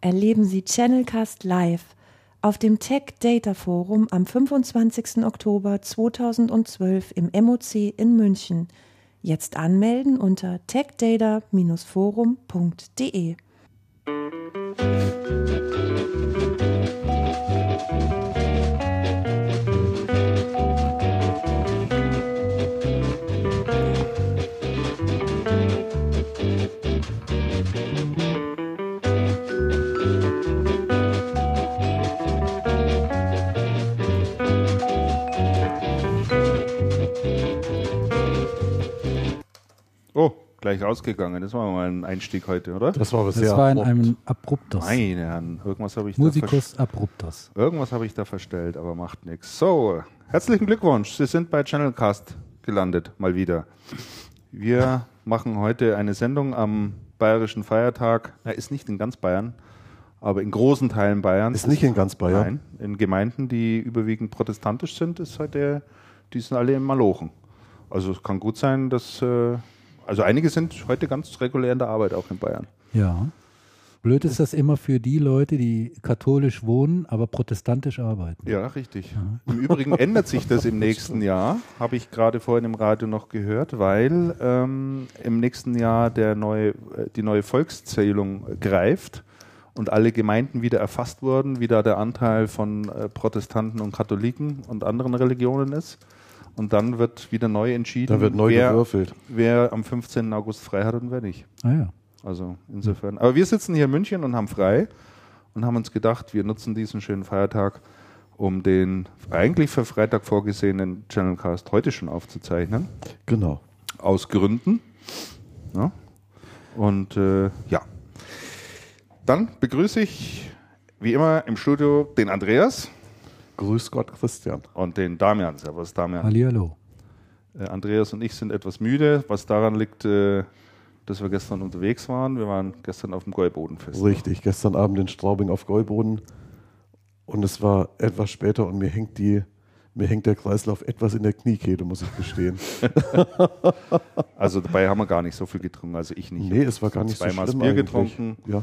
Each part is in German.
erleben Sie Channelcast live auf dem Tech Data Forum am 25. Oktober 2012 im MOC in München. Jetzt anmelden unter techdata-forum.de. gleich rausgegangen. Das war mal ein Einstieg heute, oder? Das war was Das sehr war in abrupt. einem Abruptus. Meine Herren, irgendwas habe ich da Musicus Abruptus. Irgendwas habe ich da verstellt, aber macht nichts. So, herzlichen Glückwunsch. Sie sind bei Channelcast gelandet, mal wieder. Wir machen heute eine Sendung am bayerischen Feiertag. Er ist nicht in ganz Bayern, aber in großen Teilen Bayerns. Ist nicht in ganz Bayern. Nein, in Gemeinden, die überwiegend protestantisch sind, ist heute, die sind alle in Malochen. Also es kann gut sein, dass, äh, also einige sind heute ganz regulär in der Arbeit auch in Bayern. Ja. Blöd ist das immer für die Leute, die katholisch wohnen, aber protestantisch arbeiten. Ja, richtig. Im Übrigen ändert sich das im nächsten Jahr, habe ich gerade vorhin im Radio noch gehört, weil ähm, im nächsten Jahr der neue, äh, die neue Volkszählung äh, greift und alle Gemeinden wieder erfasst wurden, wie da der Anteil von äh, Protestanten und Katholiken und anderen Religionen ist. Und dann wird wieder neu entschieden, Da wird neu wer, gewürfelt. wer am 15. August frei hat und wer nicht. Ah ja. Also insofern. Aber wir sitzen hier in München und haben frei und haben uns gedacht, wir nutzen diesen schönen Feiertag, um den eigentlich für Freitag vorgesehenen Channelcast heute schon aufzuzeichnen. Genau. Aus Gründen. Ja. Und äh, ja. Dann begrüße ich wie immer im Studio den Andreas Grüß Gott, Christian. und den Damian. Servus Damian. Hallihallo. Äh, Andreas und ich sind etwas müde, was daran liegt, äh, dass wir gestern unterwegs waren. Wir waren gestern auf dem Gäubodenfest. Richtig, gestern Abend in Straubing auf Gäuboden und es war etwas später und mir hängt die mir hängt der Kreislauf etwas in der Kniekehle, muss ich gestehen. Also dabei haben wir gar nicht so viel getrunken, also ich nicht. Nee, es war gar nicht so Zweimal schlimm Bier eigentlich. getrunken. Ja.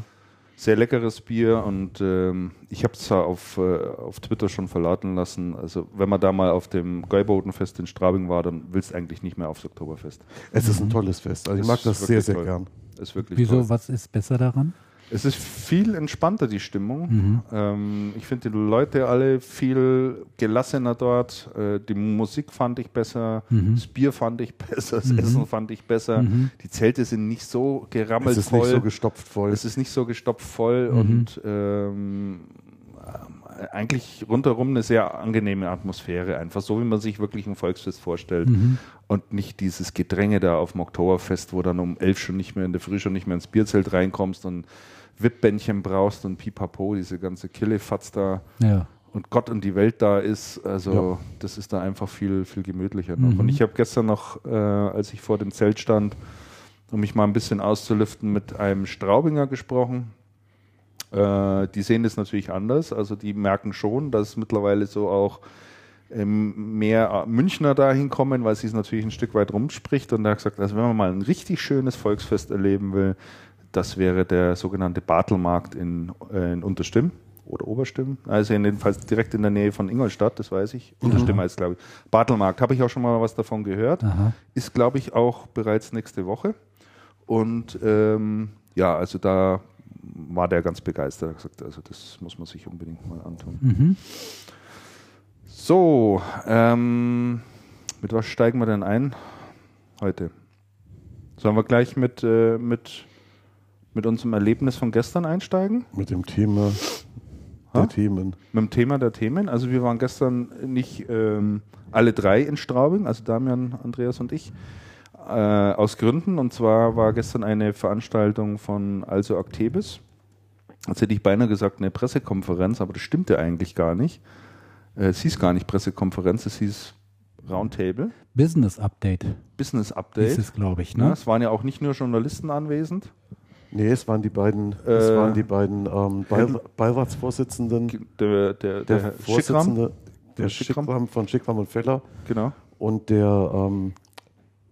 Sehr leckeres Bier und ähm, ich habe es zwar auf, äh, auf Twitter schon verlauten lassen. Also wenn man da mal auf dem Gäubodenfest in Straubing war, dann willst du eigentlich nicht mehr aufs Oktoberfest. Es ist ein tolles Fest. Also ich mag das sehr, sehr toll. gern. Ist wirklich Wieso, toll. was ist besser daran? Es ist viel entspannter, die Stimmung. Mhm. Ähm, ich finde die Leute alle viel gelassener dort. Äh, die Musik fand ich besser, Mhm. das Bier fand ich besser, das Essen fand ich besser. Mhm. Die Zelte sind nicht so gerammelt Es ist voll. nicht so gestopft voll. Es ist nicht so gestopft voll Mhm. und ähm, äh, eigentlich rundherum eine sehr angenehme Atmosphäre, einfach so, wie man sich wirklich ein Volksfest vorstellt. Mhm. Und nicht dieses Gedränge da auf dem Oktoberfest, wo dann um elf schon nicht mehr in der Früh schon nicht mehr ins Bierzelt reinkommst und Wippbändchen brauchst und pipapo, diese ganze Killefatz da Ja. und Gott und die Welt da ist. Also Ja. das ist da einfach viel, viel gemütlicher noch. Mhm. Und ich habe gestern noch, äh, als ich vor dem Zelt stand, um mich mal ein bisschen auszulüften, mit einem Straubinger gesprochen. Äh, die sehen das natürlich anders. Also die merken schon, dass mittlerweile so auch ähm, mehr äh, Münchner dahin kommen, weil sie es natürlich ein Stück weit rumspricht. Und er hat gesagt, also wenn man mal ein richtig schönes Volksfest erleben will, das wäre der sogenannte Bartelmarkt in, äh, in Unterstimm oder Oberstimm. Also jedenfalls direkt in der Nähe von Ingolstadt, das weiß ich. Unterstimm heißt, glaube ich. Bartelmarkt, habe ich auch schon mal was davon gehört. Aha. Ist, glaube ich, auch bereits nächste Woche. Und ähm, ja, also da war der ganz begeistert. Er hat gesagt, also das muss man sich unbedingt mal antun. Mhm. So, ähm, mit was steigen wir denn ein heute? Sollen wir gleich mit, äh, mit, mit unserem Erlebnis von gestern einsteigen? Mit dem Thema Ha? der Themen. Mit dem Thema der Themen. Also wir waren gestern nicht ähm, alle drei in Straubing, also Damian, Andreas und ich, äh, aus Gründen. Und zwar war gestern eine Veranstaltung von Also Actebis. Jetzt hätte ich beinahe gesagt eine Pressekonferenz, aber das stimmte eigentlich gar nicht. Äh, es hieß gar nicht Pressekonferenz, es hieß Roundtable, Business Update Business ist Update. es, glaube ich. Ja, Ne? es waren ja auch nicht nur Journalisten anwesend. Nee, es waren die beiden, es Äh, waren die beiden ähm, Beir Beiratsvorsitzenden, Der, der, der, der Herr Schickram, Vorsitzende, der Schickram. Schickram von Schickram und Feller genau. und der ähm,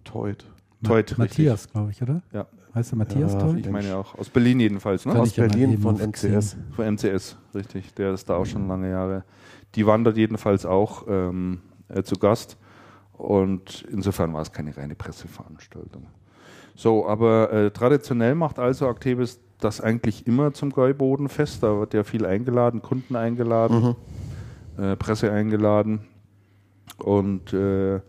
Teut. Teut, Matthias, glaube ich, oder? Ja. Heißt der Matthias Ja, Toll? Ich meine auch. Aus Berlin jedenfalls, ne? Kann Aus ja Berlin von MCS. Von MCS, richtig. Der ist da auch schon lange Jahre. Die waren dort jedenfalls auch ähm, äh, zu Gast. Und insofern war es keine reine Presseveranstaltung. So, aber äh, traditionell macht also Actebis das eigentlich immer zum Gäubodenfest. Da wird ja viel eingeladen, Kunden eingeladen, äh, Presse eingeladen. Und äh,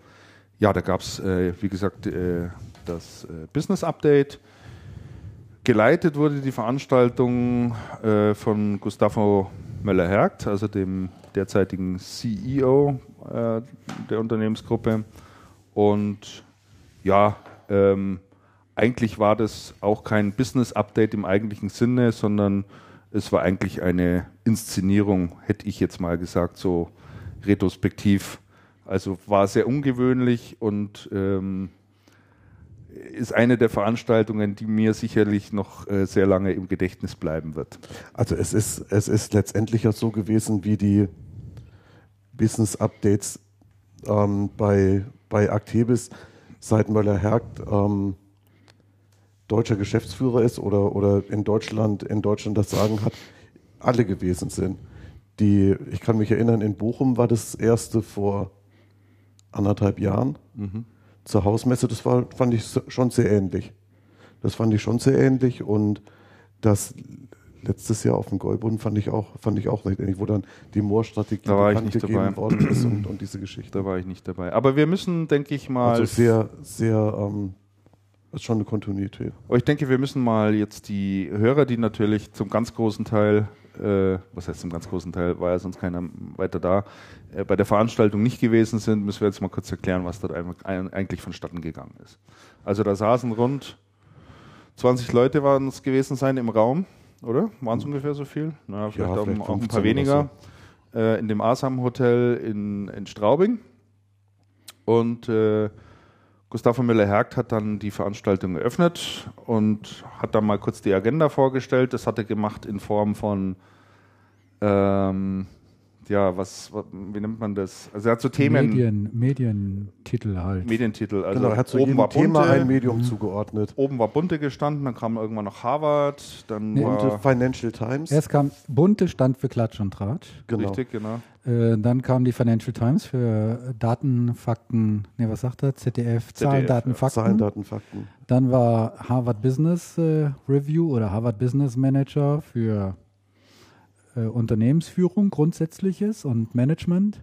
ja, da gab es, äh, wie gesagt, äh, das äh, Business Update. Geleitet wurde die Veranstaltung von Gustavo Möller-Hergt, also dem derzeitigen CEO der Unternehmensgruppe. Und ja, ähm, eigentlich war das auch kein Business-Update im eigentlichen Sinne, sondern es war eigentlich eine Inszenierung, hätte ich jetzt mal gesagt, so retrospektiv. Also war sehr ungewöhnlich und ähm, ist eine der Veranstaltungen, die mir sicherlich noch äh, sehr lange im Gedächtnis bleiben wird. Also es ist, es ist letztendlich ja so gewesen, wie die Business Updates ähm, bei, bei Actebis seit Möller-Hergt ähm, deutscher Geschäftsführer ist oder, oder in Deutschland, in Deutschland das Sagen hat, alle gewesen sind. Die, ich kann mich erinnern, in Bochum war das erste vor anderthalb Jahren zur Hausmesse. Das war, fand ich schon sehr ähnlich. Das fand ich schon sehr ähnlich und das letztes Jahr auf dem Gäuboden fand ich auch, fand ich auch recht ähnlich, wo dann die Moor-Strategie Da gegeben dabei. worden ist und, und diese Geschichte. Da war ich nicht dabei. Aber wir müssen, denke ich mal, Also sehr, sehr, ähm, das ist schon eine Kontinuität. aber ich denke, wir müssen mal jetzt die Hörer, die natürlich zum ganz großen Teil, äh, was heißt zum ganz großen Teil, war ja sonst keiner weiter da, äh, bei der Veranstaltung nicht gewesen sind, müssen wir jetzt mal kurz erklären, was dort ein- ein- eigentlich vonstatten gegangen ist. Also da saßen rund 20 Leute waren es gewesen sein im Raum, oder? Waren es ungefähr so viel? Na, vielleicht, auch, vielleicht auch ein 15 paar weniger. Äh, in dem Asam Hotel in, in Straubing. Und äh, Gustavo Müller-Hergt hat dann die Veranstaltung eröffnet und hat dann mal kurz die Agenda vorgestellt. Das hat er gemacht in Form von, ähm, ja, was, wa- wie nennt man das? Also er hat so Themen, Medien, Medientitel halt. Medientitel. Also genau, er hat zu oben war Thema Bunte, ein Medium zugeordnet. oben war Bunte gestanden, dann kam irgendwann noch Harvard, dann Nee. War Financial Times, Erst kam Bunte stand für Klatsch und Tratsch. genau. richtig, genau. Äh, dann kam die Financial Times für Daten, Fakten, ne, was sagt er? ZDF, Zahlen, ZDF, Daten, ja. Fakten. Zahlen, Daten, Fakten. Dann war Harvard Business äh, Review oder Harvard Business Manager für äh, Unternehmensführung, Grundsätzliches und Management.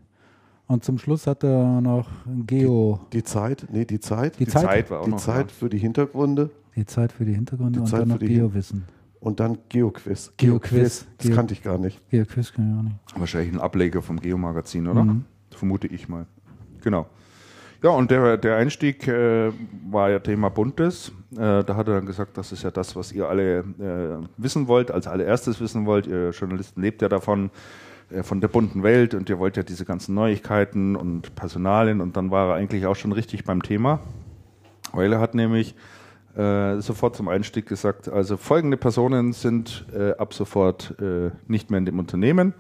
Und zum Schluss hat er noch Geo, Die Zeit, nee, die Zeit, die, Die Zeit, Zeit war auch die noch Zeit für die Hintergründe die Zeit für die Hintergründe Die und Zeit dann noch die- Geowissen. und dann Geoquiz. Geoquiz. Das Geo- kannte ich gar nicht. Geoquiz kann ich auch nicht. Wahrscheinlich ein Ableger vom Geo-Magazin, oder? Mhm. Vermute ich mal. Genau. Ja, und der, der Einstieg äh, war ja Thema Buntes. Äh, da hat er dann gesagt, das ist ja das, was ihr alle äh, wissen wollt, als allererstes wissen wollt. Ihr Journalisten lebt ja davon, äh, von der bunten Welt und ihr wollt ja diese ganzen Neuigkeiten und Personalien. Und dann war er eigentlich auch schon richtig beim Thema, weil er hat nämlich äh, sofort zum Einstieg gesagt, also folgende Personen sind äh, ab sofort nicht mehr in dem Unternehmen.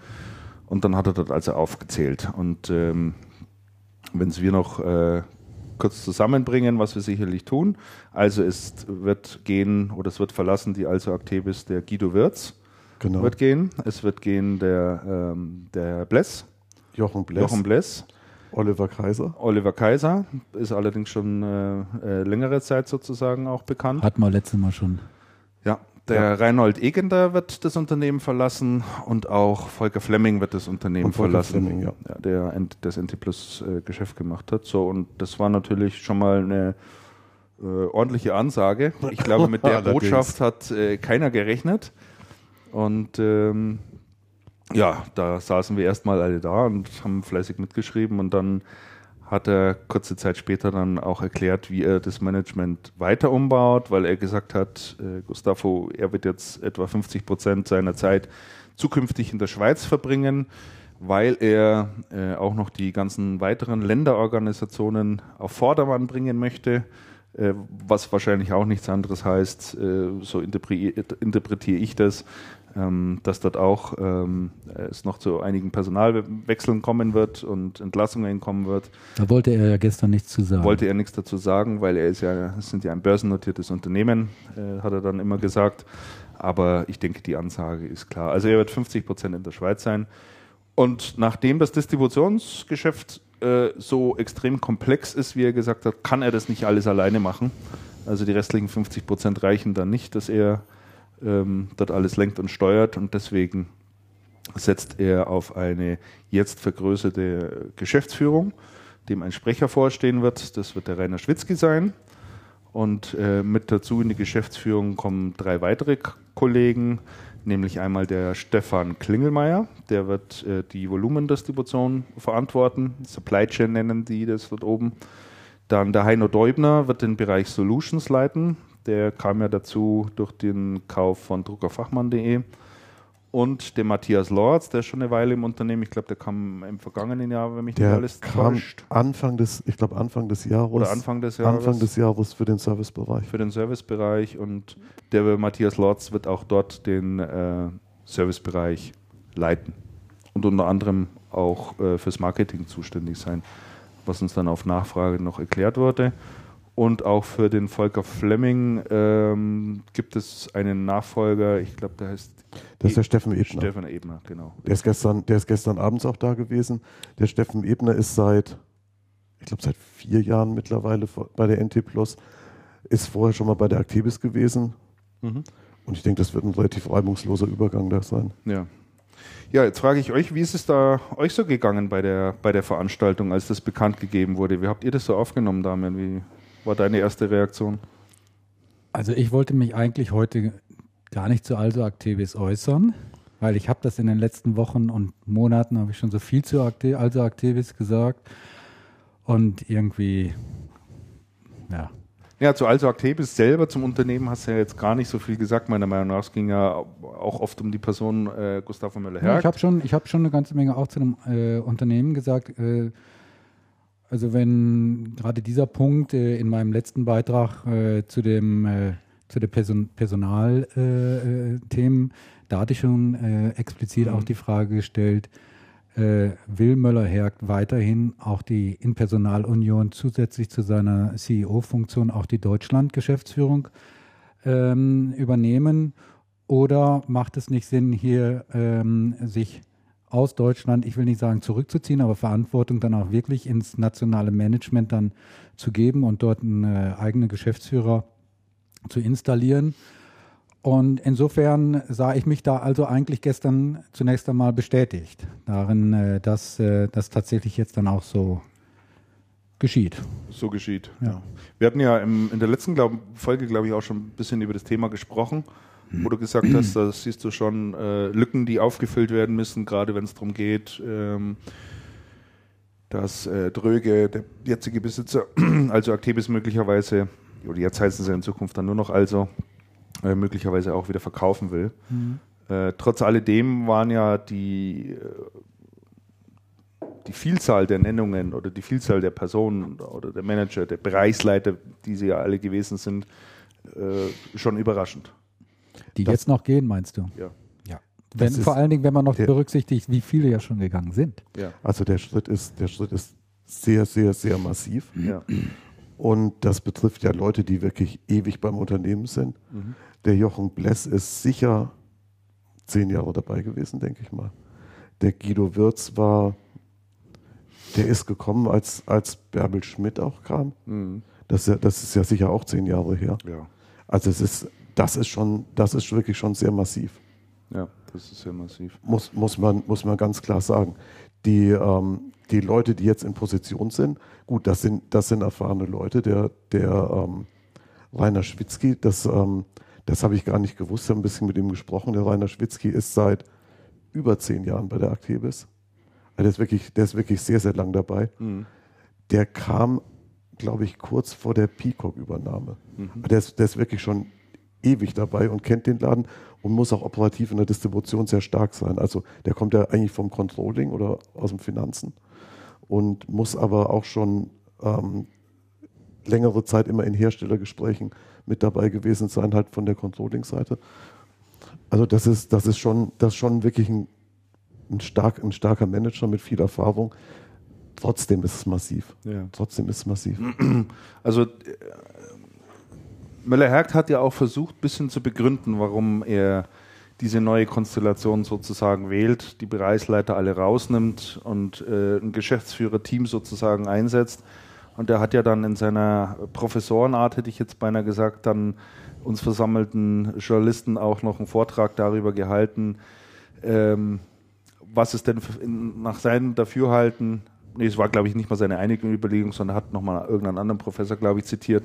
Und dann hat er dort also aufgezählt. Und ähm, wenn es wir noch äh, kurz zusammenbringen, was wir sicherlich tun. Also es wird gehen oder es wird verlassen die also Actebis der Guido Wirz Genau. wird gehen. Es wird gehen der, ähm, der Bless, Jochen Bless, Jochen Bless, Oliver Kaiser. Oliver Kaiser, ist allerdings schon äh, äh, längere Zeit sozusagen auch bekannt. Hatten wir letztes Mal schon. Ja, der Reinhold Egender wird das Unternehmen verlassen und auch Volker Flemming wird das Unternehmen verlassen, Flemming, ja. der das NT Plus äh, Geschäft gemacht hat. So und das war natürlich schon mal eine äh, ordentliche Ansage. Ich glaube, mit der. Botschaft hat äh, keiner gerechnet. Und ähm, ja, da saßen wir erstmal alle da und haben fleißig mitgeschrieben und dann hat er kurze Zeit später dann auch erklärt, wie er das Management weiter umbaut, weil er gesagt hat, äh, Gustavo, er wird jetzt etwa 50 Prozent seiner Zeit zukünftig in der Schweiz verbringen, weil er äh, auch noch die ganzen weiteren Länderorganisationen auf Vordermann bringen möchte. äh, was wahrscheinlich auch nichts anderes heißt, äh, so interpretiere ich das, ähm, dass dort auch ähm, es noch zu einigen Personalwechseln kommen wird und Entlassungen kommen wird. Da wollte er ja gestern nichts zu sagen. Wollte er nichts dazu sagen, weil er ist ja, es sind ja ein börsennotiertes Unternehmen, äh, hat er dann immer gesagt. Aber ich denke, die Ansage ist klar. Also er wird 50 Prozent in der Schweiz sein. Und nachdem das Distributionsgeschäft äh, so extrem komplex ist, wie er gesagt hat, kann er das nicht alles alleine machen. Also die restlichen 50 Prozent reichen dann nicht, dass er ähm, dort alles lenkt und steuert und deswegen setzt er auf eine jetzt vergrößerte Geschäftsführung, dem ein Sprecher vorstehen wird. Das wird der Rainer Schwitzky sein. Und äh, mit dazu in die Geschäftsführung kommen drei weitere Kollegen, nämlich einmal der Stefan Klingelmeier, der wird äh, die Volumendistribution verantworten, Supply Chain nennen die das dort oben. Dann der Heino Deubner wird den Bereich Solutions leiten, der kam ja dazu durch den Kauf von druckerfachmann.de. Und der Matthias Lorz, der ist schon eine Weile im Unternehmen. Ich glaube, der kam im vergangenen Jahr, wenn mich der nicht alles kam täuscht. Anfang des, ich glaube Anfang des Jahres. Oder Anfang des Jahres. Anfang des Jahres für den Servicebereich. Für den Servicebereich. Und der Matthias Lorz wird auch dort den äh, Servicebereich leiten. Und unter anderem auch äh, fürs Marketing zuständig sein, was uns dann auf Nachfrage noch erklärt wurde. Und auch für den Volker Fleming ähm, gibt es einen Nachfolger, ich glaube, der heißt. Das ist der Steffen Ebner. Steffen Ebner, genau. Der ist, gestern, der ist gestern abends auch da gewesen. Der Steffen Ebner ist seit, ich glaube, seit vier Jahren mittlerweile bei der NT Plus. Ist vorher schon mal bei der Actebis gewesen. Mhm. Und ich denke, das wird ein relativ reibungsloser Übergang da sein. Ja. Ja, jetzt frage ich euch, wie ist es da euch so gegangen bei der, bei der Veranstaltung, als das bekannt gegeben wurde? Wie habt ihr das so aufgenommen, Damian? Wie, war deine erste Reaktion? Also ich wollte mich eigentlich heute gar nicht zu Also Activis äußern, weil ich habe das in den letzten Wochen und Monaten habe ich schon so viel zu Also Activis gesagt und irgendwie, ja. Ja, zu Also Activis selber, zum Unternehmen hast du ja jetzt gar nicht so viel gesagt, meiner Meinung nach. Es ging ja auch oft um die Person äh, Gustavo Müller-Herg. Ja, ich habe schon, hab schon eine ganze Menge auch zu dem äh, Unternehmen gesagt. Äh, also wenn gerade dieser Punkt äh, in meinem letzten Beitrag äh, zu dem äh, zu den Person Personalthemen, äh, da hatte ich schon äh, explizit mhm. auch die Frage gestellt, äh, will Möller-Hergt weiterhin auch die in Personalunion zusätzlich zu seiner CEO-Funktion auch die Deutschland-Geschäftsführung ähm, übernehmen? Oder macht es nicht Sinn, hier ähm, sich aus Deutschland, ich will nicht sagen zurückzuziehen, aber Verantwortung dann auch wirklich ins nationale Management dann zu geben und dort einen äh, eigenen Geschäftsführer zu installieren. Und insofern sah ich mich da also eigentlich gestern zunächst einmal bestätigt darin, äh, dass äh, das tatsächlich jetzt dann auch so geschieht. So geschieht. Ja. Wir hatten ja im, in der letzten glaub, Folge, glaube ich, auch schon ein bisschen über das Thema gesprochen wo du gesagt hast, da siehst du schon äh, Lücken, die aufgefüllt werden müssen, gerade wenn es darum geht, ähm, dass äh, Dröge, der jetzige Besitzer, also Actebis möglicherweise, oder jetzt heißen sie in Zukunft dann nur noch also, äh, möglicherweise auch wieder verkaufen will. Mhm. Äh, trotz alledem waren ja die, äh, die Vielzahl der Nennungen oder die Vielzahl der Personen oder der Manager, der Bereichsleiter, die sie ja alle gewesen sind, äh, schon überraschend. Die das, jetzt noch gehen, meinst du? Ja. ja. Wenn, vor allen Dingen, wenn man noch der, berücksichtigt, wie viele ja schon gegangen sind. Ja. Also der Schritt ist, der Schritt ist sehr, sehr, sehr massiv. Ja. Und das betrifft ja Leute, die wirklich ewig beim Unternehmen sind. Mhm. Der Jochen Bless ist sicher zehn Jahre dabei gewesen, denke ich mal. Der Guido Wirz war, der ist gekommen, als, als Bärbel Schmidt auch kam. Mhm. Das, das ist ja sicher auch zehn Jahre her. Ja. Also es ist das ist schon, das ist wirklich schon sehr massiv. Ja, das ist sehr massiv. Muss, muss, man, muss man ganz klar sagen. Die, ähm, die Leute, die jetzt in Position sind, gut, das sind, das sind erfahrene Leute. Der, der ähm, Rainer Schwitzky, das, ähm, das habe ich gar nicht gewusst, ich habe ein bisschen mit ihm gesprochen. Der Rainer Schwitzky ist seit über zehn Jahren bei der Actebis. Also der, ist wirklich, der ist wirklich sehr, sehr lang dabei. Mhm. Der kam, glaube ich, kurz vor der Peacock-Übernahme. Mhm. Der, ist, der ist wirklich schon ewig dabei und kennt den Laden und muss auch operativ in der Distribution sehr stark sein. Also der kommt ja eigentlich vom Controlling oder aus dem Finanzen und muss aber auch schon ähm, längere Zeit immer in Herstellergesprächen mit dabei gewesen sein, halt von der Controlling-Seite. Also das ist, das ist schon, das ist schon wirklich ein, ein, stark, ein starker Manager mit viel Erfahrung. Trotzdem ist es massiv. Ja. Trotzdem ist es massiv. Also äh, Möller-Hergt hat ja auch versucht, ein bisschen zu begründen, warum er diese neue Konstellation sozusagen wählt, die Bereichsleiter alle rausnimmt und äh, ein Geschäftsführerteam sozusagen einsetzt. Und er hat ja dann in seiner Professorenart, hätte ich jetzt beinahe gesagt, dann uns versammelten Journalisten auch noch einen Vortrag darüber gehalten, ähm, was es denn nach seinem Dafürhalten, nee, es war glaube ich nicht mal seine einige Überlegung, sondern hat nochmal irgendeinen anderen Professor, glaube ich, zitiert,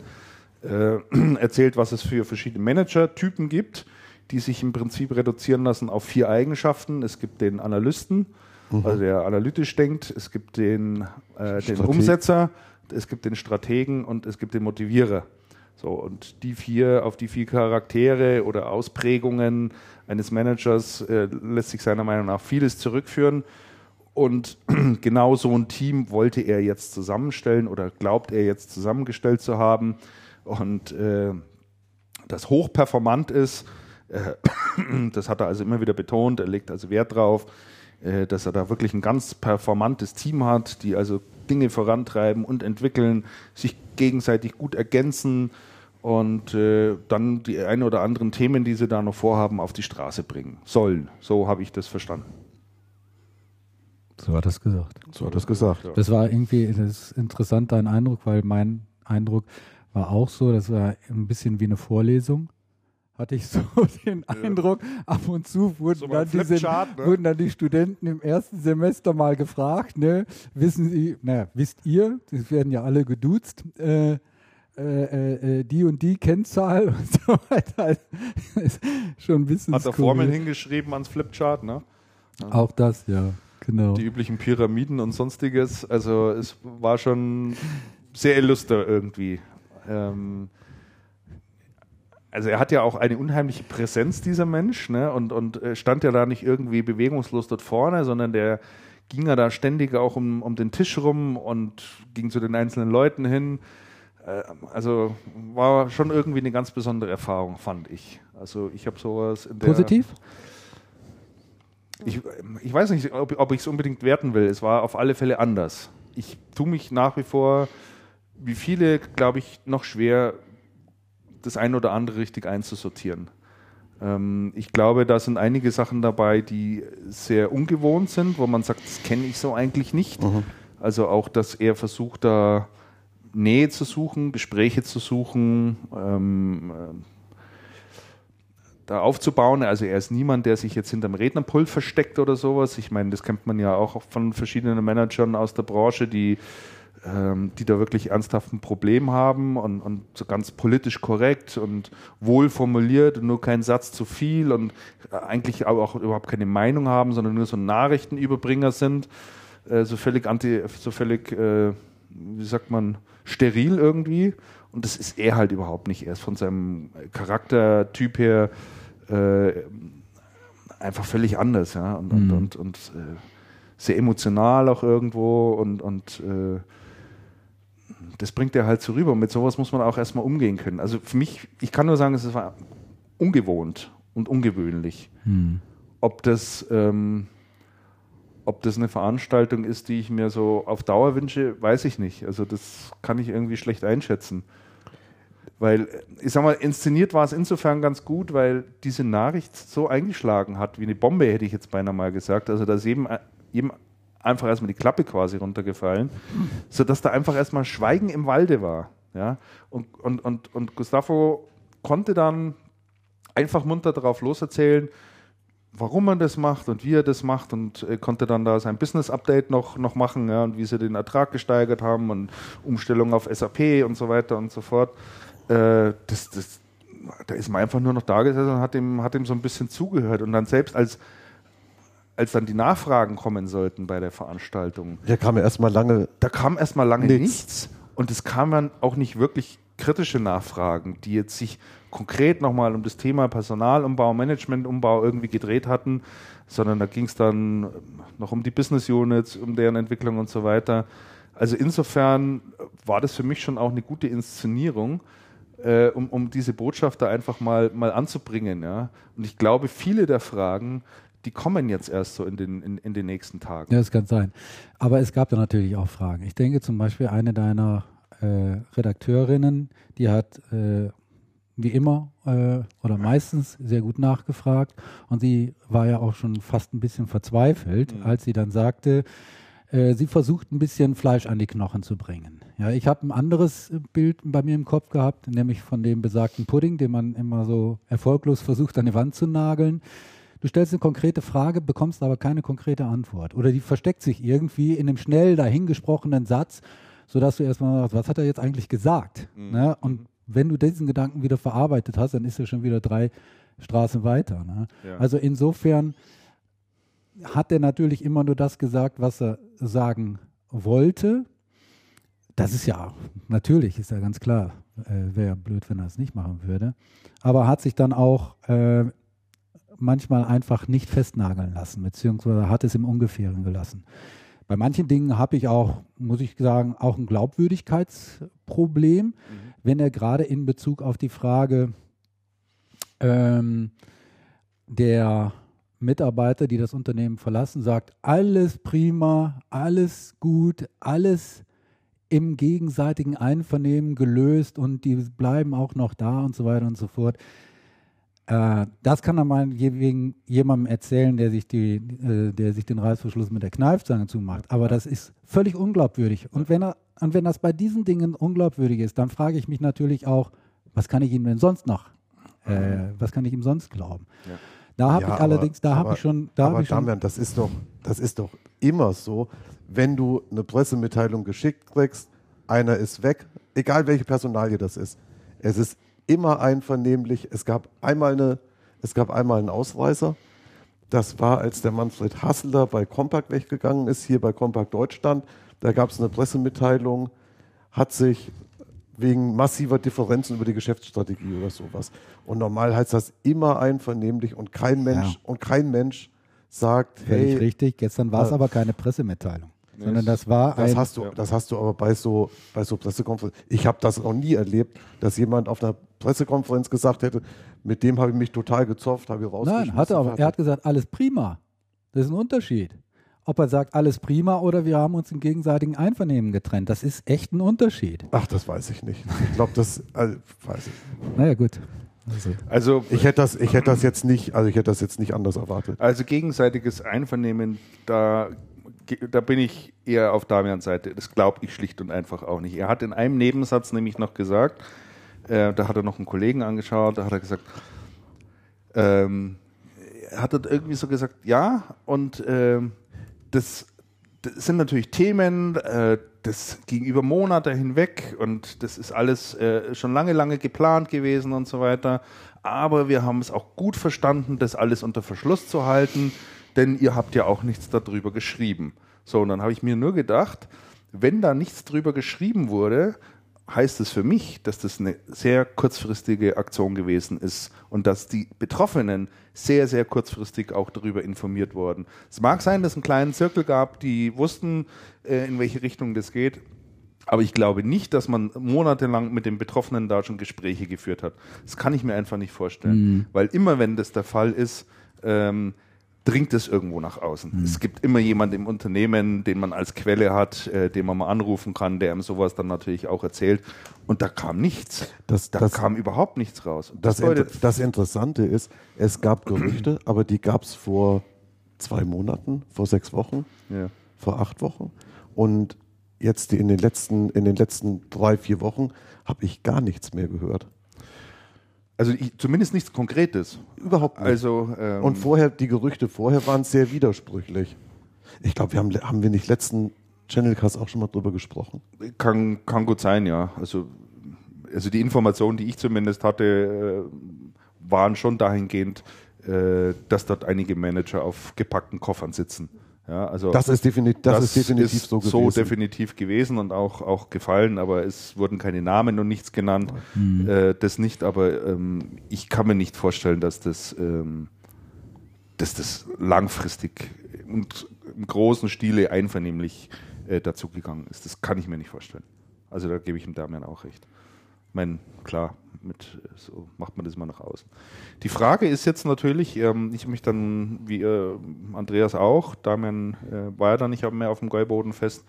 äh, erzählt, was es für verschiedene Manager-Typen gibt, die sich im Prinzip reduzieren lassen auf vier Eigenschaften. Es gibt den Analysten, mhm. also der analytisch denkt, es gibt den, äh, den Umsetzer, es gibt den Strategen und es gibt den Motivierer. So, und die vier, auf die vier Charaktere oder Ausprägungen eines Managers äh, lässt sich seiner Meinung nach vieles zurückführen. Und genau so ein Team wollte er jetzt zusammenstellen oder glaubt er jetzt zusammengestellt zu haben. Und äh, das hochperformant ist, äh, das hat er also immer wieder betont, er legt also Wert drauf, äh, dass er da wirklich ein ganz performantes Team hat, die also Dinge vorantreiben und entwickeln, sich gegenseitig gut ergänzen und äh, dann die ein oder anderen Themen, die sie da noch vorhaben, auf die Straße bringen sollen. So habe ich das verstanden. So hat er es gesagt. So hat er es gesagt. Das war irgendwie das ist interessant, dein Eindruck, weil mein Eindruck war auch so, das war ein bisschen wie eine Vorlesung hatte ich so den ja. Eindruck, ab und zu wurden, so dann diese, ne? wurden dann die Studenten im ersten Semester mal gefragt, ne, wissen Sie, naja, wisst ihr, das werden ja alle geduzt, äh, äh, äh, die und die Kennzahl und so weiter. ist schon ein bisschen Hat er Formeln hingeschrieben ans Flipchart, ne? Auch das, ja, genau. Die üblichen Pyramiden und sonstiges. Also es war schon sehr illuster irgendwie. Ähm, also er hat ja auch eine unheimliche Präsenz, dieser Mensch, ne? und, und äh, stand ja da nicht irgendwie bewegungslos dort vorne, sondern der ging ja da ständig auch um, um den Tisch rum und ging zu den einzelnen Leuten hin. Äh, also war schon irgendwie eine ganz besondere Erfahrung, fand ich. Also ich habe sowas in der Positiv? Ich, ich weiß nicht, ob, ob ich es unbedingt werten will. Es war auf alle Fälle anders. Ich tue mich nach wie vor, wie viele, glaube ich, noch schwer das eine oder andere richtig einzusortieren. Ähm, ich glaube, da sind einige Sachen dabei, die sehr ungewohnt sind, wo man sagt, das kenne ich so eigentlich nicht. Mhm. Also auch, dass er versucht, da Nähe zu suchen, Gespräche zu suchen, ähm, äh, da aufzubauen. Also er ist niemand, der sich jetzt hinterm Rednerpult versteckt oder sowas. Ich meine, das kennt man ja auch von verschiedenen Managern aus der Branche, die ähm, die da wirklich ernsthaft ein Problem haben und, und so ganz politisch korrekt und wohl formuliert und nur kein Satz zu viel und eigentlich auch überhaupt keine Meinung haben, sondern nur so Nachrichtenüberbringer sind, äh, so völlig anti, so völlig, äh, wie sagt man, steril irgendwie. Und das ist er halt überhaupt nicht. Er ist von seinem Charaktertyp her äh, einfach völlig anders, ja. Und, mhm. und, und, und äh, sehr emotional auch irgendwo und, und äh, das bringt er halt so rüber. Und mit sowas muss man auch erstmal umgehen können. Also für mich, ich kann nur sagen, es war ungewohnt und ungewöhnlich. Hm. Ob das, ähm, ob das eine Veranstaltung ist, die ich mir so auf Dauer wünsche, weiß ich nicht. Also das kann ich irgendwie schlecht einschätzen. Weil, ich sag mal, inszeniert war es insofern ganz gut, weil diese Nachricht so eingeschlagen hat, wie eine Bombe, hätte ich jetzt beinahe mal gesagt. Also, dass jedem, jedem einfach erstmal die Klappe quasi runtergefallen, sodass da einfach erstmal Schweigen im Walde war. Ja? Und, und, und, und Gustavo konnte dann einfach munter darauf loserzählen, warum man das macht und wie er das macht und äh, konnte dann da sein Business-Update noch, noch machen ja, und wie sie den Ertrag gesteigert haben und Umstellung auf SAP und so weiter und so fort. Äh, das, das, da ist man einfach nur noch da gesessen und hat ihm, hat ihm so ein bisschen zugehört und dann selbst als als dann die Nachfragen kommen sollten bei der Veranstaltung. Da kam erstmal lange. Da kam erstmal lange nichts. nichts. Und es kamen auch nicht wirklich kritische Nachfragen, die jetzt sich konkret nochmal um das Thema Personalumbau, Managementumbau irgendwie gedreht hatten, sondern da ging es dann noch um die Business Units, um deren Entwicklung und so weiter. Also insofern war das für mich schon auch eine gute Inszenierung, äh, um, um diese Botschaft da einfach mal, mal anzubringen. Ja? Und ich glaube, viele der Fragen, die kommen jetzt erst so in den, in, in den nächsten Tagen. Ja, das kann sein. Aber es gab da natürlich auch Fragen. Ich denke zum Beispiel eine deiner äh, Redakteurinnen, die hat äh, wie immer äh, oder meistens sehr gut nachgefragt und sie war ja auch schon fast ein bisschen verzweifelt, mhm. als sie dann sagte, äh, sie versucht ein bisschen Fleisch an die Knochen zu bringen. Ja, ich habe ein anderes Bild bei mir im Kopf gehabt, nämlich von dem besagten Pudding, den man immer so erfolglos versucht an die Wand zu nageln. Du stellst eine konkrete Frage, bekommst aber keine konkrete Antwort. Oder die versteckt sich irgendwie in einem schnell dahingesprochenen Satz, sodass du erstmal sagst, was hat er jetzt eigentlich gesagt? Mhm. Ne? Und wenn du diesen Gedanken wieder verarbeitet hast, dann ist er schon wieder drei Straßen weiter. Ne? Ja. Also insofern hat er natürlich immer nur das gesagt, was er sagen wollte. Das ist ja natürlich, ist ja ganz klar. Äh, Wäre ja blöd, wenn er es nicht machen würde. Aber hat sich dann auch äh, manchmal einfach nicht festnageln lassen, beziehungsweise hat es im Ungefähren gelassen. Bei manchen Dingen habe ich auch, muss ich sagen, auch ein Glaubwürdigkeitsproblem, mhm. wenn er gerade in Bezug auf die Frage ähm, der Mitarbeiter, die das Unternehmen verlassen, sagt, alles prima, alles gut, alles im gegenseitigen Einvernehmen gelöst und die bleiben auch noch da und so weiter und so fort. Äh, das kann er mal jemandem erzählen, der sich, die, äh, der sich den Reißverschluss mit der Kneifzange zumacht. Aber das ist völlig unglaubwürdig. Und wenn, er, und wenn das bei diesen Dingen unglaubwürdig ist, dann frage ich mich natürlich auch, was kann ich ihm denn sonst noch, äh, was kann ich ihm sonst glauben? Ja. Da habe ja, ich allerdings, da habe ich schon, da aber ich schon. Damian, das ist doch, das ist doch immer so, wenn du eine Pressemitteilung geschickt kriegst, einer ist weg, egal welche Personalie das ist. Es ist immer einvernehmlich. Es gab einmal, eine, es gab einmal einen Ausreißer. Das war, als der Manfred Hasseler bei Compact weggegangen ist, hier bei Compact Deutschland. Da gab es eine Pressemitteilung, hat sich wegen massiver Differenzen über die Geschäftsstrategie oder sowas. Und normal heißt das immer einvernehmlich und kein Mensch ja. und kein Mensch sagt, Völlig hey, richtig. Gestern war es äh, aber keine Pressemitteilung sondern das war das ein hast du, das hast du aber bei so bei so Pressekonferenzen. Ich habe das noch nie erlebt, dass jemand auf einer Pressekonferenz gesagt hätte, mit dem habe ich mich total gezofft, habe ich rausgeschmissen. Nein, hat er aber. Er hat gesagt, alles prima. Das ist ein Unterschied. Ob er sagt, alles prima oder wir haben uns im gegenseitigen Einvernehmen getrennt. Das ist echt ein Unterschied. Ach, das weiß ich nicht. Ich glaube, das also, weiß ich. Naja, gut. Also, also, ich hätte das, ich hätte das jetzt nicht, also ich hätte das jetzt nicht anders erwartet. Also gegenseitiges Einvernehmen, da da bin ich eher auf Damians Seite. Das glaube ich schlicht und einfach auch nicht. Er hat in einem Nebensatz nämlich noch gesagt, äh, da hat er noch einen Kollegen angeschaut, da hat er gesagt, ähm, er hat irgendwie so gesagt, ja, und äh, das, das, sind natürlich Themen, äh, das ging über Monate hinweg und das ist alles äh, schon lange, lange geplant gewesen und so weiter. Aber wir haben es auch gut verstanden, das alles unter Verschluss zu halten denn ihr habt ja auch nichts darüber geschrieben. So, und dann habe ich mir nur gedacht, wenn da nichts drüber geschrieben wurde, heißt es für mich, dass das eine sehr kurzfristige Aktion gewesen ist und dass die Betroffenen sehr, sehr kurzfristig auch darüber informiert wurden. Es mag sein, dass es einen kleinen Zirkel gab, die wussten, äh, in welche Richtung das geht. Aber ich glaube nicht, dass man monatelang mit den Betroffenen da schon Gespräche geführt hat. Das kann ich mir einfach nicht vorstellen. Mhm. Weil immer, wenn das der Fall ist, ähm, dringt es irgendwo nach außen. Mhm. Es gibt immer jemanden im Unternehmen, den man als Quelle hat, äh, den man mal anrufen kann, der ihm sowas dann natürlich auch erzählt. Und da kam nichts. Das, da das, kam überhaupt nichts raus. Das, das, Inter das, Interessante ist, es gab Gerüchte, aber die gab es vor zwei Monaten, vor sechs Wochen, ja. vor acht Wochen. Und jetzt in den letzten, in den letzten drei, vier Wochen habe ich gar nichts mehr gehört. Also ich, zumindest nichts Konkretes. Überhaupt nicht. Also, ähm, Und vorher, die Gerüchte vorher waren sehr widersprüchlich. Ich glaube, wir haben, haben wir nicht letzten Channelcast auch schon mal drüber gesprochen. Kann, kann gut sein, ja. Also, also die Informationen, die ich zumindest hatte, äh, waren schon dahingehend, äh, dass dort einige Manager auf gepackten Koffern sitzen. Ja, also das ist, definitiv, das, das ist definitiv ist so gewesen. So definitiv gewesen und auch, auch gefallen, aber es wurden keine Namen und nichts genannt. Mhm. Äh, das nicht, aber ähm, ich kann mir nicht vorstellen, dass das, ähm, dass das langfristig und im großen Stile einvernehmlich äh, dazugegangen ist. Das kann ich mir nicht vorstellen. Also da gebe ich dem Damian auch recht. Ich meine, klar, mit, so macht man das mal nach außen. Die Frage ist jetzt natürlich, ähm, ich habe mich dann, wie äh, Andreas auch, Damian äh, war ja dann nicht mehr auf dem Gäubodenfest,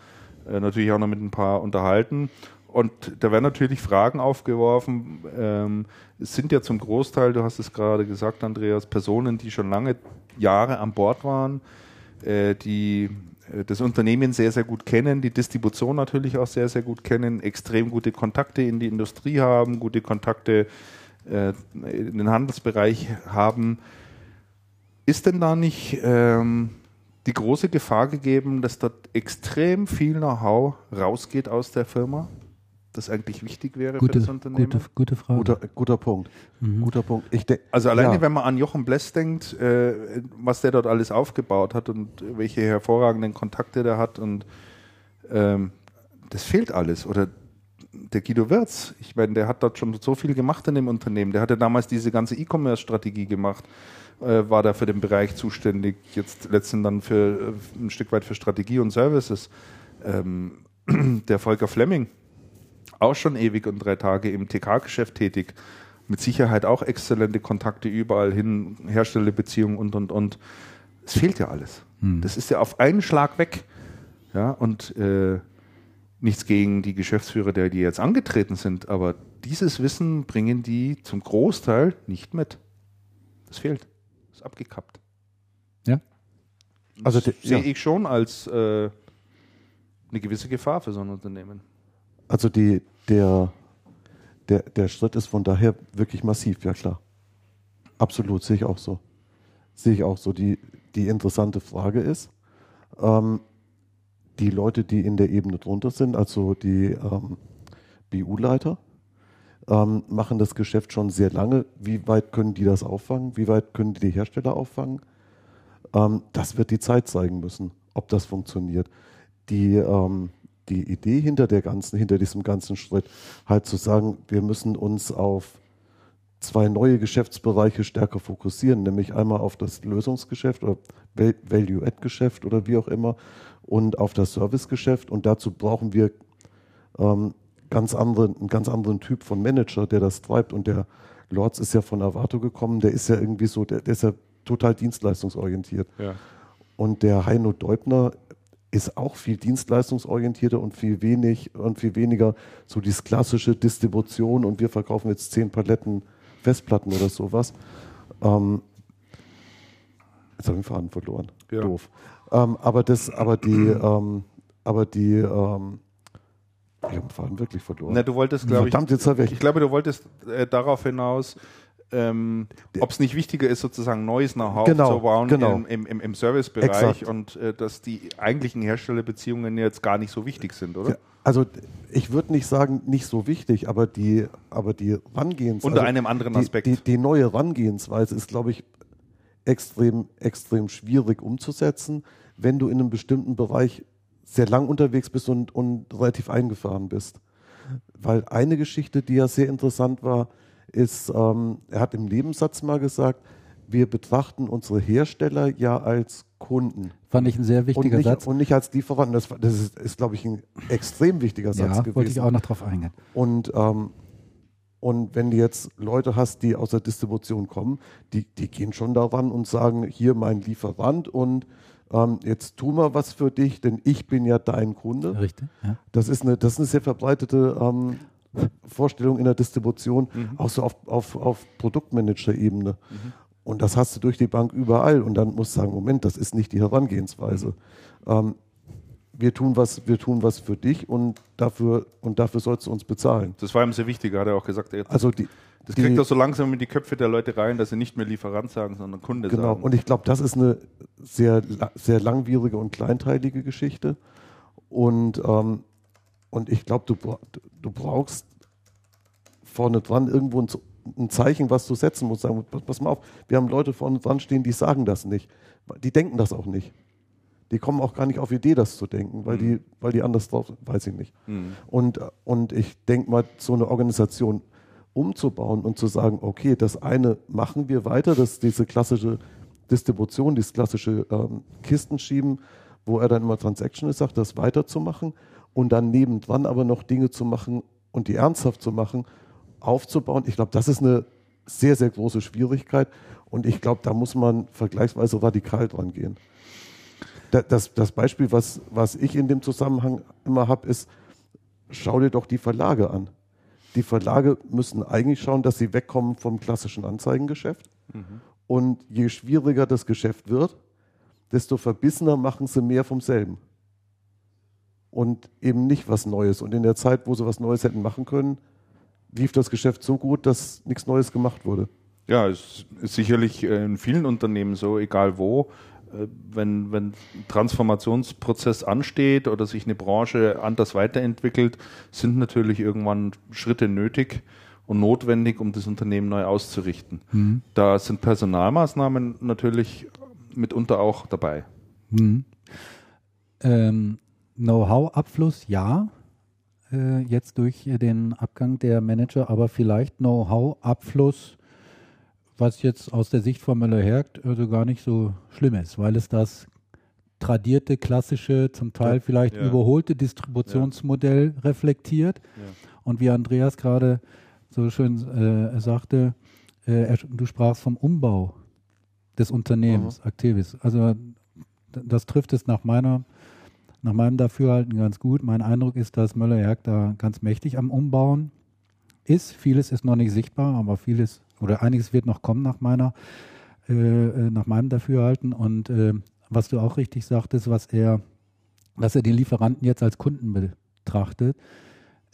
äh, natürlich auch noch mit ein paar unterhalten. Und da werden natürlich Fragen aufgeworfen. Ähm, es sind ja zum Großteil, du hast es gerade gesagt, Andreas, Personen, die schon lange Jahre an Bord waren, äh, die das Unternehmen sehr, sehr gut kennen, die Distribution natürlich auch sehr, sehr gut kennen, extrem gute Kontakte in die Industrie haben, gute Kontakte äh, in den Handelsbereich haben. Ist denn da nicht ähm, die große Gefahr gegeben, dass dort extrem viel Know-how rausgeht aus der Firma? Das eigentlich wichtig wäre Gute, für das Unternehmen? gute, gute Frage. Guter, guter Punkt. Mhm. Guter Punkt. Ich denk- Also alleine, ja. wenn man an Jochen Bless denkt, äh, was der dort alles aufgebaut hat und welche hervorragenden Kontakte der hat und ähm, das fehlt alles. Oder der Guido Wirz, ich meine, der hat dort schon so viel gemacht in dem Unternehmen. Der hatte damals diese ganze E-Commerce-Strategie gemacht, äh, war da für den Bereich zuständig, jetzt letztendlich dann für äh, ein Stück weit für Strategie und Services. Ähm, der Volker Fleming, auch schon ewig und drei Tage im TK-Geschäft tätig. Mit Sicherheit auch exzellente Kontakte überall hin, Herstellerbeziehungen und, und, und. Es fehlt ja alles. Das ist ja auf einen Schlag weg. Ja, und äh, nichts gegen die Geschäftsführer, der die jetzt angetreten sind, aber dieses Wissen bringen die zum Großteil nicht mit. Das fehlt. Ist abgekappt. Ja. Also das sehe ja. ich schon als äh, eine gewisse Gefahr für so ein Unternehmen. Also die, der, der, der Schritt ist von daher wirklich massiv, ja klar. Absolut, sehe ich auch so. Sehe ich auch so. Die, die interessante Frage ist, ähm, die Leute, die in der Ebene drunter sind, also die ähm, BU-Leiter, ähm, machen das Geschäft schon sehr lange. Wie weit können die das auffangen? Wie weit können die die Hersteller auffangen? Ähm, das wird die Zeit zeigen müssen, ob das funktioniert. Die, ähm, die Idee hinter der ganzen, hinter diesem ganzen Schritt, halt zu sagen, wir müssen uns auf zwei neue Geschäftsbereiche stärker fokussieren, nämlich einmal auf das Lösungsgeschäft oder Val- Value-Add-Geschäft oder wie auch immer und auf das Servicegeschäft. Und dazu brauchen wir ähm, ganz anderen, einen ganz anderen Typ von Manager, der das treibt. Und der Lords ist ja von Avato gekommen, der ist ja irgendwie so, der, der ist ja total dienstleistungsorientiert. Ja. Und der Heino Deubner ist auch viel dienstleistungsorientierter und viel wenig und viel weniger so dieses klassische Distribution und wir verkaufen jetzt zehn Paletten Festplatten oder sowas. Ähm, jetzt habe ich den Faden verloren. Ja. Doof. Ähm, aber das, aber die, ähm, aber die, ähm, ich habe den Faden wirklich verloren. Na, du wolltest, glaube ich, Verdammt, jetzt habe ich. Ich glaube, du wolltest äh, darauf hinaus, ähm, ob es nicht wichtiger ist, sozusagen neues Know-how Genau, aufzubauen genau. im, im, im, Servicebereich Exakt. und äh, dass die eigentlichen Herstellerbeziehungen jetzt gar nicht so wichtig sind, oder? Ja, also ich würde nicht sagen, nicht so wichtig, aber die, aber die Rangehensweise. Unter einem anderen die, Aspekt. Die, die neue Rangehensweise ist, glaube ich, extrem, extrem schwierig umzusetzen, wenn du in einem bestimmten Bereich sehr lang unterwegs bist und, und relativ eingefahren bist. Weil eine Geschichte, die ja sehr interessant war, ist, ähm, er hat im Nebensatz mal gesagt, wir betrachten unsere Hersteller ja als Kunden Fand ich ein sehr und wichtiger nicht, Satz. und nicht als Lieferanten. Das, das ist, ist glaube ich, ein extrem wichtiger Satz ja, gewesen. wollte ich auch noch drauf eingehen. Und, ähm, und wenn du jetzt Leute hast, die aus der Distribution kommen, die, die gehen schon daran und sagen, hier mein Lieferant und ähm, jetzt tu mal was für dich, denn ich bin ja dein Kunde. Richtig. Ja. Das ist eine, das ist eine sehr verbreitete ähm, Vorstellung in der Distribution, auch so auf, auf, auf Produktmanager-Ebene. Und das hast du durch die Bank überall. Und dann musst du sagen, Moment, das ist nicht die Herangehensweise. Ähm, wir, tun was, wir tun was für dich und dafür, und dafür sollst du uns bezahlen. Das war ihm sehr wichtig, hat er auch gesagt. Er- Also die, das die, kriegt auch so langsam in die Köpfe der Leute rein, dass sie nicht mehr Lieferant sagen, sondern Kunde Genau, sagen. und ich glaube, das ist eine sehr, sehr langwierige und kleinteilige Geschichte. Und, ähm, und ich glaube, du, du brauchst vorne dran irgendwo ein, ein Zeichen, was du setzen musst. Sagen, pass- mal auf, wir haben Leute vorne dran stehen, die sagen das nicht. Die denken das auch nicht. Die kommen auch gar nicht auf Idee, das zu denken, weil, die, weil die anders drauf sind, weiß ich nicht. Und, und ich denke mal, so eine Organisation umzubauen und zu sagen, okay, das eine machen wir weiter, das diese klassische Distribution, dieses klassische ähm, Kistenschieben, wo er dann immer Transactional sagt, das weiterzumachen und dann nebendran aber noch Dinge zu machen und die ernsthaft zu machen, aufzubauen. Ich glaube, das ist eine sehr, sehr große Schwierigkeit und ich glaube, da muss man vergleichsweise radikal dran gehen. Das, das Beispiel, was, was ich in dem Zusammenhang immer habe, ist, schau dir doch die Verlage an. Die Verlage müssen eigentlich schauen, dass sie wegkommen vom klassischen Anzeigengeschäft. Mhm. Und je schwieriger das Geschäft wird, desto verbissener machen sie mehr vom selben. Und eben nicht was Neues. Und in der Zeit, wo sie was Neues hätten machen können, lief das Geschäft so gut, dass nichts Neues gemacht wurde. Ja, es ist sicherlich äh, in vielen Unternehmen so, egal wo. Äh, wenn, wenn ein Transformationsprozess ansteht oder sich eine Branche anders weiterentwickelt, sind natürlich irgendwann Schritte nötig und notwendig, um das Unternehmen neu auszurichten. Mhm. Da sind Personalmaßnahmen natürlich mitunter auch dabei. Mhm. Ähm, Know-how-Abfluss ja, äh, jetzt durch den Abgang der Manager, aber vielleicht Know-how-Abfluss was jetzt aus der Sicht von Müller-Hergt also gar nicht so schlimm ist, weil es das tradierte, klassische, zum Teil ja, vielleicht ja. überholte Distributionsmodell ja. reflektiert. Und wie Andreas gerade so schön äh, sagte, äh, du sprachst vom Umbau des Unternehmens, mhm. Activis. Also das trifft es nach meiner nach meinem Dafürhalten ganz gut. Mein Eindruck ist, dass Möller-Herg da ganz mächtig am Umbauen ist. Vieles ist noch nicht sichtbar, aber vieles oder einiges wird noch kommen nach meiner, äh, äh, nach meinem Dafürhalten. Und äh, was du auch richtig sagtest, was er, dass er den Lieferanten jetzt als Kunden betrachtet,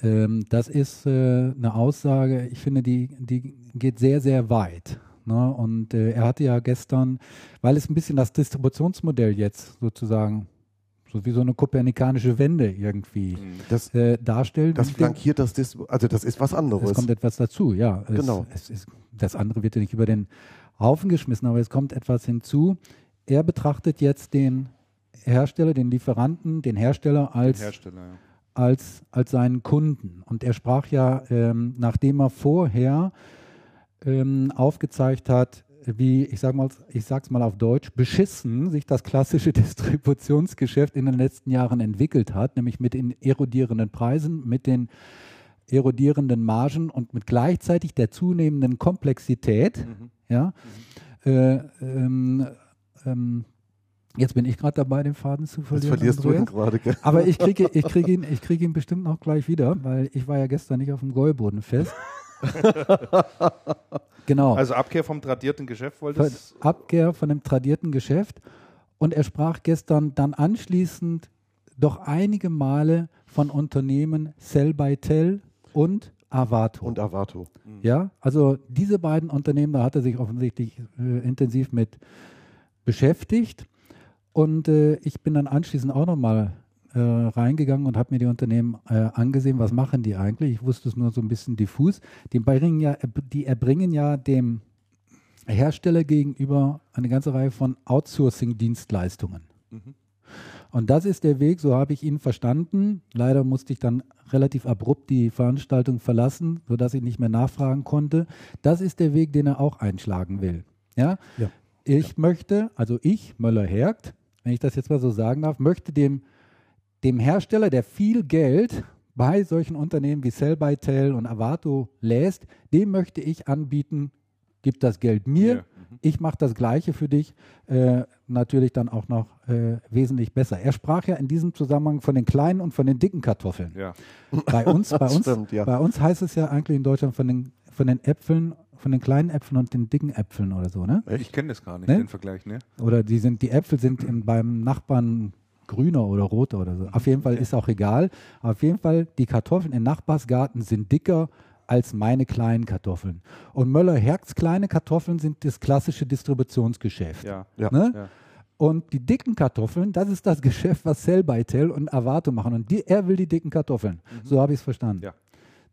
ähm, das ist äh, eine Aussage, ich finde, die, die geht sehr, sehr weit. Ne? Und äh, er hatte ja gestern, weil es ein bisschen das Distributionsmodell jetzt sozusagen so wie so eine kopernikanische Wende irgendwie mhm. das, äh, darstellt. Das flankiert das, also das ist was anderes. Es kommt etwas dazu, ja. Es, genau. Es ist, das andere wird ja nicht über den Haufen geschmissen, aber es kommt etwas hinzu. Er betrachtet jetzt den Hersteller, den Lieferanten, den Hersteller als, Hersteller, ja. als, als seinen Kunden. Und er sprach ja, ähm, nachdem er vorher ähm, aufgezeigt hat, wie, ich sage mal, ich sag's mal auf Deutsch, beschissen sich das klassische Distributionsgeschäft in den letzten Jahren entwickelt hat, nämlich mit den erodierenden Preisen, mit den erodierenden Margen und mit gleichzeitig der zunehmenden Komplexität. Mhm. Ja, mhm. Äh, ähm, ähm, Jetzt bin ich gerade dabei, den Faden zu verlieren. Jetzt verlierst Andreas. du ihn gerade. Aber ich kriege ich krieg ihn, krieg ihn bestimmt noch gleich wieder, weil ich war ja gestern nicht auf dem Gäuboden fest. genau. Also Abkehr vom tradierten Geschäft wolltest Abkehr von dem tradierten Geschäft. Und er sprach gestern dann anschließend doch einige Male von Unternehmen Sell by Tell und Avato. Und Avato. Ja, also diese beiden Unternehmen, da hat er sich offensichtlich äh, intensiv mit beschäftigt. Und äh, ich bin dann anschließend auch nochmal äh, reingegangen und habe mir die Unternehmen äh, angesehen, was machen die eigentlich. Ich wusste es nur so ein bisschen diffus. Die, bringen ja, die erbringen ja dem Hersteller gegenüber eine ganze Reihe von Outsourcing-Dienstleistungen. Mhm. Und das ist der Weg, so habe ich ihn verstanden. Leider musste ich dann relativ abrupt die Veranstaltung verlassen, sodass ich nicht mehr nachfragen konnte. Das ist der Weg, den er auch einschlagen will. Ja? ja. Ich ja. möchte, also ich, Möller-Hergt, wenn ich das jetzt mal so sagen darf, möchte dem dem Hersteller, der viel Geld bei solchen Unternehmen wie Sell by Tell und Avato lässt, dem möchte ich anbieten, gib das Geld mir, ja. mhm. ich mache das Gleiche für dich, äh, natürlich dann auch noch äh, wesentlich besser. Er sprach ja in diesem Zusammenhang von den kleinen und von den dicken Kartoffeln. Ja. Bei uns, bei uns, stimmt, ja. bei uns heißt es ja eigentlich in Deutschland von den, von den Äpfeln von den kleinen Äpfeln und den dicken Äpfeln oder so, ne? Ich kenne das gar nicht, ne? den Vergleich, ne? Oder die sind, die Äpfel sind in, beim Nachbarn grüner oder roter oder so. Auf jeden Fall ist auch egal. Auf jeden Fall, die Kartoffeln im Nachbarsgarten sind dicker als meine kleinen Kartoffeln. Und Möller-Herz kleine Kartoffeln sind das klassische Distributionsgeschäft. Ja. Ja. Ne? ja. Und die dicken Kartoffeln, das ist das Geschäft, was Sell by Tell und Avato machen. Und die, er will die dicken Kartoffeln. Mhm. So habe ich es verstanden. Ja.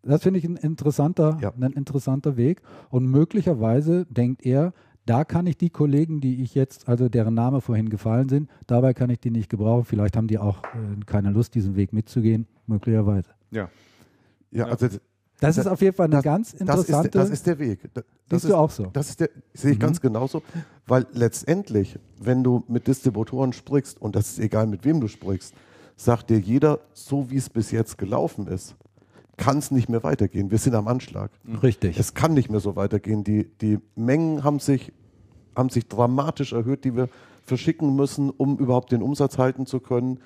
Das finde ich ein interessanter, ja. ein interessanter Weg. Und möglicherweise denkt er, da kann ich die Kollegen, die ich jetzt, also deren Name vorhin gefallen sind, dabei kann ich die nicht gebrauchen. Vielleicht haben die auch äh, keine Lust, diesen Weg mitzugehen, möglicherweise. Ja. Ja, also Das ist auf jeden Fall eine das, ganz das ist, interessante. das ist der Weg. Das Siehst ist, du auch so? Das ist der, sehe ich ganz genauso, weil letztendlich, wenn du mit Distributoren sprichst, und das ist egal, mit wem du sprichst, sagt dir jeder, so wie es bis jetzt gelaufen ist, kann es nicht mehr weitergehen. Wir sind am Anschlag. Richtig. Es kann nicht mehr so weitergehen. Die, die Mengen haben sich, haben sich dramatisch erhöht, die wir verschicken müssen, um überhaupt den Umsatz halten zu können.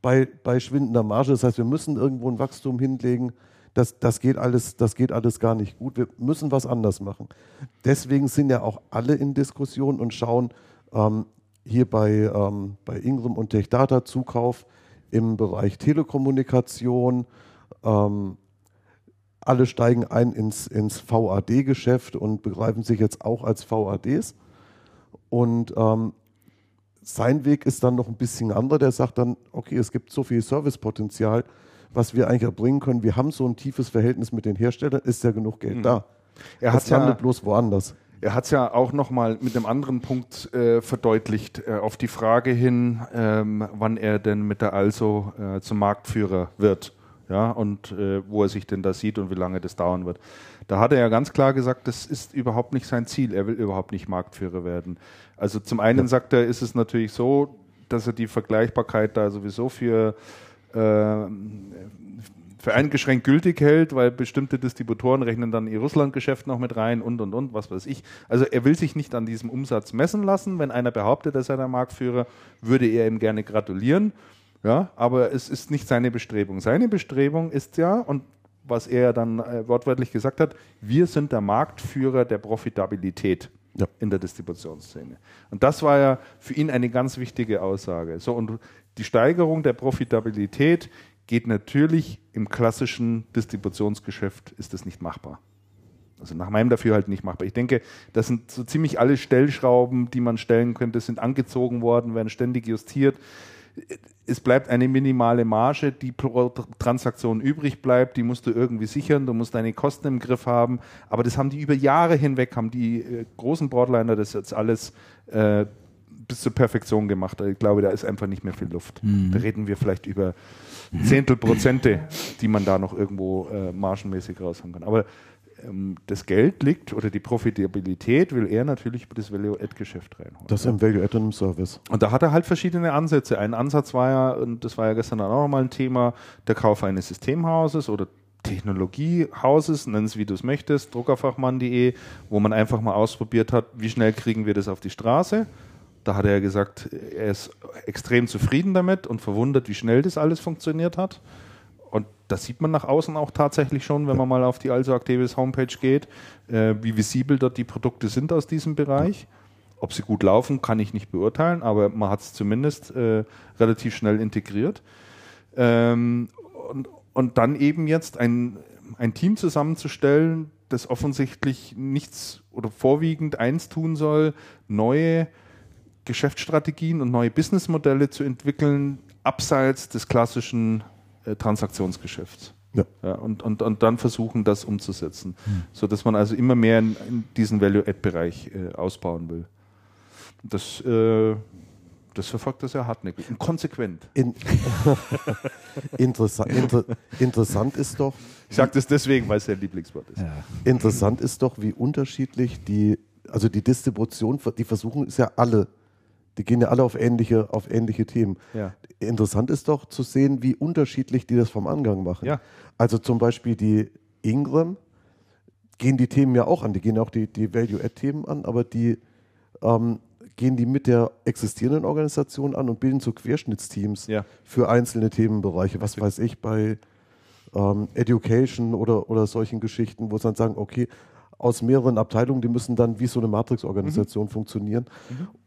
Bei, bei schwindender Marge. Das heißt, wir müssen irgendwo ein Wachstum hinlegen. Das, das, geht alles, das geht alles gar nicht gut. Wir müssen was anders machen. Deswegen sind ja auch alle in Diskussion und schauen ähm, hier bei, ähm, bei Ingram und Tech Data Zukauf im Bereich Telekommunikation. Ähm, alle steigen ein ins, ins VAD-Geschäft und begreifen sich jetzt auch als VADs. Und ähm, sein Weg ist dann noch ein bisschen anderer. Der sagt dann, okay, es gibt so viel Servicepotenzial, was wir eigentlich erbringen können. Wir haben so ein tiefes Verhältnis mit den Herstellern, ist ja genug Geld da. Er hat ja, bloß woanders. Er hat es ja auch nochmal mit einem anderen Punkt äh, verdeutlicht, äh, auf die Frage hin, ähm, wann er denn mit der Also äh, zum Marktführer wird. Ja, und äh, wo er sich denn da sieht und wie lange das dauern wird. Da hat er ja ganz klar gesagt, das ist überhaupt nicht sein Ziel. Er will überhaupt nicht Marktführer werden. Also zum einen sagt er, ist es natürlich so, dass er die Vergleichbarkeit da sowieso für äh, für eingeschränkt gültig hält, weil bestimmte Distributoren rechnen dann ihr Russlandgeschäft noch mit rein und und und, was weiß ich. Also er will sich nicht an diesem Umsatz messen lassen. Wenn einer behauptet, er sei der Marktführer, würde er ihm gerne gratulieren. Ja, aber es ist nicht seine Bestrebung. Seine Bestrebung ist ja, und was er dann äh, wortwörtlich gesagt hat, wir sind der Marktführer der Profitabilität Ja. in der Distributionsszene. Und das war ja für ihn eine ganz wichtige Aussage. So, und die Steigerung der Profitabilität geht natürlich im klassischen Distributionsgeschäft ist das nicht machbar. Also nach meinem Dafürhalten nicht machbar. Ich denke, das sind so ziemlich alle Stellschrauben, die man stellen könnte, sind angezogen worden, werden ständig justiert. Es bleibt eine minimale Marge, die pro Transaktion übrig bleibt, die musst du irgendwie sichern, du musst deine Kosten im Griff haben. Aber das haben die über Jahre hinweg, haben die äh, großen Broadliner das jetzt alles äh, bis zur Perfektion gemacht. Ich glaube, da ist einfach nicht mehr viel Luft. Da reden wir vielleicht über Zehntel Prozente, die man da noch irgendwo äh, margenmäßig raushauen kann. Aber das Geld liegt oder die Profitabilität will er natürlich über das Value-Add-Geschäft reinholen. Das im Value Add und im Service. Und da hat er halt verschiedene Ansätze. Ein Ansatz war ja, und das war ja gestern auch nochmal ein Thema, der Kauf eines Systemhauses oder Technologiehauses, nenn es wie du es möchtest, druckerfachmann.de, wo man einfach mal ausprobiert hat, wie schnell kriegen wir das auf die Straße. Da hat er ja gesagt, er ist extrem zufrieden damit und verwundert, wie schnell das alles funktioniert hat. Und das sieht man nach außen auch tatsächlich schon, wenn man mal auf die Also Activis Homepage geht, äh, wie visibel dort die Produkte sind aus diesem Bereich. Ob sie gut laufen, kann ich nicht beurteilen, aber man hat es zumindest äh, relativ schnell integriert. Ähm, und, und dann eben jetzt ein, ein Team zusammenzustellen, das offensichtlich nichts oder vorwiegend eins tun soll, neue Geschäftsstrategien und neue Businessmodelle zu entwickeln, abseits des klassischen äh, Transaktionsgeschäfts. Ja. Ja, und, und, und dann versuchen, das umzusetzen, so dass man also immer mehr in, in diesen Value-Add-Bereich äh, ausbauen will. Das, äh, das verfolgt das ja hartnäckig und konsequent. In, Interessa inter interessant ist doch, Ich sage das deswegen, weil es sein Lieblingswort ist. Ja. interessant ist doch, wie unterschiedlich die, also die Distribution, die versuchen ist ja alle, die gehen ja alle auf ähnliche, auf ähnliche Themen. Ja. Interessant ist doch zu sehen, wie unterschiedlich die das vom Angang machen. Ja. Also zum Beispiel die Ingram gehen die Themen ja auch an, die gehen auch die, die Value-Add-Themen an, aber die ähm, gehen die mit der existierenden Organisation an und bilden so Querschnittsteams Ja. für einzelne Themenbereiche. Was weiß ich, bei ähm, Education oder, oder solchen Geschichten, wo sie dann sagen, okay, aus mehreren Abteilungen, die müssen dann wie so eine Matrix-Organisation funktionieren.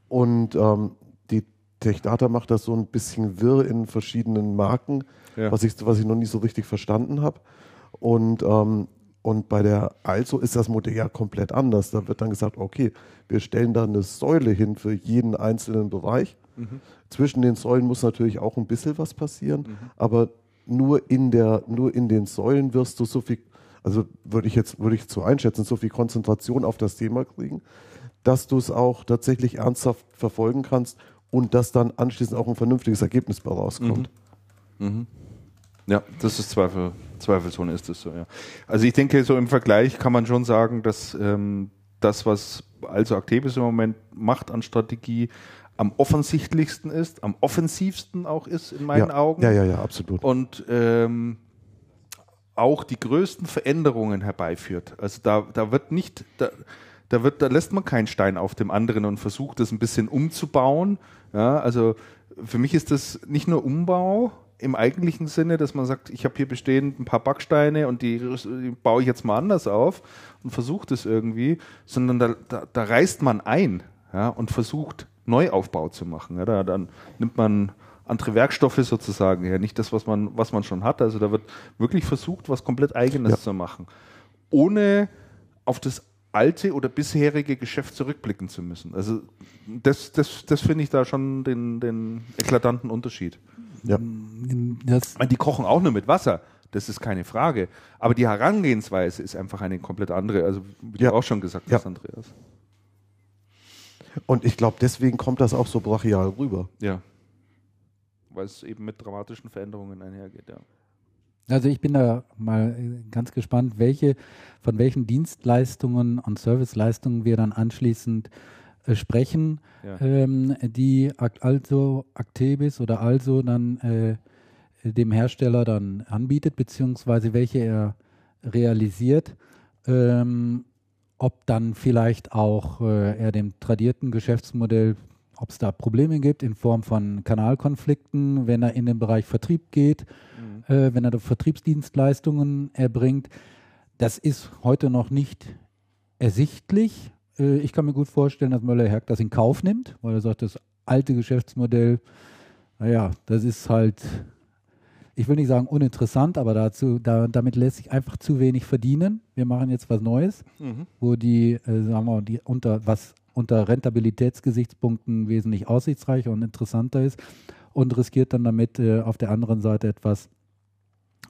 Und ähm, die TechData macht das so ein bisschen wirr in verschiedenen Marken, Ja. was, ich, was ich noch nie so richtig verstanden habe. Und, ähm, und bei der Also ist das Modell ja komplett anders. Da wird dann gesagt, okay, wir stellen da eine Säule hin für jeden einzelnen Bereich. Zwischen den Säulen muss natürlich auch ein bisschen was passieren, aber nur in, der, nur in den Säulen wirst du so viel, also würde ich jetzt würde ich so einschätzen, so viel Konzentration auf das Thema kriegen, dass du es auch tatsächlich ernsthaft verfolgen kannst und dass dann anschließend auch ein vernünftiges Ergebnis bei rauskommt. Ja, das ist zweifel, Zweifelsohne ist es so, ja. Also ich denke, so im Vergleich kann man schon sagen, dass ähm, das, was also Actebis im Moment macht an Strategie, am offensichtlichsten ist, am offensivsten auch ist in meinen ja. Augen. Ja, ja, ja, absolut. Und ähm, auch die größten Veränderungen herbeiführt. Also da, da wird nicht, da, da wird, da lässt man keinen Stein auf dem anderen und versucht, das ein bisschen umzubauen. Ja, also für mich ist das nicht nur Umbau im eigentlichen Sinne, dass man sagt, ich habe hier bestehend ein paar Backsteine und die, die baue ich jetzt mal anders auf und versuche das irgendwie, sondern da, da, da reißt man ein ja, und versucht Neuaufbau zu machen. Ja, da, dann nimmt man andere Werkstoffe sozusagen her, nicht das, was man, was man schon hat. Also da wird wirklich versucht, was komplett Eigenes Ja. zu machen, ohne auf das alte oder bisherige Geschäft zurückblicken zu müssen. Also das, das, das finde ich da schon den, den eklatanten Unterschied. Ja. Das, Ich meine, die kochen auch nur mit Wasser, das ist keine Frage. Aber die Herangehensweise ist einfach eine komplett andere. Also wie Ja. du auch schon gesagt Ja. hast, Andreas. Und ich glaube, deswegen kommt das auch so brachial rüber. Ja. Weil es eben mit dramatischen Veränderungen einhergeht, ja. Also ich bin da mal äh, ganz gespannt, welche von welchen Dienstleistungen und Serviceleistungen wir dann anschließend äh, sprechen, Ja. ähm, die also Actebis oder also dann äh, dem Hersteller dann anbietet, beziehungsweise welche er realisiert. Ähm, ob dann vielleicht auch äh, er dem tradierten Geschäftsmodell, ob es da Probleme gibt in Form von Kanalkonflikten, wenn er in den Bereich Vertrieb geht, äh, wenn er da Vertriebsdienstleistungen erbringt. Das ist heute noch nicht ersichtlich. Äh, ich kann mir gut vorstellen, dass Möller-Herg das in Kauf nimmt, weil er sagt, das alte Geschäftsmodell, naja, das ist halt, ich will nicht sagen uninteressant, aber dazu, da, damit lässt sich einfach zu wenig verdienen. Wir machen jetzt was Neues Mhm. wo die, äh, sagen wir mal, die unter, was unter Rentabilitätsgesichtspunkten wesentlich aussichtsreicher und interessanter ist und riskiert dann damit äh, auf der anderen Seite etwas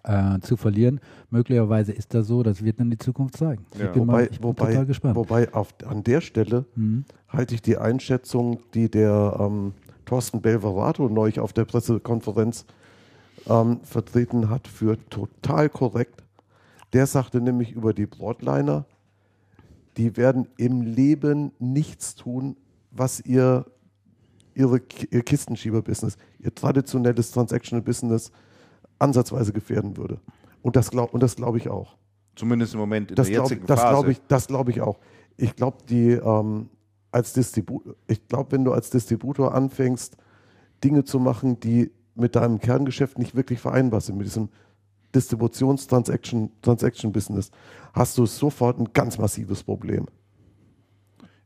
äh, zu verlieren. Möglicherweise ist das so, das wird dann die Zukunft zeigen. Ja. Ich bin, Wobei, mal, ich bin wobei, total gespannt. wobei auf, an der Stelle Mhm. halte ich die Einschätzung, die der ähm, Thorsten Belverato neulich auf der Pressekonferenz ähm, vertreten hat, für total korrekt. Der sagte nämlich über die Broadliner, die werden im Leben nichts tun, was ihr, ihre, ihr Kistenschieber-Business, ihr traditionelles Transactional-Business ansatzweise gefährden würde. Und das glaube glaub ich auch. Zumindest im Moment in Das der glaube jetzigen das Phase. glaub ich, das glaub ich auch. Ich glaube, die ähm, als Distributor, ich glaube, wenn du als Distributor anfängst, Dinge zu machen, die mit deinem Kerngeschäft nicht wirklich vereinbar sind, mit diesem Distributions-Transaction Transaction Business, hast du sofort ein ganz massives Problem.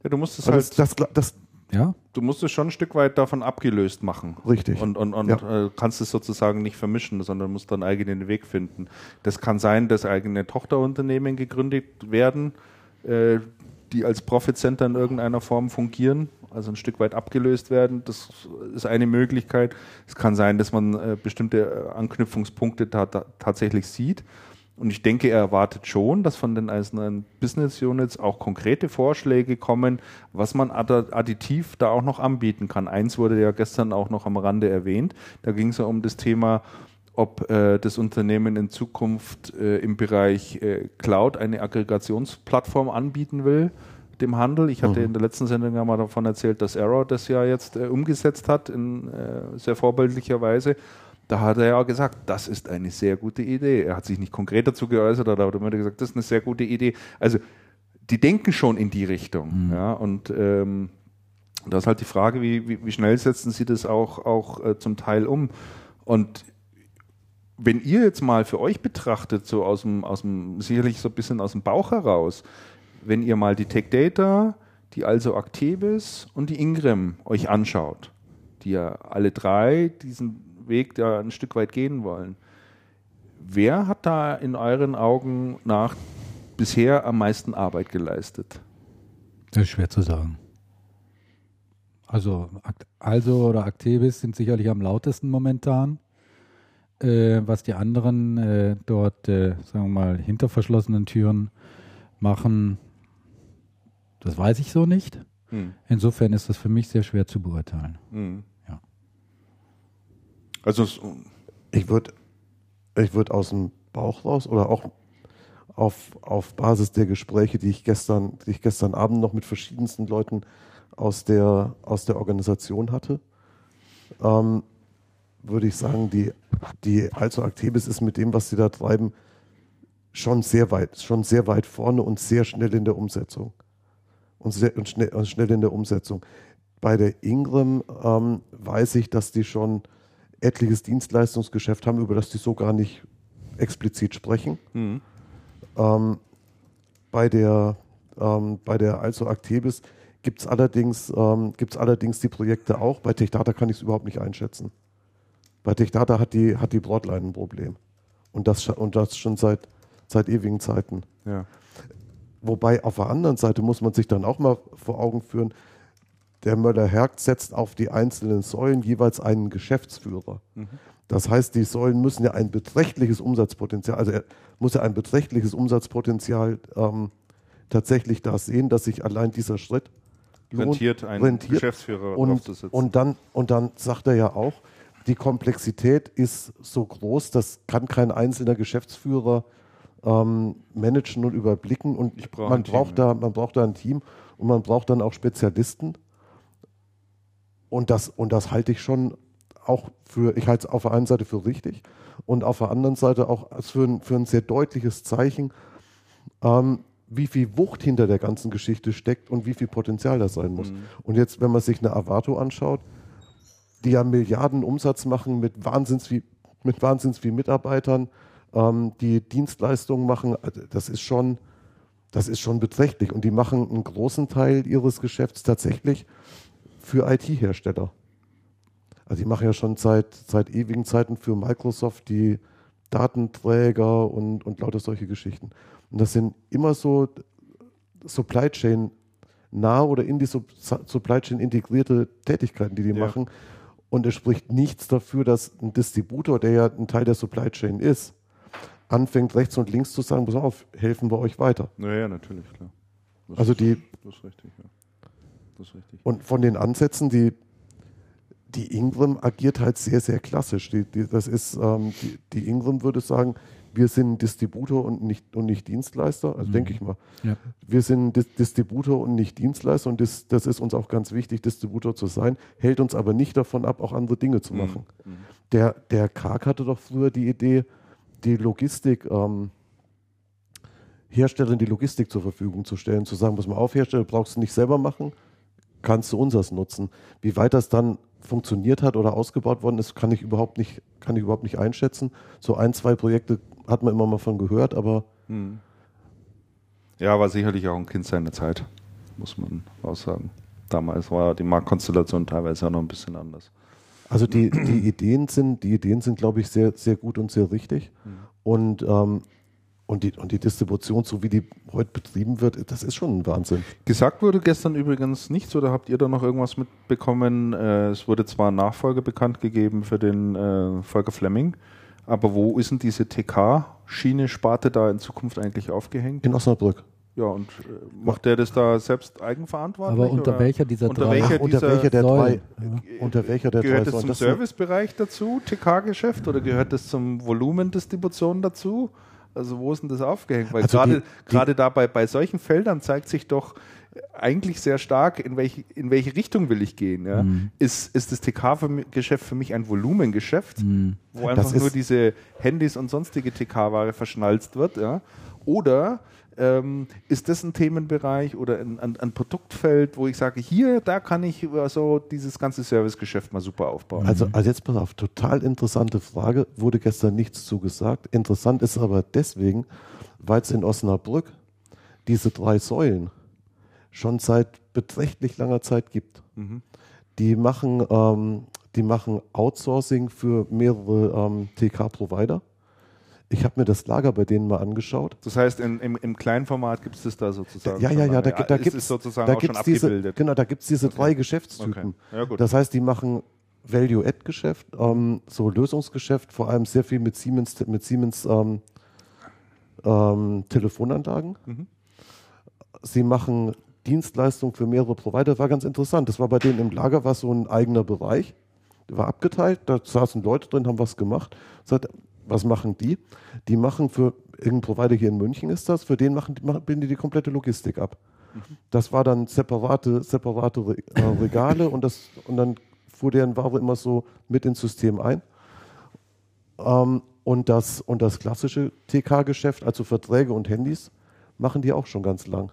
ja, du musst es halt, das, das, das, Ja, du musst es schon ein Stück weit davon abgelöst machen. richtig. Und, und, und Ja. äh, kannst es sozusagen nicht vermischen, sondern musst dann eigenen Weg finden. Das kann sein, dass eigene Tochterunternehmen gegründet werden, äh, die als Profit Center in irgendeiner Form fungieren, also ein Stück weit abgelöst werden. Das ist eine Möglichkeit. Es kann sein, dass man äh, bestimmte äh, Anknüpfungspunkte ta ta tatsächlich sieht. Und ich denke, er erwartet schon, dass von den einzelnen Business Units auch konkrete Vorschläge kommen, was man additiv da auch noch anbieten kann. Eins wurde ja gestern auch noch am Rande erwähnt. Da ging es ja um das Thema, ob äh, das Unternehmen in Zukunft äh, im Bereich äh, Cloud eine Aggregationsplattform anbieten will dem Handel. Ich hatte in der letzten Sendung ja mal davon erzählt, dass Arrow das ja jetzt äh, umgesetzt hat in äh, sehr vorbildlicher Weise. Da hat er ja gesagt, das ist eine sehr gute Idee. Er hat sich nicht konkret dazu geäußert, aber er hat immer gesagt, das ist eine sehr gute Idee. Also die denken schon in die Richtung. Ja, und ähm, da ist halt die Frage, wie, wie, wie schnell setzen sie das auch, auch äh, zum Teil um. Und wenn ihr jetzt mal für euch betrachtet, so aus dem, aus dem, sicherlich so ein bisschen aus dem Bauch heraus, wenn ihr mal die Tech Data, die also Actebis und die Ingram euch anschaut, die ja alle drei diesen Weg da ein Stück weit gehen wollen, wer hat da in euren Augen nach bisher am meisten Arbeit geleistet? das ist schwer zu sagen. Also, also oder Actebis sind sicherlich am lautesten momentan. Äh, was die anderen äh, dort, äh, sagen wir mal, hinter verschlossenen Türen machen, das weiß ich so nicht. Hm. Insofern ist das für mich sehr schwer zu beurteilen. Hm. Ja. Also es- Ich würde ich würd aus dem Bauch raus oder auch auf, auf Basis der Gespräche, die ich gestern, die ich gestern Abend noch mit verschiedensten Leuten aus der, aus der Organisation hatte, ähm, würde ich sagen, die, die Also Actebis ist mit dem, was sie da treiben, schon sehr weit, schon sehr weit vorne und sehr schnell in der Umsetzung. Und, sehr, und, schnell, und schnell in der Umsetzung. Bei der Ingram ähm, weiß ich, dass die schon etliches Dienstleistungsgeschäft haben, über das die so gar nicht explizit sprechen. Mhm. Ähm, bei der, ähm, bei der Also Actebis gibt es allerdings, ähm, gibt's allerdings die Projekte auch. Bei TechData kann ich es überhaupt nicht einschätzen. Bei TechData hat die, hat die Broadline ein Problem. Und das, und das schon seit, seit ewigen Zeiten. Ja. Wobei auf der anderen Seite muss man sich dann auch mal vor Augen führen, der Möller-Hergt setzt auf die einzelnen Säulen jeweils einen Geschäftsführer. Das heißt, die Säulen müssen ja ein beträchtliches Umsatzpotenzial, also er muss ja ein beträchtliches Umsatzpotenzial ähm, tatsächlich da sehen, dass sich allein dieser Schritt lohnt, Rentiert ein rentiert. Geschäftsführer und, und, dann, und dann sagt er ja auch, die Komplexität ist so groß, das kann kein einzelner Geschäftsführer ähm, managen und überblicken. Und Ich brauche man, Team, braucht da, man braucht da ein Team und man braucht dann auch Spezialisten. Und das, und das halte ich schon auch für, ich halte es auf der einen Seite für richtig und auf der anderen Seite auch für ein, für ein sehr deutliches Zeichen, ähm, wie viel Wucht hinter der ganzen Geschichte steckt und wie viel Potenzial das sein muss. Und jetzt, wenn man sich eine Avato anschaut, die ja Milliarden Umsatz machen mit wahnsinns viel, mit wahnsinns viel Mitarbeitern, ähm, die Dienstleistungen machen, also das ist schon, das ist schon beträchtlich. Und die machen einen großen Teil ihres Geschäfts tatsächlich für IT-Hersteller. Also die machen ja schon seit, seit ewigen Zeiten für Microsoft die Datenträger und, und lauter solche Geschichten. Und das sind immer so Supply Chain nah oder in die Sup- Supply Chain integrierte Tätigkeiten, die die Ja. machen. Und es spricht nichts dafür, dass ein Distributor, der ja ein Teil der Supply Chain ist, anfängt rechts und links zu sagen, pass auf, helfen wir euch weiter. Naja, natürlich, klar. Das Also ist, die, Das ist richtig, ja. Das ist richtig. Und von den Ansätzen, die, die Ingram agiert halt sehr, sehr klassisch. Die, die, das ist, ähm, die, die Ingram würde sagen, wir sind Distributor und nicht, und nicht Dienstleister, also denke ich mal. Ja. Wir sind Dis Distributor und nicht Dienstleister und das, das ist uns auch ganz wichtig, Distributor zu sein, hält uns aber nicht davon ab, auch andere Dinge zu machen. Der, der Karg hatte doch früher die Idee, die Logistik, ähm, Herstellern die Logistik zur Verfügung zu stellen, zu sagen, pass mal auf, Hersteller, brauchst du nicht selber machen, kannst du unseres nutzen. Wie weit das dann funktioniert hat oder ausgebaut worden ist, kann ich überhaupt nicht, kann ich überhaupt nicht einschätzen. So ein, zwei Projekte hat man immer mal von gehört, aber Ja, war sicherlich auch ein Kind seiner Zeit, muss man auch sagen. Damals war die Marktkonstellation teilweise auch noch ein bisschen anders. Also die, die Ideen sind, die Ideen sind, glaube ich, sehr, sehr gut und sehr richtig. Und, ähm, und, die, und die Distribution, so wie die heute betrieben wird, das ist schon ein Wahnsinn. Gesagt wurde gestern übrigens nichts, oder habt ihr da noch irgendwas mitbekommen? Äh, es wurde zwar ein Nachfolger bekannt gegeben für den äh, Volker Fleming, aber wo ist denn diese TK-Schiene-Sparte da in Zukunft eigentlich aufgehängt? In Osnabrück. Ja, und äh, macht der das da selbst eigenverantwortlich? Aber unter oder? welcher dieser unter drei- welcher Ach, unter dieser welcher der Säulen, drei, unter welcher der Gehört drei das zum Servicebereich dazu, TK-Geschäft, oder gehört das zum Volumendistribution dazu? Also wo ist denn das aufgehängt? Weil Also gerade gerade da bei, solchen Feldern zeigt sich doch eigentlich sehr stark, in welche, in welche Richtung will ich gehen. Ja? Mhm. Ist, ist das TK-Geschäft für mich ein Volumengeschäft, Mhm. wo einfach nur diese Handys und sonstige TK-Ware verschnalzt wird? Ja? Oder ähm, ist das ein Themenbereich oder ein, ein, ein Produktfeld, wo ich sage, hier, da kann ich so dieses ganze Servicegeschäft mal super aufbauen? Also, also jetzt pass auf, total interessante Frage, wurde gestern nichts zugesagt. Interessant ist aber deswegen, weil es in Osnabrück diese drei Säulen schon seit beträchtlich langer Zeit gibt. Die machen, ähm, die machen Outsourcing für mehrere ähm, TK-Provider. Ich habe mir das Lager bei denen mal angeschaut. Das heißt, in, im, im Kleinformat gibt es das da sozusagen. Ja, ja, ja, da, da gibt es sozusagen da auch schon gibt's diese, abgebildet. genau, da gibt es diese drei Geschäftstypen. Okay. Ja. Das heißt, die machen Value-Add-Geschäft, ähm, so Lösungsgeschäft, vor allem sehr viel mit Siemens, mit Siemens ähm, ähm, Telefonanlagen. Mhm. Sie machen Dienstleistungen für mehrere Provider. War ganz interessant. Das war bei denen im Lager war so ein eigener Bereich. Der war abgeteilt, da saßen Leute drin, haben was gemacht. Sagt, was machen die? Die machen für irgendeinen Provider hier in München ist das, für den machen, machen bilden die die komplette Logistik ab. Das war dann separate, separate Re- äh, Regale und, das, und dann fuhr deren Ware immer so mit ins System ein. Ähm, und, das, und das klassische TK-Geschäft, also Verträge und Handys, machen die auch schon ganz lang.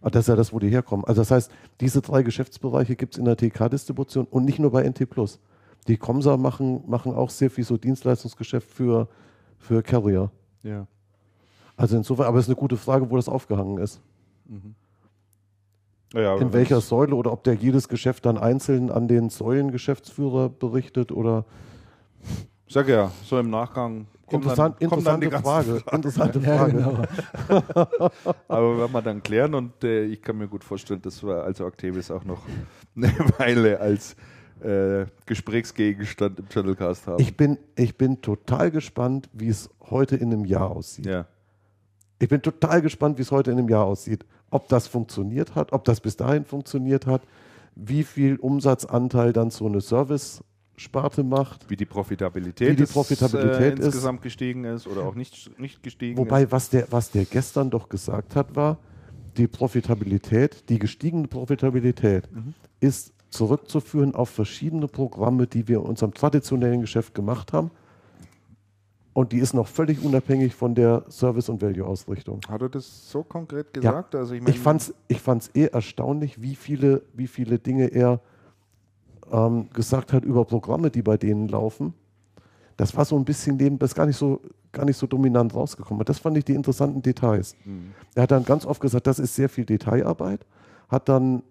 Ah, Das ist ja das, wo die herkommen. Also das heißt, diese drei Geschäftsbereiche gibt es in der TK-Distribution und nicht nur bei NT+. Die Comsa machen, machen auch sehr viel so Dienstleistungsgeschäft für, für Carrier. Ja. Also insofern, aber es ist eine gute Frage, wo das aufgehangen ist. Ja, aber In welcher Säule oder ob der jedes Geschäft dann einzeln an den Säulengeschäftsführer berichtet oder Sag ja, so im Nachgang. interessant, dann, interessante ganzen Frage. Interessante Ja, Frage. genau. Aber werden wir dann klären und äh, ich kann mir gut vorstellen, dass wir also Actavis auch noch eine Weile als äh, Gesprächsgegenstand im Channelcast haben. Ich bin, ich bin total gespannt, wie es heute in einem Jahr aussieht. ja. Ich bin total gespannt, wie es heute in einem Jahr aussieht. Ob das funktioniert hat, ob das bis dahin funktioniert hat, wie viel Umsatzanteil dann so eine Service-Sparte macht. Wie die Profitabilität, Wie die ist, Profitabilität äh, ist. insgesamt gestiegen ist oder auch nicht, nicht gestiegen Wobei, ist. was der, was der gestern doch gesagt hat, war, die Profitabilität, die gestiegene Profitabilität ist zurückzuführen auf verschiedene Programme, die wir in unserem traditionellen Geschäft gemacht haben. Und die ist noch völlig unabhängig von der Service- und Value-Ausrichtung. Hat er das so konkret gesagt? Also ich, mein, Ich fand's, ich fand's eh erstaunlich, wie viele, wie viele Dinge er ähm, gesagt hat über Programme, die bei denen laufen. Das war so ein bisschen neben, das ist gar nicht so, gar nicht so dominant rausgekommen. Das fand ich die interessanten Details. Mhm. Er hat dann ganz oft gesagt, das ist sehr viel Detailarbeit, hat dann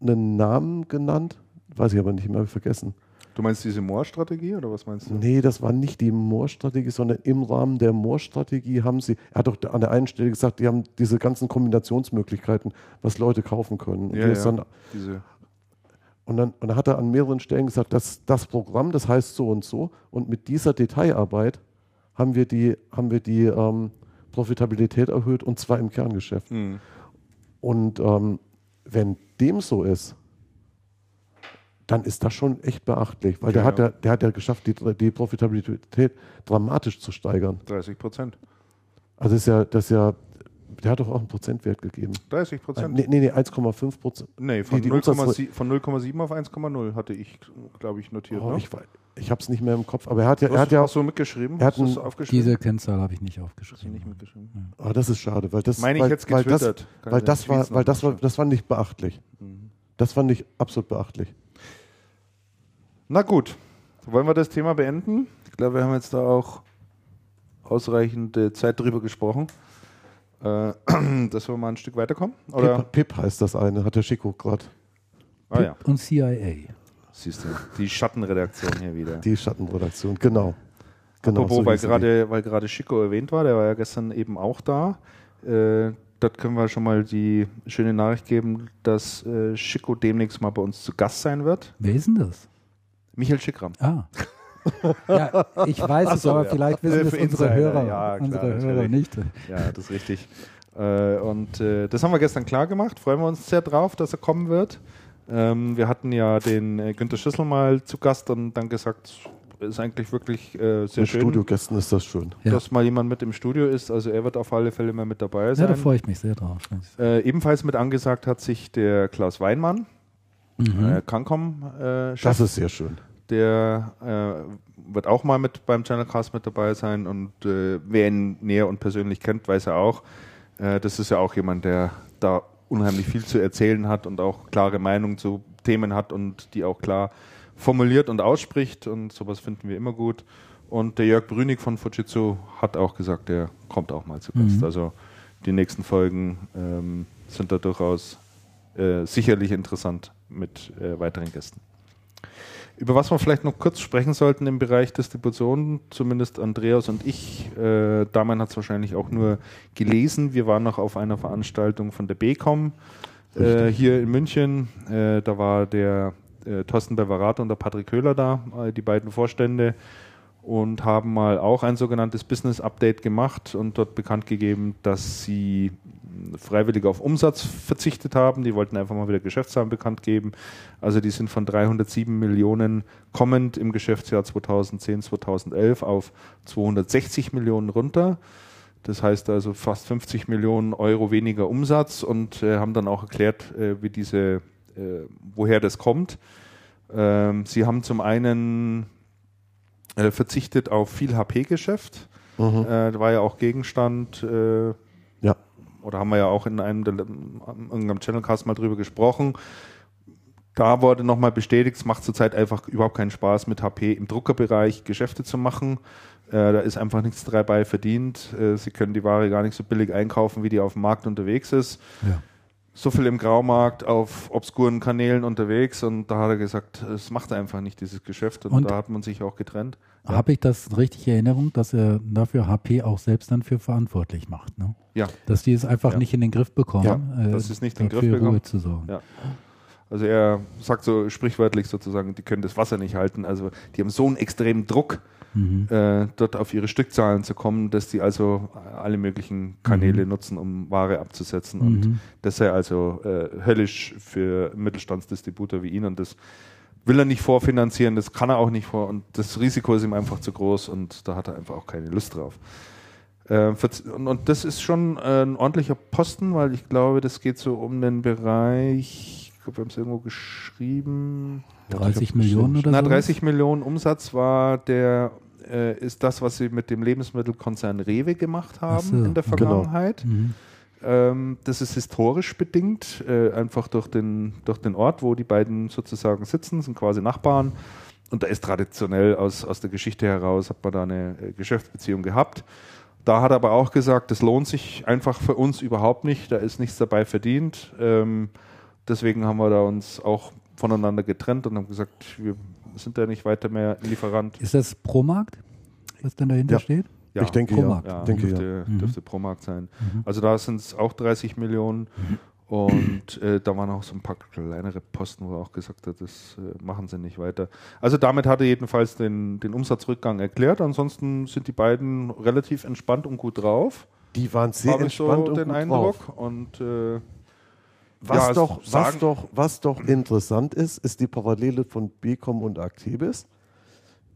einen Namen genannt, weiß ich aber nicht mehr, vergessen. Du meinst diese Moor-Strategie oder was meinst du? Nee, das war nicht die Moor-Strategie, sondern im Rahmen der Moor-Strategie haben sie, er hat doch an der einen Stelle gesagt, die haben diese ganzen Kombinationsmöglichkeiten, was Leute kaufen können. Und, Ja, ja. Dann, und, dann, und dann hat er an mehreren Stellen gesagt, dass das Programm, das heißt so und so, und mit dieser Detailarbeit haben wir die, haben wir die ähm, Profitabilität erhöht und zwar im Kerngeschäft. hm. Und ähm, wenn dem so ist, dann ist das schon echt beachtlich, weil der, Ja, hat ja. der hat ja geschafft, die, die Profitabilität dramatisch zu steigern. 30 Prozent. Also ist ja, das ist ja, der hat doch auch einen Prozentwert gegeben. 30 Äh, Prozent? Nee, nee, nee 1,5 Prozent. Nee, von die 0,7 Umsatz- von 0,7 auf 1,0 hatte ich, glaube ich, notiert. Oh, ne? ich ich habe es nicht mehr im Kopf, aber er hat ja, er hat ja, hast du mitgeschrieben? er hat ein- aufgeschrieben? Diese Kennzahl habe ich nicht aufgeschrieben. nicht mitgeschrieben. oh, das ist schade, weil das, Meine ich weil, jetzt weil das, weil das war, weil das war, das fand ich beachtlich. Mhm. Das fand ich absolut beachtlich. Na gut, wollen wir das Thema beenden? Ich glaube, wir haben jetzt da auch ausreichend äh, Zeit drüber gesprochen. Äh, dass wir mal ein Stück weiterkommen? Oder? Pip, Pip heißt das eine, hat der Chico gerade. Ah ja, Und CIA. Siehst du, die Schattenredaktion hier wieder. Die Schattenredaktion, genau. genau Apropos, so weil gerade weil gerade Chico erwähnt war, der war ja gestern eben auch da. Äh, dort können wir schon mal die schöne Nachricht geben, dass äh, Chico demnächst mal bei uns zu Gast sein wird. Wer ist denn das? Michael Schickram. Ah. ja, ich weiß es, so, aber ja. vielleicht Äh, wissen es für unsere Insider, Hörer, ja, klar, unsere. Hörer nicht. Ja, das ist richtig. Äh, und äh, das haben wir gestern klar gemacht. Freuen wir uns sehr drauf, dass er kommen wird. Ähm, wir hatten ja den äh, Günter Schüssel mal zu Gast und dann gesagt, ist eigentlich wirklich äh, sehr Mit schön, Studiogästen ist das schön. Ja. dass mal jemand mit im Studio ist. Also er wird auf alle Fälle mal mit dabei Ja, sein. da freue ich mich sehr drauf. Äh, ebenfalls mit angesagt hat sich der Klaus Weinmann, Mhm. äh, Cancom äh, Chef. Das ist sehr schön. Der äh, wird auch mal mit beim Channelcast mit dabei sein und äh, wer ihn näher und persönlich kennt, weiß er auch. Äh, das ist ja auch jemand, der da unheimlich viel zu erzählen hat und auch klare Meinung zu Themen hat und die auch klar formuliert und ausspricht und sowas finden wir immer gut. Und der Jörg Brünig von Fujitsu hat auch gesagt, der kommt auch mal zu Gast. Mhm. Also die nächsten Folgen ähm, sind da durchaus äh, sicherlich interessant mit äh, weiteren Gästen. Über was wir vielleicht noch kurz sprechen sollten im Bereich Distribution, zumindest Andreas und ich, äh, Damian hat es wahrscheinlich auch nur gelesen. Wir waren noch auf einer Veranstaltung von der BCom äh, hier in München. Äh, da war der äh, Thorsten Beverat und der Patrick Köhler da, äh, die beiden Vorstände. Und haben mal auch ein sogenanntes Business Update gemacht und dort bekannt gegeben, dass sie freiwillig auf Umsatz verzichtet haben. Die wollten einfach mal wieder Geschäftszahlen bekannt geben. Also die sind von 307 Millionen kommend im Geschäftsjahr 2010, 2011 auf 260 Millionen runter. Das heißt also fast 50 Millionen Euro weniger Umsatz und äh, haben dann auch erklärt, äh, wie diese, äh, woher das kommt. Ähm, sie haben zum einen äh, verzichtet auf viel HP-Geschäft. Mhm. Äh, war ja auch Gegenstand äh, ja oder haben wir ja auch in einem, irgendeinem Channelcast mal drüber gesprochen. Da wurde nochmal bestätigt, es macht zurzeit einfach überhaupt keinen Spaß, mit HP im Druckerbereich Geschäfte zu machen. Äh, da ist einfach nichts dabei verdient. Äh, sie können die Ware gar nicht so billig einkaufen, wie die auf dem Markt unterwegs ist. Ja. So viel im Graumarkt auf obskuren Kanälen unterwegs und da hat er gesagt, es macht einfach nicht dieses Geschäft und, und da hat man sich auch getrennt. Ja. Habe ich das richtig in Erinnerung, dass er dafür HP auch selbst dann für verantwortlich macht? Ne? Ja. Dass die es einfach ja. nicht in den Griff bekommen. Ja, äh, das ist nicht in den Griff bekommen. Ruhe zu sorgen. Ja. Also er sagt so sprichwörtlich sozusagen, die können das Wasser nicht halten. Also die haben so einen extremen Druck, mhm. äh, dort auf ihre Stückzahlen zu kommen, dass die also alle möglichen Kanäle mhm. nutzen, um Ware abzusetzen. Und mhm. das sei also äh, höllisch für Mittelstandsdistributor wie ihn. Und das will er nicht vorfinanzieren, das kann er auch nicht vor und das Risiko ist ihm einfach zu groß und da hat er einfach auch keine Lust drauf. Äh, und das ist schon ein ordentlicher Posten, weil ich glaube, das geht so um den Bereich, ich glaube, wir haben es irgendwo geschrieben. 30 Millionen oder so? Na, 30 Millionen Umsatz war der, äh, ist das, was sie mit dem Lebensmittelkonzern Rewe gemacht haben so, in der genau. Vergangenheit. Genau. Mhm. Ähm, das ist historisch bedingt, äh, einfach durch den, durch den Ort, wo die beiden sozusagen sitzen, sind quasi Nachbarn. Und da ist traditionell aus, aus der Geschichte heraus, hat man da eine äh, Geschäftsbeziehung gehabt. Da hat er aber auch gesagt, das lohnt sich einfach für uns überhaupt nicht, da ist nichts dabei verdient. Ähm, deswegen haben wir da uns auch voneinander getrennt und haben gesagt, wir sind da nicht weiter mehr Lieferant. Ist das Promarkt, was dann dahinter ja. steht? Ja, ich denke Promarkt. ja. ja denke dürfte, ja. dürfte Promarkt sein. Mhm. Also da sind es auch 30 Millionen. Mhm. Und äh, da waren auch so ein paar kleinere Posten, wo er auch gesagt hat, das äh, machen sie nicht weiter. Also damit hat er jedenfalls den, den Umsatzrückgang erklärt. Ansonsten sind die beiden relativ entspannt und gut drauf. Die waren sehr Habe entspannt so und den gut Eindruck. Drauf. Und äh, was, ja, doch, was, doch, was doch interessant ist, ist die Parallele von Becom und Actebis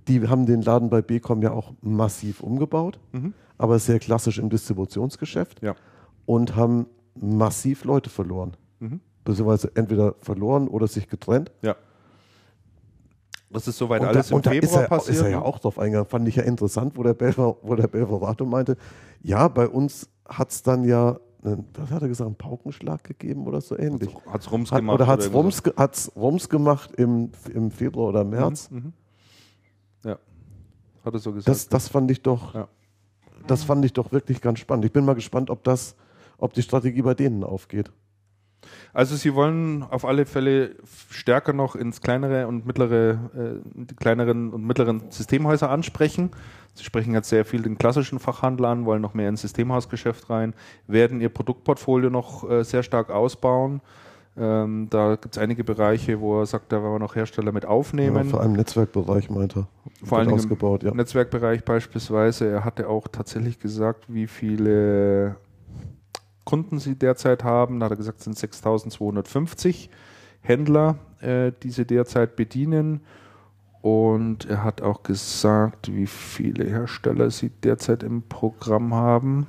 die haben den Laden bei Becom ja auch massiv umgebaut, mhm. aber sehr klassisch im Distributionsgeschäft ja. und haben massiv Leute verloren. Mhm. Beziehungsweise entweder verloren oder sich getrennt. Ja. Das ist soweit und alles da, im Februar ist er, passiert. Ist er ja ne? auch drauf eingegangen. Fand ich ja interessant, wo der Belver, wo der Belverato meinte, ja, bei uns hat es dann ja, was hat er gesagt, einen Paukenschlag gegeben oder so ähnlich. Hat es Rums hat, gemacht. Oder hat es Rums, Rums gemacht im, im Februar oder März. Mhm, mhm hat er so gesagt. Das, das fand ich doch, ja. das fand ich doch wirklich ganz spannend. Ich bin mal gespannt, ob das, ob die Strategie bei denen aufgeht. Also sie wollen auf alle Fälle stärker noch ins kleinere und mittlere, äh, kleineren und mittleren Systemhäuser ansprechen. Sie sprechen jetzt sehr viel den klassischen Fachhandel an, wollen noch mehr ins Systemhausgeschäft rein, werden ihr Produktportfolio noch äh, sehr stark ausbauen. Ähm, da gibt es einige Bereiche, wo er sagt, da wollen wir noch Hersteller mit aufnehmen. Ja, vor allem Netzwerkbereich meint er. Vor allem ausgebaut, ja. Netzwerkbereich beispielsweise. Er hatte auch tatsächlich gesagt, wie viele Kunden sie derzeit haben. Da hat er gesagt, es sind 6250 Händler, äh, die sie derzeit bedienen. Und er hat auch gesagt, wie viele Hersteller sie derzeit im Programm haben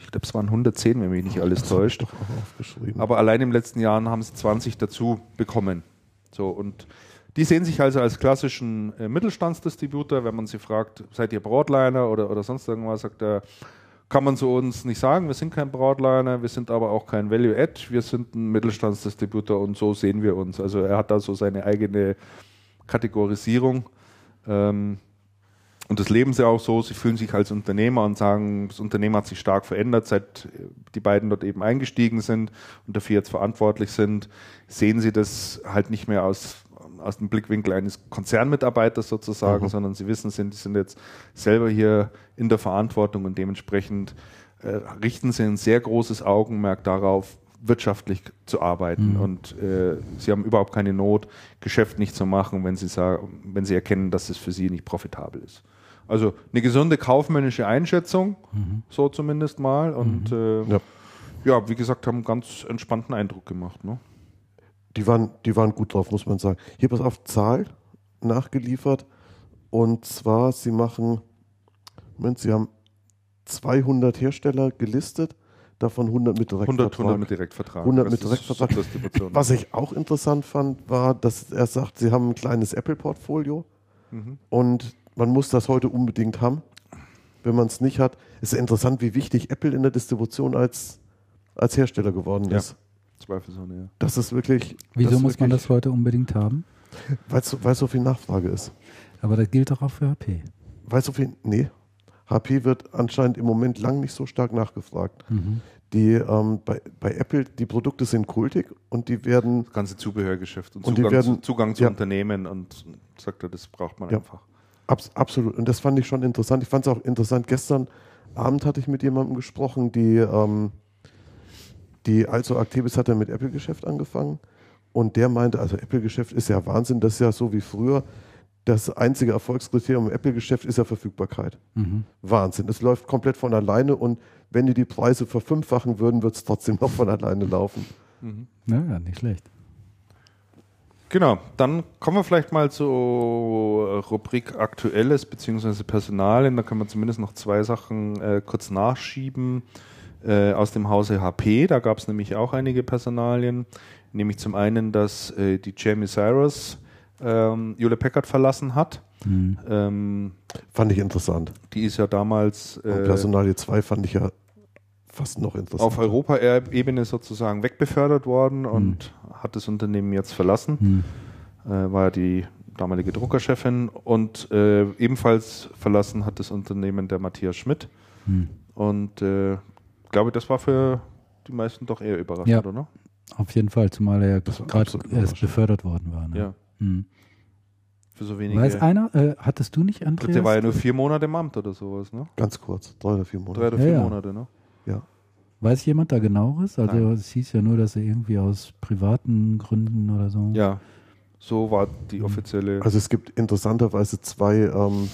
ich glaube, es waren 110, wenn mich nicht alles täuscht. Aber allein im letzten Jahr haben sie 20 dazu bekommen. So, und die sehen sich also als klassischen äh, Mittelstandsdistributor. Wenn man sie fragt, seid ihr Broadliner oder, oder sonst irgendwas, sagt er, kann man zu uns nicht sagen, wir sind kein Broadliner, wir sind aber auch kein Value-Add, wir sind ein Mittelstandsdistributor und so sehen wir uns. Also er hat da so seine eigene Kategorisierung. Ähm, und das leben sie auch so, sie fühlen sich als Unternehmer und sagen, das Unternehmen hat sich stark verändert, seit die beiden dort eben eingestiegen sind und dafür jetzt verantwortlich sind, sehen sie das halt nicht mehr aus, aus dem Blickwinkel eines Konzernmitarbeiters sozusagen, mhm. sondern sie wissen, sind, sind jetzt selber hier in der Verantwortung und dementsprechend äh, richten sie ein sehr großes Augenmerk darauf, wirtschaftlich zu arbeiten mhm. und äh, sie haben überhaupt keine Not, Geschäft nicht zu machen, wenn sie sagen, wenn sie erkennen, dass es für sie nicht profitabel ist. Also eine gesunde kaufmännische Einschätzung, so zumindest mal. Und äh, Ja. ja. wie gesagt, haben einen ganz entspannten Eindruck gemacht. Ne? Die waren, die waren gut drauf, muss man sagen. Hier pass auf, Zahl nachgeliefert. Und zwar, sie machen, Moment, sie haben 200 Hersteller gelistet, davon 100 mit 100, Direktvertrag. 100 mit Direktvertrag. 100 Das mit ist Direktvertrag. Was ich auch interessant fand, war, dass er sagt, sie haben ein kleines Apple-Portfolio Mhm. und man muss das heute unbedingt haben. Wenn man es nicht hat, ist ja interessant, wie wichtig Apple in der Distribution als, als Hersteller geworden Ja. Zweifelsohne, ja. Das ist wirklich. Wieso muss man wirklich, das heute unbedingt haben? Weil so, viel Nachfrage ist. Aber das gilt doch auch für HP. Weil so viel. Nee. HP wird anscheinend im Moment lang nicht so stark nachgefragt. Mhm. Die ähm, bei, bei Apple, die Produkte sind kultig und die werden Das ganze Zubehörgeschäft und, Und die Zugang, werden- zu, Zugang zu ja. Unternehmen und sagt er, das braucht man Ja. einfach. Abs absolut. Und das fand ich schon interessant. Ich fand es auch interessant. Gestern Abend hatte ich mit jemandem gesprochen, die, ähm, die also Activis hat ja mit Apple-Geschäft angefangen. Und der meinte, also Apple-Geschäft ist ja Wahnsinn, das ist ja so wie früher. Das einzige Erfolgskriterium im Apple-Geschäft ist ja Verfügbarkeit. Mhm. Wahnsinn. Es läuft komplett von alleine und wenn die die Preise verfünffachen würden, wird es trotzdem noch von alleine laufen. Ja, ja, nicht schlecht. Genau, dann kommen wir vielleicht mal zur Rubrik Aktuelles bzw. Personalien. Da können wir zumindest noch zwei Sachen äh, kurz nachschieben äh, aus dem Hause HP. Da gab es nämlich auch einige Personalien. Nämlich zum einen, dass äh, die Jamie Cyrus ähm, Hewlett Packard verlassen hat. Mhm. Ähm, Fand ich interessant. die ist ja damals Und äh, Personalie 2 fand ich ja fast noch interessant. auf Europaebene sozusagen wegbefördert worden und hat das Unternehmen jetzt verlassen. Mhm. äh, war die damalige Druckerchefin und äh, ebenfalls verlassen hat das Unternehmen der Matthias Schmidt. Mhm. Und äh, glaube, das war für die meisten doch eher überraschend, Ja. oder? Auf jeden Fall, zumal er ja gerade erst befördert worden war. Ne? Ja. Mhm. Für so wenige. Weiß einer, äh, hattest du nicht, Ich Andreas? der war ja nur vier Monate im Amt oder sowas, ne? Ganz kurz, drei oder vier Drei Monate. oder Ja, vier ja. Monate, ne? Ja. Weiß jemand da genaueres? Also Nein. es hieß ja nur, dass er irgendwie aus privaten Gründen oder so. Ja. So war die offizielle. Also es gibt interessanterweise zwei, ähm,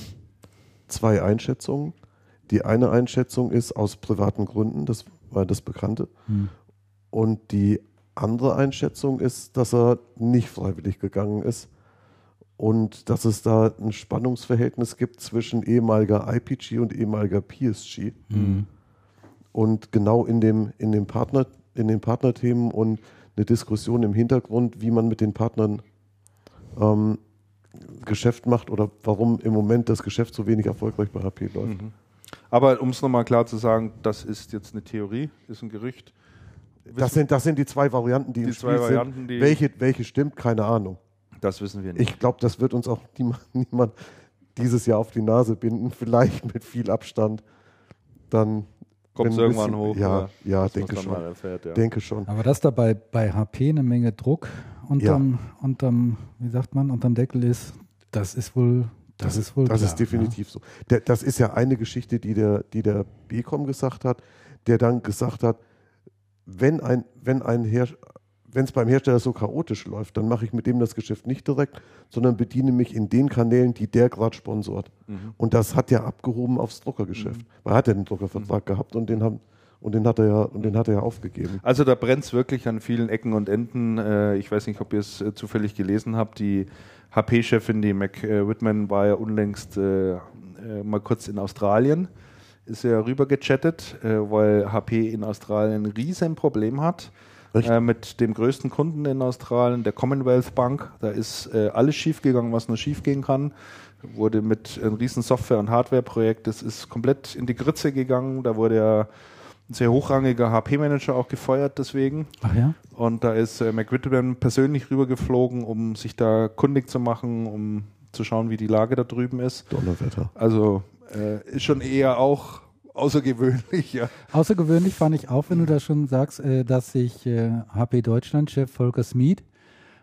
zwei Einschätzungen. Die eine Einschätzung ist aus privaten Gründen, das war das Bekannte. Hm. Und die andere Einschätzung ist, dass er nicht freiwillig gegangen ist und dass es da ein Spannungsverhältnis gibt zwischen ehemaliger IPG und ehemaliger PSG. Mhm. Und genau in dem, in dem Partner, in den Partnerthemen und eine Diskussion im Hintergrund, wie man mit den Partnern ähm, Geschäft macht oder warum im Moment das Geschäft so wenig erfolgreich bei HP läuft. Mhm. Aber um es nochmal klar zu sagen, das ist jetzt eine Theorie, ist ein Gerücht. Das sind, das sind die zwei Varianten, die, Die im zwei Spiel Varianten, sind. die- Welche, welche stimmt, keine Ahnung. Das wissen wir nicht. Ich glaube, das wird uns auch niemand, dieses Jahr auf die Nase binden. Vielleicht mit viel Abstand. Dann Kommt es irgendwann bisschen- hoch. Ja, ja, denke schon. erfährt, ja. denke schon. Aber dass da bei, bei HP eine Menge Druck unterm, unterm, wie sagt man, unterm Deckel ist, das ist wohl, das, ist wohl Das klar, ist definitiv so. Der, das ist ja eine Geschichte, die der, die der BCom gesagt hat, der dann gesagt hat, wenn ein, wenn ein Her wenn es beim Hersteller so chaotisch läuft, dann mache ich mit dem das Geschäft nicht direkt, sondern bediene mich in den Kanälen, die der gerade sponsort. Mhm. Und das hat er abgehoben aufs Druckergeschäft. Weil er hat ja den Druckervertrag gehabt und den, haben, und den hat er ja und den hat er ja aufgegeben. Also da brennt es wirklich an vielen Ecken und Enden. Äh, ich weiß nicht, ob ihr es äh, zufällig gelesen habt. Die HP-Chefin, die Mac äh, Whitman, war ja unlängst mal kurz in Australien. Ist ja rüber gechattet, äh, weil HP in Australien ein riesen Problem hat. Äh, mit dem größten Kunden in Australien, der Commonwealth Bank. Da ist äh, alles schiefgegangen, was nur schiefgehen kann. Wurde mit einem riesen Software- und Hardware-Projekt, das ist komplett in die Grütze gegangen. Da wurde ja ein sehr hochrangiger HP-Manager auch gefeuert deswegen. Ach ja? Und da ist äh, McWhitman persönlich rübergeflogen, um sich da kundig zu machen, um zu schauen, wie die Lage da drüben ist. Donnerwetter. Also äh, ist schon eher auch außergewöhnlich, ja. Außergewöhnlich fand ich auch, wenn du da schon sagst, äh, dass sich äh, HP Deutschland-Chef Volker Smeed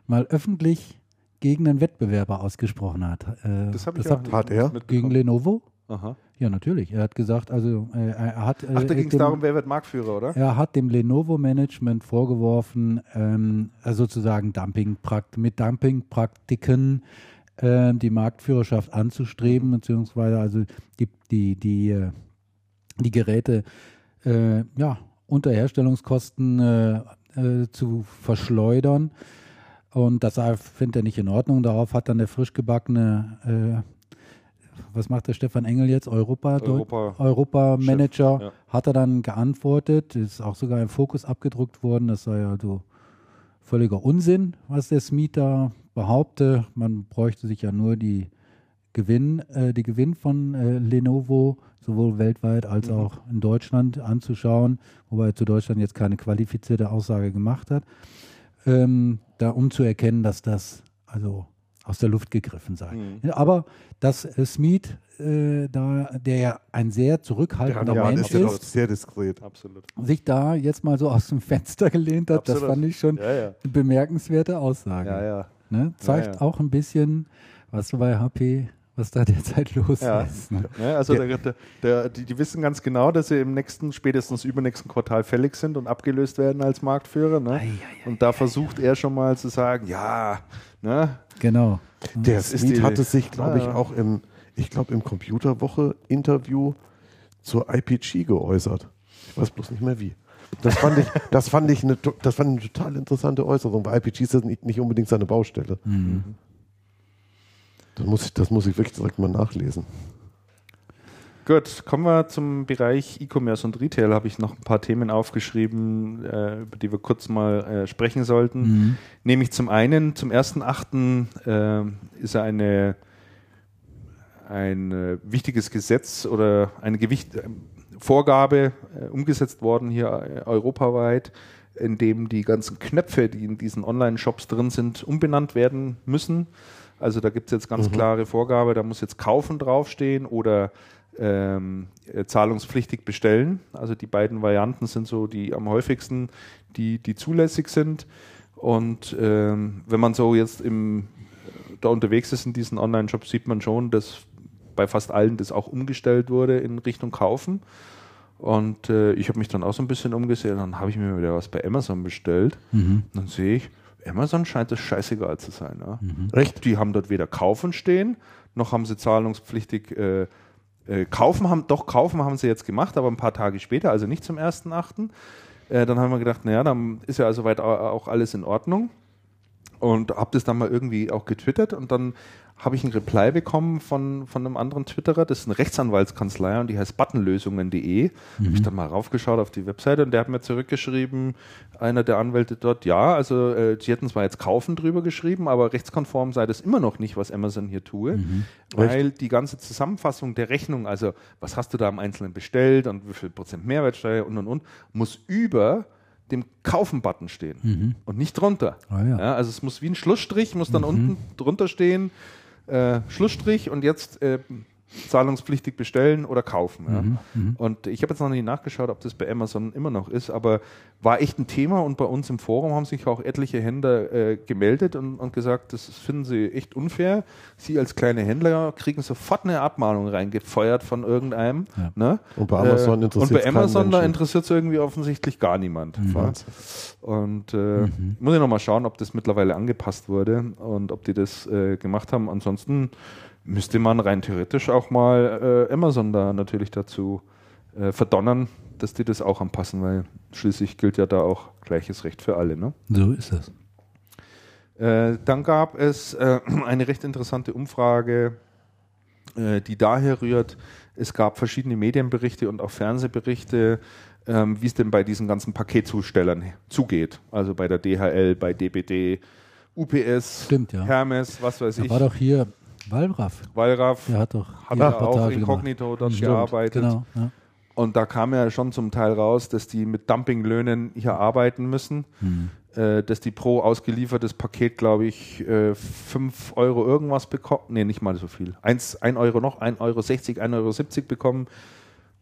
mal öffentlich gegen einen Wettbewerber ausgesprochen hat. Äh, Das habe ich habt- Hat er? gegen. Lenovo? Aha. Ja, natürlich. Er hat gesagt, also äh, er hat. Äh, Ach, da ging es darum, wer wird Marktführer, oder? Er hat dem Lenovo-Management vorgeworfen, ähm, also sozusagen Dumping mit Dumpingpraktiken äh, die Marktführerschaft anzustreben, beziehungsweise also die, die, die, äh, die Geräte äh, ja, unter Herstellungskosten äh, äh, zu verschleudern. Und das findet er nicht in Ordnung. Darauf hat dann der frisch gebackene, äh, was macht der Stefan Engel jetzt? Europa, Europa, Europa Manager, ja. hat er dann geantwortet. Ist auch sogar im Fokus abgedruckt worden. Das sei also völliger Unsinn, was der Smith da behaupte. Man bräuchte sich ja nur die Gewinn, äh, die Gewinn von äh, Lenovo sowohl weltweit als Mhm. auch in Deutschland anzuschauen, wobei er zu Deutschland jetzt keine qualifizierte Aussage gemacht hat, ähm, da um zu erkennen, dass das also aus der Luft gegriffen sei. Mhm. Ja, aber dass äh, Smith, äh, da, der ja ein sehr zurückhaltender Ja, Ja, Mensch das ist sehr diskret. Absolut. sich da jetzt mal so aus dem Fenster gelehnt hat, das Absolut. fand ich schon Ja, ja. eine bemerkenswerte Aussage. Ja, ja. Ne? Zeigt ja. auch ein bisschen, was bei HP, was da derzeit los Ja. ist. Ne? Ja, also der, der, der, die, die wissen ganz genau, dass sie im nächsten, spätestens übernächsten Quartal fällig sind und abgelöst werden als Marktführer. Ne? und da versucht er schon mal zu sagen, ja, ne? Genau. Der Das ist Smith die- hatte sich, glaube ich, ja. auch im, ich glaube, im Computerwoche-Interview zur IPG geäußert. Ich weiß bloß nicht mehr wie. Das fand ich, das fand ich eine, das fand eine total interessante Äußerung, weil IPG ist nicht, nicht unbedingt seine Baustelle. Mhm. Das muss ich, das muss ich wirklich direkt mal nachlesen. Gut, kommen wir zum Bereich E-Commerce und Retail. Habe ich noch ein paar Themen aufgeschrieben, äh, über die wir kurz mal äh, sprechen sollten. Mhm. Nämlich zum einen, zum 1.8. Äh, ist eine, ein äh, wichtiges Gesetz oder eine Gewicht, äh, Vorgabe äh, umgesetzt worden hier europaweit, in dem die ganzen Knöpfe, die in diesen Online-Shops drin sind, umbenannt werden müssen. Also da gibt es jetzt ganz klare Vorgabe, da muss jetzt kaufen draufstehen oder ähm, äh, zahlungspflichtig bestellen. Also die beiden Varianten sind so die am häufigsten, die, die zulässig sind. Und ähm, wenn man so jetzt im, da unterwegs ist in diesen Online-Shops, sieht man schon, dass bei fast allen das auch umgestellt wurde in Richtung Kaufen. Und äh, ich habe mich dann auch so ein bisschen umgesehen, dann habe ich mir wieder was bei Amazon bestellt. Mhm. Dann sehe ich, Amazon scheint es scheißegal zu sein. Ja? Recht? Die haben dort weder kaufen stehen, noch haben sie zahlungspflichtig äh, äh, kaufen haben, doch kaufen haben sie jetzt gemacht, aber ein paar Tage später, also nicht zum 1.8. Äh, dann haben wir gedacht, naja, dann ist ja also weit au- auch alles in Ordnung. Und habe das dann mal irgendwie auch getwittert und dann habe ich ein Reply bekommen von, von einem anderen Twitterer, das ist eine Rechtsanwaltskanzlei und die heißt buttonlösungen.de. Habe ich dann mal raufgeschaut auf die Webseite und der hat mir zurückgeschrieben, einer der Anwälte dort, ja, also äh, die hätten zwar jetzt kaufen drüber geschrieben, aber rechtskonform sei das immer noch nicht, was Amazon hier tue, weil die ganze Zusammenfassung der Rechnung, also was hast du da am Einzelnen bestellt und wie viel Prozent Mehrwertsteuer und und und, muss über dem Kaufen-Button stehen und nicht drunter. Ah, ja. also es muss wie ein Schlussstrich, muss dann unten drunter stehen, äh, Schlussstrich und jetzt äh, zahlungspflichtig bestellen oder kaufen. Ja. Und ich habe jetzt noch nicht nachgeschaut, ob das bei Amazon immer noch ist, aber war echt ein Thema und bei uns im Forum haben sich auch etliche Händler äh, gemeldet und, und gesagt, das finden sie echt unfair. Sie als kleine Händler kriegen sofort eine Abmahnung reingefeuert von irgendeinem. Ja. Ne? Und bei Amazon äh, interessiert's Und bei Amazon, da interessiert es irgendwie offensichtlich gar niemand. Wahnsinn. Und äh, muss ich nochmal schauen, ob das mittlerweile angepasst wurde und ob die das äh, gemacht haben. Ansonsten müsste man rein theoretisch auch mal äh, Amazon da natürlich dazu äh, verdonnern, dass die das auch anpassen, weil schließlich gilt ja da auch gleiches Recht für alle. Ne? So ist es. Äh, dann gab es äh, eine recht interessante Umfrage, äh, die daher rührt, es gab verschiedene Medienberichte und auch Fernsehberichte, ähm, wie es denn bei diesen ganzen Paketzustellern zugeht. Also bei der DHL, bei DPD, UPS, Stimmt, ja. Hermes, was weiß Da ich, war doch hier Wallraff. Wallraff, Der hat doch hat er auch Reportage inkognito dort Stimmt, gearbeitet. Genau. Ja. Und da kam ja schon zum Teil raus, dass die mit Dumpinglöhnen hier arbeiten müssen. Hm. Äh, dass die pro ausgeliefertes Paket, glaube ich, äh, 5 Euro irgendwas bekommen. Nee, nicht mal so viel. 1, Euro noch, 1,60 Euro, 1,70 Euro bekommen.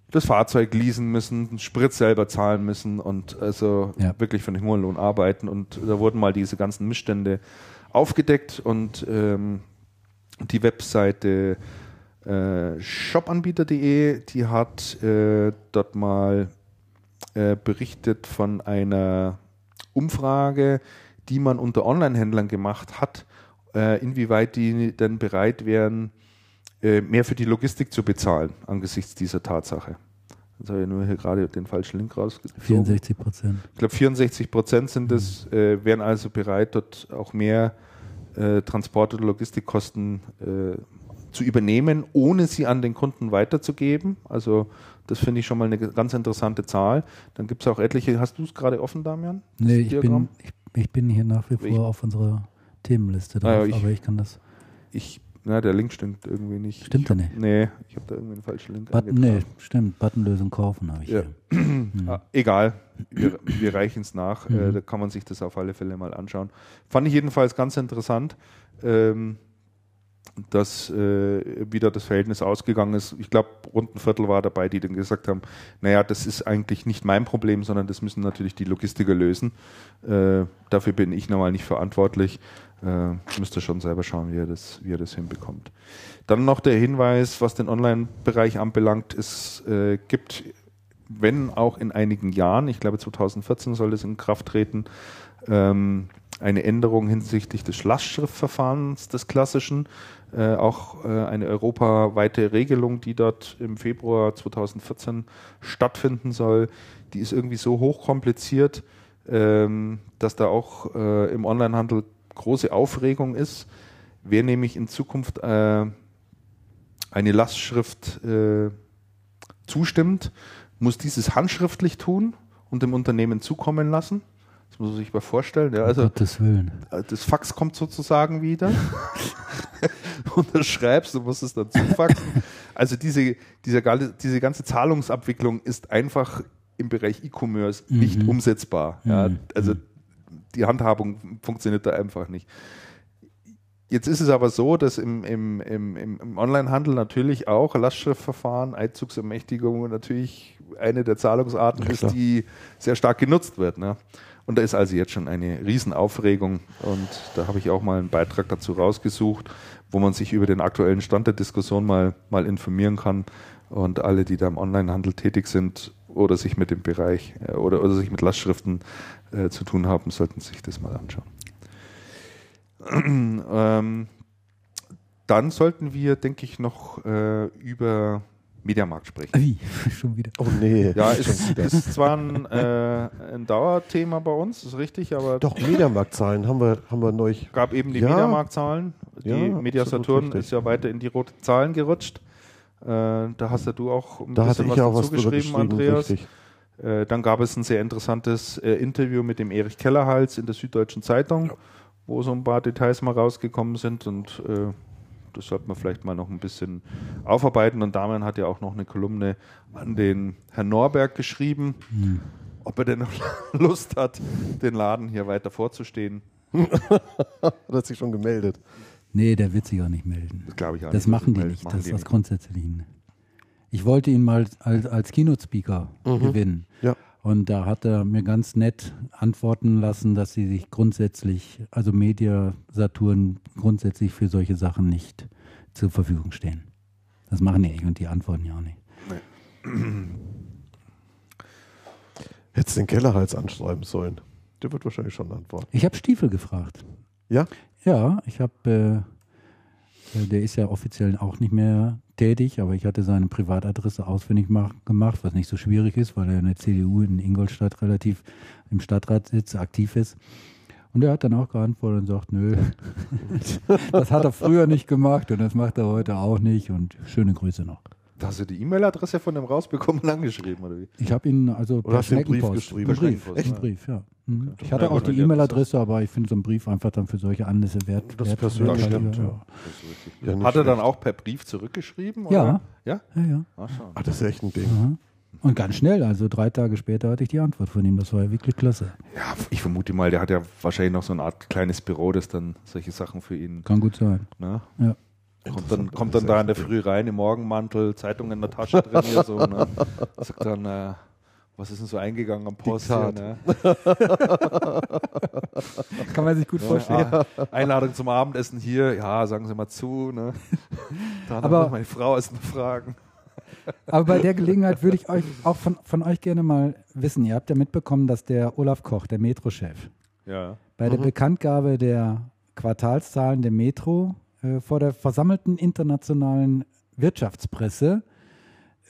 Das Fahrzeug leasen müssen, den Sprit selber zahlen müssen und also Ja. wirklich für den Hungerlohn arbeiten. Und da wurden mal diese ganzen Missstände aufgedeckt und ähm, die Webseite äh, shopanbieter.de, die hat äh, dort mal äh, berichtet von einer Umfrage, die man unter Online-Händlern gemacht hat, äh, inwieweit die denn bereit wären, äh, mehr für die Logistik zu bezahlen angesichts dieser Tatsache. Jetzt habe ich nur hier gerade den falschen Link rausgezogen. 64 Prozent. Ich glaube 64 Prozent sind es, äh, wären also bereit, dort auch mehr äh, Transport- oder Logistikkosten äh, zu übernehmen, ohne sie an den Kunden weiterzugeben. Also das finde ich schon mal eine ganz interessante Zahl. Dann gibt es auch etliche, hast du es gerade offen, Damian? Nee, ich bin, ich, ich bin hier nach wie Ich- vor auf unserer Themenliste drauf, Ah, ja, ich- aber ich kann das. Ich, na, der Link stimmt irgendwie nicht. Stimmt er nicht? Nee, ich habe da irgendwie einen falschen Link Button, nee, stimmt, Buttonlösung kaufen habe ich Ja. hier. Ah, egal, wir, wir reichen es nach. Äh, Mhm. da kann man sich das auf alle Fälle mal anschauen. Fand ich jedenfalls ganz interessant, ähm, dass äh, wieder das Verhältnis ausgegangen ist. Ich glaube, rund ein Viertel war dabei, die dann gesagt haben, naja, das ist eigentlich nicht mein Problem, sondern das müssen natürlich die Logistiker lösen. Äh, dafür bin ich normal nicht verantwortlich. Äh, müsst ihr schon selber schauen, wie ihr, das, wie ihr das hinbekommt. Dann noch der Hinweis, was den Online-Bereich anbelangt, es äh, gibt, wenn auch in einigen Jahren, ich glaube 2014 soll das in Kraft treten, ähm, eine Änderung hinsichtlich des Lastschriftverfahrens des klassischen, äh, auch äh, eine europaweite Regelung, die dort im Februar 2014 stattfinden soll. Die ist irgendwie so hochkompliziert, ähm, dass da auch äh, im Onlinehandel große Aufregung ist. Wer nämlich in Zukunft äh, eine Lastschrift äh, zustimmt, muss dieses handschriftlich tun und dem Unternehmen zukommen lassen. Das muss man sich mal vorstellen. Ja, also um Gottes Willen. äh, das Fax kommt sozusagen wieder. Unterschreibst, du musst es dann zufaxen. Also diese, dieser, gal- diese ganze Zahlungsabwicklung ist einfach im Bereich E-Commerce nicht Mhm. umsetzbar. Ja, Mhm. also die Handhabung funktioniert da einfach nicht. Jetzt ist es aber so, dass im, im, im, im Onlinehandel natürlich auch Lastschriftverfahren, Einzugsermächtigung natürlich eine der Zahlungsarten Ja, ist, die sehr stark genutzt wird. Ne? Und da ist also jetzt schon eine Riesenaufregung und da habe ich auch mal einen Beitrag dazu rausgesucht, wo man sich über den aktuellen Stand der Diskussion mal, mal informieren kann und alle, die da im Onlinehandel tätig sind oder sich mit dem Bereich äh, oder, oder sich mit Lastschriften äh, zu tun haben, sollten sich das mal anschauen. ähm, dann sollten wir, denke ich, noch äh, über Mediamarkt sprechen. Wie? Schon wieder. Oh nee. Ja, ist, ist zwar ein, äh, ein Dauerthema bei uns, ist richtig, aber Doch, Mediamarktzahlen haben wir, haben wir neu. gab eben die Ja. Mediamarkt-Zahlen. Die Ja, Media Saturn ist ja weiter in die roten Zahlen gerutscht. Äh, da hast ja du auch ein Da hatte bisschen ich auch was was dazu drüber geschrieben, geschrieben, Andreas. richtig. Äh, dann gab es ein sehr interessantes äh, Interview mit dem Erich Kellerhals in der Süddeutschen Zeitung, wo so ein paar Details mal rausgekommen sind und äh, das sollte man vielleicht mal noch ein bisschen aufarbeiten. Und Damian hat ja auch noch eine Kolumne an den Herrn Norberg geschrieben, Hm. ob er denn noch Lust hat, den Laden hier weiter vorzustehen. Hat er sich schon gemeldet. Nee, der wird sich auch nicht melden. Das glaube ich auch Das nicht. machen die nicht. machen Das ist aus nicht. Ich wollte ihn mal als, als Keynote-Speaker gewinnen. Ja. Und da hat er mir ganz nett antworten lassen, dass sie sich grundsätzlich, also Media Saturn grundsätzlich für solche Sachen nicht zur Verfügung stehen. Das machen die nicht und die antworten ja auch nicht. Hättest den Kellerhals anschreiben sollen. Der wird wahrscheinlich schon antworten. Ich habe Stiefel gefragt. Ja? Ja, ich habe, äh, der ist ja offiziell auch nicht mehr tätig, aber ich hatte seine Privatadresse ausfindig mach, gemacht, was nicht so schwierig ist, weil er in der CDU in Ingolstadt relativ im Stadtrat sitzt, aktiv ist. Und er hat dann auch geantwortet und sagt, nö, das hat er früher nicht gemacht und das macht er heute auch nicht und schöne Grüße noch. Da hast du die E-Mail-Adresse von dem rausbekommen und angeschrieben, oder wie? Ich habe ihn also Oder hast du einen Brief Schneckenpost- geschrieben? Einen Brief, Schneckenpost, ja. Brief, ja. Mhm. Ich Ja, hatte auch gut, die E-Mail-Adresse, aber ich finde so einen Brief einfach dann für solche Anlässe wert. Das wert, persönlich werthaltiger, stimmt, ja. Ja, nicht Hat er dann auch per Brief zurückgeschrieben? Ja. Oder? Ja? Ja, ja. Ach, schon. Ah, das ist echt ein Ding. Aha. Und ganz schnell, also drei Tage später hatte ich die Antwort von ihm. Das war ja wirklich klasse. Ja, ich vermute mal, der hat ja wahrscheinlich noch so eine Art kleines Büro, das dann solche Sachen für ihn. Kann gut sein. Ne? Ja. Kommt dann, kommt dann da in der Früh rein, im Morgenmantel, Zeitung in der Tasche drin hier so. Ne? Sagt dann, äh, was ist denn so eingegangen am Post hier, ne? Kann man sich gut Ja, ah, Einladung zum Abendessen hier, ja, sagen Sie mal zu. Ne? Da Aber- meine Frau ist noch Fragen. Aber bei der Gelegenheit würde ich euch auch von, von euch gerne mal wissen. Ihr habt ja mitbekommen, dass der Olaf Koch, der Metro-Chef, Ja. bei der Bekanntgabe der Quartalszahlen der Metro äh, vor der versammelten internationalen Wirtschaftspresse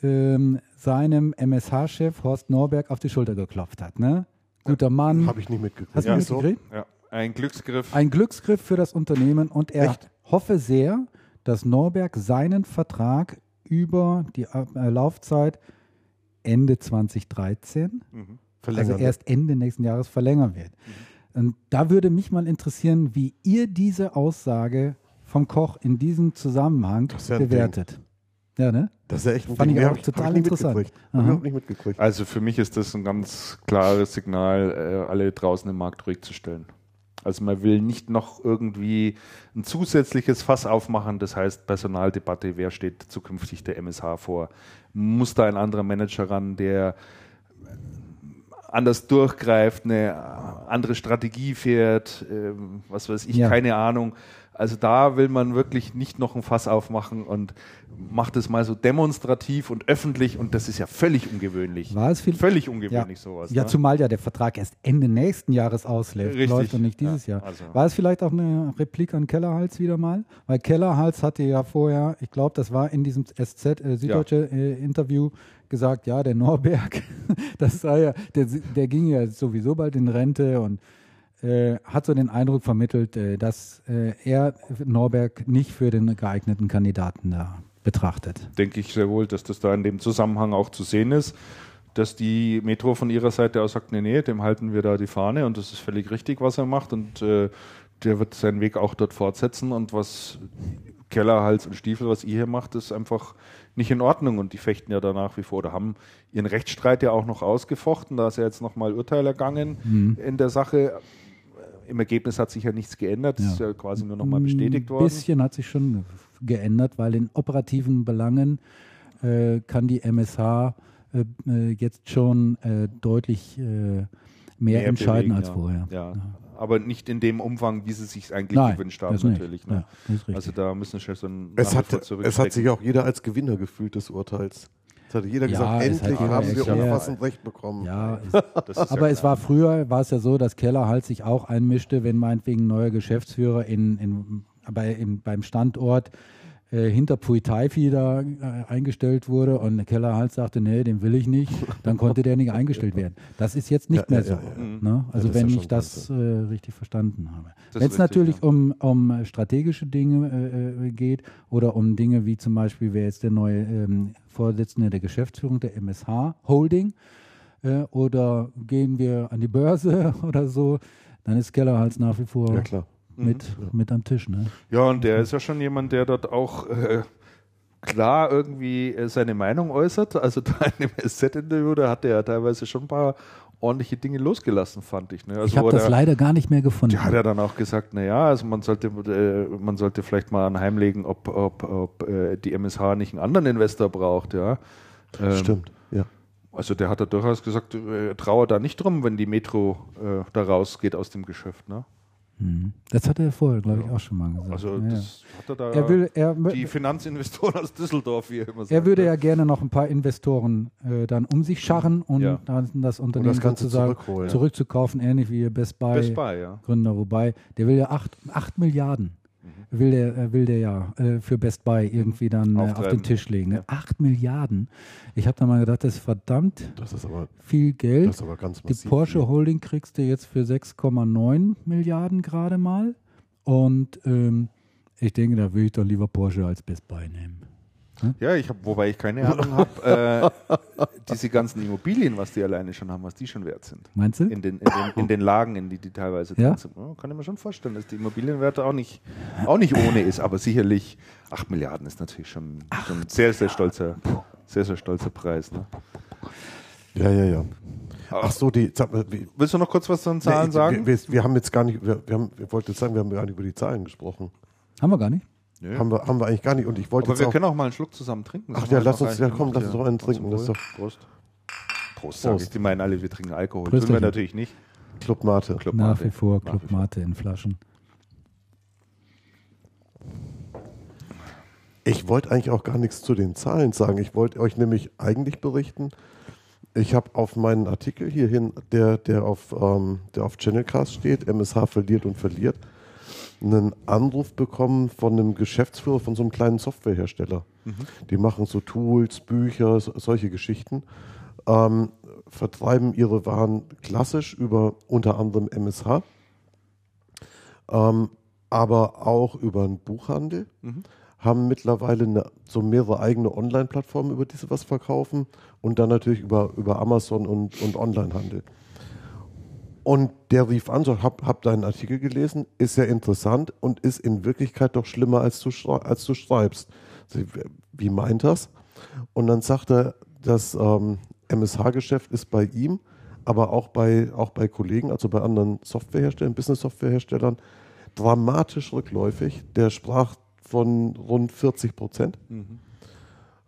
ähm, seinem MSH-Chef Horst Norberg auf die Schulter geklopft hat. Ne? Guter Mann. Habe ich nicht mitgekriegt. Hast du Ja. mitgekriegt? Ja, ein Glücksgriff. Ein Glücksgriff für das Unternehmen und er Echt? hoffe sehr, dass Norberg seinen Vertrag über die äh, Laufzeit Ende 2013, Mhm. also erst Ende nächsten Jahres verlängern wird. Und da würde mich mal interessieren, wie ihr diese Aussage vom Koch in diesem Zusammenhang Das ist ja bewertet. Ja, ne? Das ist ja echt ein Fand Ding. ich auch total interessant. ich mitgekriegt. Also für mich ist das ein ganz klares Signal, äh, alle draußen im Markt ruhig zu stellen. Also man will nicht noch irgendwie ein zusätzliches Fass aufmachen, das heißt Personaldebatte, wer steht zukünftig der MSH vor? Muss da ein anderer Manager ran, der anders durchgreift, eine andere Strategie fährt, ähm, was weiß ich, Ja. keine Ahnung. Also da will man wirklich nicht noch ein Fass aufmachen und macht es mal so demonstrativ und öffentlich und das ist ja völlig ungewöhnlich. War es viel, Völlig ungewöhnlich sowas. Ja, ne? zumal ja der Vertrag erst Ende nächsten Jahres ausläuft, Richtig. läuft und nicht dieses Ja, Jahr. also- War es vielleicht auch eine Replik an Kellerhals wieder mal? Weil Kellerhals hatte ja vorher, ich glaube, das war in diesem SZ äh, Süddeutsche äh, Interview gesagt, ja, der Norberg, das sei ja, der, der ging ja sowieso bald in Rente und äh, hat so den Eindruck vermittelt, äh, dass äh, er Norberg nicht für den geeigneten Kandidaten da betrachtet. denke ich sehr wohl, dass das da in dem Zusammenhang auch zu sehen ist, dass die Metro von ihrer Seite aus sagt, nee, nee, dem halten wir da die Fahne und das ist völlig richtig, was er macht und äh, der wird seinen Weg auch dort fortsetzen und was Keller, Hals und Stiefel, was ihr hier macht, ist einfach nicht in Ordnung und die fechten ja da nach wie vor oder haben ihren Rechtsstreit ja auch noch ausgefochten, da ist ja jetzt nochmal Urteil ergangen in der Sache. Im Ergebnis hat sich ja nichts geändert, es ist ja quasi nur nochmal bestätigt Ein worden. bisschen hat sich schon geändert, weil in operativen Belangen äh, kann die MSH äh, äh, jetzt schon äh, deutlich äh, mehr, entscheiden bewegen, als ja. vorher. Ja. Aber nicht in dem Umfang, wie sie sich eigentlich Nein, gewünscht haben, das nicht. natürlich. Ne? Ja, das ist richtig. also da müssen schon so ein Es hat, es hat sich auch jeder als Gewinner gefühlt des Urteils. Es hat jeder Ja, gesagt, es endlich haben wir umfassend Recht bekommen. ja, Das ist aber ja es klar. war früher, war es ja so, dass Keller halt sich auch einmischte, wenn meinetwegen ein neuer Geschäftsführer in, in, bei, in, beim Standort äh, hinter Puitaifi da äh, eingestellt wurde und Keller halt sagte, nee, den will ich nicht, dann konnte der nicht eingestellt werden. Das ist jetzt nicht Ja, mehr ja, so. ja, ja. Ne? Also ist wenn ja ich das äh, richtig verstanden habe. Wenn ist es natürlich ja. um, um strategische Dinge äh, äh, geht oder um Dinge wie zum Beispiel, wer jetzt der neue ähm, Vorsitzende der Geschäftsführung der MSH Holding äh, oder gehen wir an die Börse oder so, dann ist Kellerhals nach wie vor Ja, klar. mit, mit am Tisch. Ne? Ja, und der ist ja schon jemand, der dort auch äh, klar irgendwie äh, seine Meinung äußert. Also da in dem SZ-Interview, da hat er ja teilweise schon ein paar ordentliche Dinge losgelassen, fand ich. Ne? Also Ich habe das der- leider gar nicht mehr gefunden. Der hat ja dann auch gesagt, naja, also man sollte, äh, man sollte vielleicht mal anheimlegen, ob, ob, ob äh, die MSH nicht einen anderen Investor braucht, ja. Ähm, Stimmt, ja. Also der hat da durchaus gesagt, äh, traue da nicht drum, wenn die Metro äh, da rausgeht aus dem Geschäft, ne? Mhm. Das hat er vorher, glaube ich, auch schon mal gesagt. Also ja, das er da er, will, er, die Finanzinvestoren aus Düsseldorf, wie er immer sagt. er würde ne? ja gerne noch ein paar Investoren äh, dann um sich scharren und Ja. dann das Unternehmen Ganze sozusagen zurückholen. zurückzukaufen, ähnlich wie Best Buy, Best Buy, ja. Gründer. Wobei, der will ja 8 Milliarden. Mhm. Will der, äh, will der ja äh, für Best Buy irgendwie dann äh, auf den Tisch legen. Ne? 8 Milliarden. Ich habe da mal gedacht, das ist verdammt Das ist aber, viel Geld. das ist aber ganz Die massiv. Porsche Holding kriegst du jetzt für 6,9 Milliarden gerade mal. Und ähm, ich denke, da würde ich doch lieber Porsche als Best Buy nehmen. Ja, ich habe, wobei ich keine Ahnung habe, äh, diese ganzen Immobilien, was die alleine schon haben, was die schon wert sind. Meinst du? In den, in den, in den Lagen, in die die teilweise Ja? drin sind. Ja, kann ich mir schon vorstellen, dass die Immobilienwerte auch nicht, auch nicht ohne ist, aber sicherlich 8 Milliarden ist natürlich schon, schon ein sehr, sehr stolzer, sehr, sehr stolzer Preis. Ne? Ja, ja, ja. Ach so, die, sag mal, wie, Willst du noch kurz was zu den Zahlen Nee, sagen? Wir, wir, wir haben jetzt gar nicht, wir, wir, haben, wir wollten jetzt sagen, wir haben gar nicht über die Zahlen gesprochen. Haben wir gar nicht. Nö. Haben, wir, haben wir eigentlich gar nicht. Und ich wollte aber wir auch. können auch mal einen Schluck zusammen trinken. Das Ach ja, lass uns- ja, komm, lass uns doch einen trinken, das ist doch- Prost. Prost, sag Prost. ich. Die meinen alle, wir trinken Alkohol. Prösterchen. Tun wir natürlich nicht. Club Mate. Club Nach Mate. wie vor Club. Mate in Flaschen. Ich wollte eigentlich auch gar nichts zu den Zahlen sagen. Ich wollte euch nämlich eigentlich berichten. Ich habe auf meinen Artikel hierhin, der, der, auf, ähm, der auf Channelcast steht, MSH verliert und verliert, einen Anruf bekommen von einem Geschäftsführer von so einem kleinen Softwarehersteller. Die machen so Tools, Bücher, so, solche Geschichten. Ähm, vertreiben ihre Waren klassisch über unter anderem MSH, ähm, aber auch über einen Buchhandel. Haben mittlerweile eine, so mehrere eigene Online-Plattformen, über die sie was verkaufen und dann natürlich über, über Amazon und, und Onlinehandel. Und der rief an, so, hab, hab deinen Artikel gelesen, ist ja interessant und ist in Wirklichkeit doch schlimmer, als du, als du schreibst. So, Wie meint das? Und dann sagt er, das ähm, MSH-Geschäft ist bei ihm, aber auch bei, auch bei Kollegen, also bei anderen Softwareherstellern, Business-Softwareherstellern, dramatisch rückläufig. Der sprach von rund 40 Prozent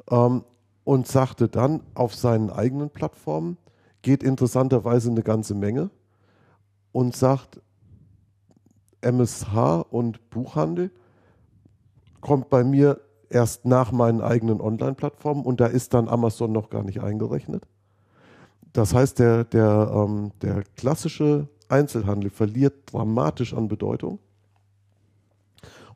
ähm, und sagte dann, auf seinen eigenen Plattformen geht interessanterweise eine ganze Menge und sagt, MSH und Buchhandel kommt bei mir erst nach meinen eigenen Online-Plattformen und da ist dann Amazon noch gar nicht eingerechnet. Das heißt, der, der, ähm, der klassische Einzelhandel verliert dramatisch an Bedeutung.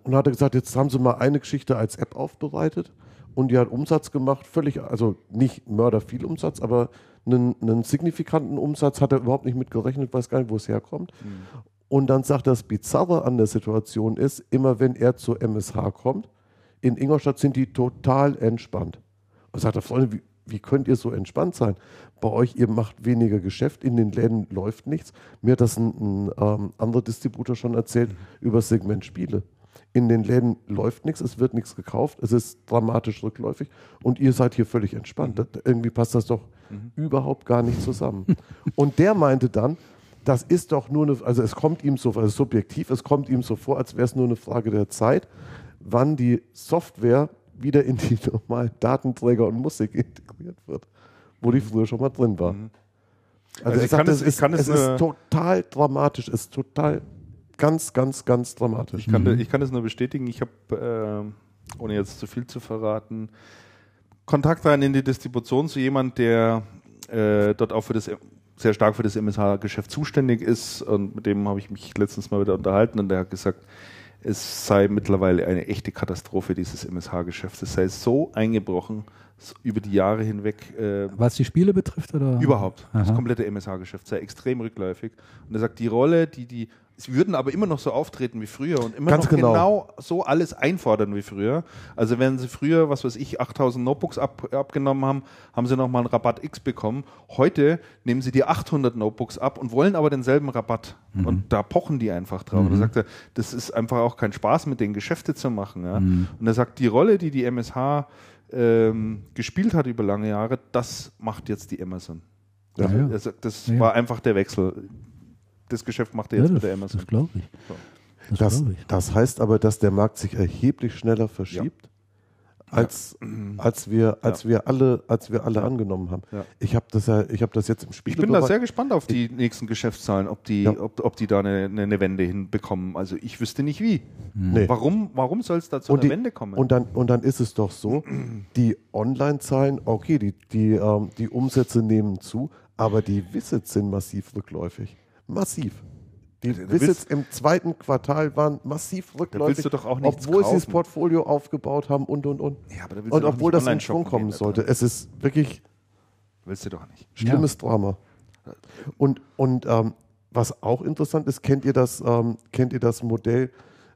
Und hat er gesagt, jetzt haben sie mal eine Geschichte als App aufbereitet und die hat Umsatz gemacht, völlig, also nicht Mörder viel Umsatz, aber einen, einen signifikanten Umsatz hat er überhaupt nicht mit gerechnet, weiß gar nicht, wo es herkommt. Und dann sagt er, das Bizarre an der Situation ist, immer wenn er zu MSH kommt, in Ingolstadt sind die total entspannt. Und sagt er, Freunde, wie, wie könnt ihr so entspannt sein? Bei euch, ihr macht weniger Geschäft, in den Läden läuft nichts. Mir hat das ein, ein ähm, anderer Distributor schon erzählt über das Segment Spiele. In den Läden läuft nichts, es wird nichts gekauft, es ist dramatisch rückläufig und ihr seid hier völlig entspannt. Das, irgendwie passt das doch überhaupt gar nicht zusammen. und der meinte dann, das ist doch nur eine, also es kommt ihm so, also subjektiv, es kommt ihm so vor, als wäre es nur eine Frage der Zeit, wann die Software wieder in die normalen Datenträger und Musik integriert wird, wo die früher schon mal drin war. Also, Also er ich sagt, kann es- es, ich ist, kann es es ist nur- total dramatisch, es ist total ganz, ganz, ganz dramatisch. Ich kann, ich kann das nur bestätigen. Ich habe, äh, ohne jetzt zu viel zu verraten, Kontakt rein in die Distribution zu jemand, der äh, dort auch für das sehr stark für das MSH-Geschäft zuständig ist. Und mit dem habe ich mich letztens mal wieder unterhalten und der hat gesagt, es sei mittlerweile eine echte Katastrophe, dieses MSH-Geschäft. Es sei so eingebrochen so über die Jahre hinweg. Äh, Was die Spiele betrifft? Oder? Überhaupt. Das Aha. komplette MSH-Geschäft sei extrem rückläufig. Und er sagt, die Rolle, die die, sie würden aber immer noch so auftreten wie früher und immer Ganz noch genau. genau. so alles einfordern wie früher. Also wenn sie früher, was weiß ich, 8000 Notebooks ab, abgenommen haben, haben sie nochmal einen Rabatt X bekommen. Heute nehmen sie die 800 Notebooks ab und wollen aber denselben Rabatt. Und da pochen die einfach drauf. Und er sagt, das ist einfach auch kein Spaß, mit denen Geschäfte zu machen. Ja? Und er sagt, die Rolle, die die MSH ähm, gespielt hat über lange Jahre, das macht jetzt die Amazon. Ja, ja. Also das Ja, ja. war einfach der Wechsel. Das Geschäft macht er Ja, jetzt das mit der Amazon. das glaube ich. Das, Das, glaube ich. das heißt aber, dass der Markt sich erheblich schneller verschiebt, als, als wir, als wir alle, als wir alle angenommen haben. Ja. Ich habe das ja, ich habe das jetzt im Spiel. Ich bin da sehr gespannt auf die nächsten Geschäftszahlen, ob die, Ja. ob, ob die da eine, eine, eine Wende hinbekommen. Also ich wüsste nicht wie. Nee. Warum, warum soll es da zu und, einer die, Wende kommen? und, dann, und dann ist es doch so, die Online-Zahlen, okay, die, die, ähm, die Umsätze nehmen zu, aber die Visits sind massiv rückläufig. Massiv. Die Visits im zweiten Quartal waren massiv rückläufig, du doch auch obwohl sie das kaufen. Portfolio aufgebaut haben und und und. Ja, und obwohl das in Schwung kommen sollte. drin. Es ist wirklich Willst du doch nicht. schlimmes Drama. Und, und ähm, was auch interessant ist, kennt ihr das, ähm, kennt ihr das Modell,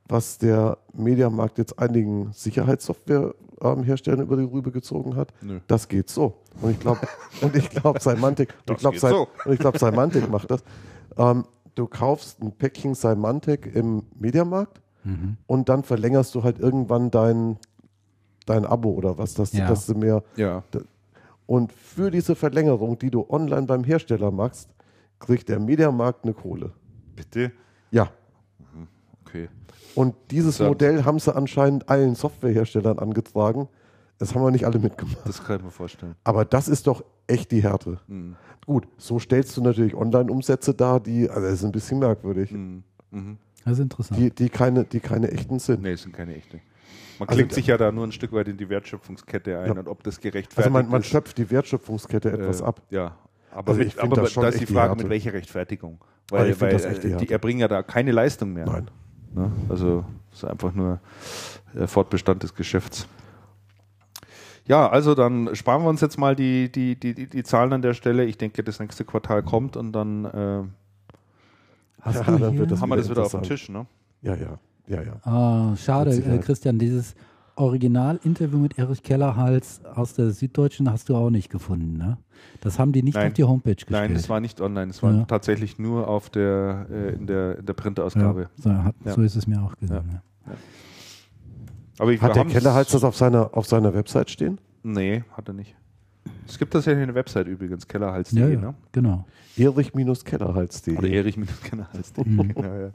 was der Mediamarkt jetzt einigen Sicherheitssoftwareherstellern über die Rübe gezogen hat? Nö. Das geht so. Und ich glaube, und ich glaube, Symantec, und ich Das glaube, geht so. glaube, Symantec macht das. Ähm, du kaufst ein Päckchen Symantec im Mediamarkt Mhm. und dann verlängerst du halt irgendwann dein, dein Abo oder was, dass, Ja. dass du mehr Ja. und für diese Verlängerung, die du online beim Hersteller machst, kriegt der Mediamarkt eine Kohle. Bitte? Ja. Okay. Und dieses. Modell haben sie anscheinend allen Softwareherstellern angetragen. Das haben wir nicht alle mitgemacht. Das kann ich mir vorstellen. Aber das ist doch echt die Härte. Mhm. Gut, so stellst du natürlich Online-Umsätze dar, die, also das ist ein bisschen merkwürdig, Mhm. Mhm. Das ist interessant. die, die, keine, die keine echten sind. Nee, es sind keine echte. Man Also- klingt sich ja da nur ein Stück weit in die Wertschöpfungskette ein Ja. und ob das gerechtfertigt Also man, man ist. schöpft die Wertschöpfungskette etwas äh, ab. Ja, aber, Also ich aber das schon da ist die die Frage, Härte. mit welcher Rechtfertigung. Weil, weil das echt die äh, die erbringen ja da keine Leistung mehr. Nein. Ne? Also es ist einfach nur äh, Fortbestand des Geschäfts. Ja, also dann sparen wir uns jetzt mal die, die, die, die, die Zahlen an der Stelle. Ich denke, das nächste Quartal kommt und dann äh, Hast Ja, du dann hier? wird das haben wir das wieder auf dem. Tisch. Ne? Ja, ja, ja, ja. Ah, schade, äh. Christian, dieses Original-Interview mit Erich Kellerhals aus der Süddeutschen hast du auch nicht gefunden, ne? Das haben die nicht Nein. auf die Homepage gestellt. Nein, das war nicht online, es war Ja. tatsächlich nur auf der, äh, in der, in der ja, Printausgabe. so, hat, Ja. so ist es mir auch gegangen. Ja. Aber ich, Hat der Kellerhals das auf seiner, auf seiner Website stehen? Nee, hat er nicht. Es gibt tatsächlich eine Website übrigens, Ja, kellerhals.de, ja, ne? genau. Erich-Kellerhals.de. Oder Erich minus kellerhals.de. Mhm. ja, ja.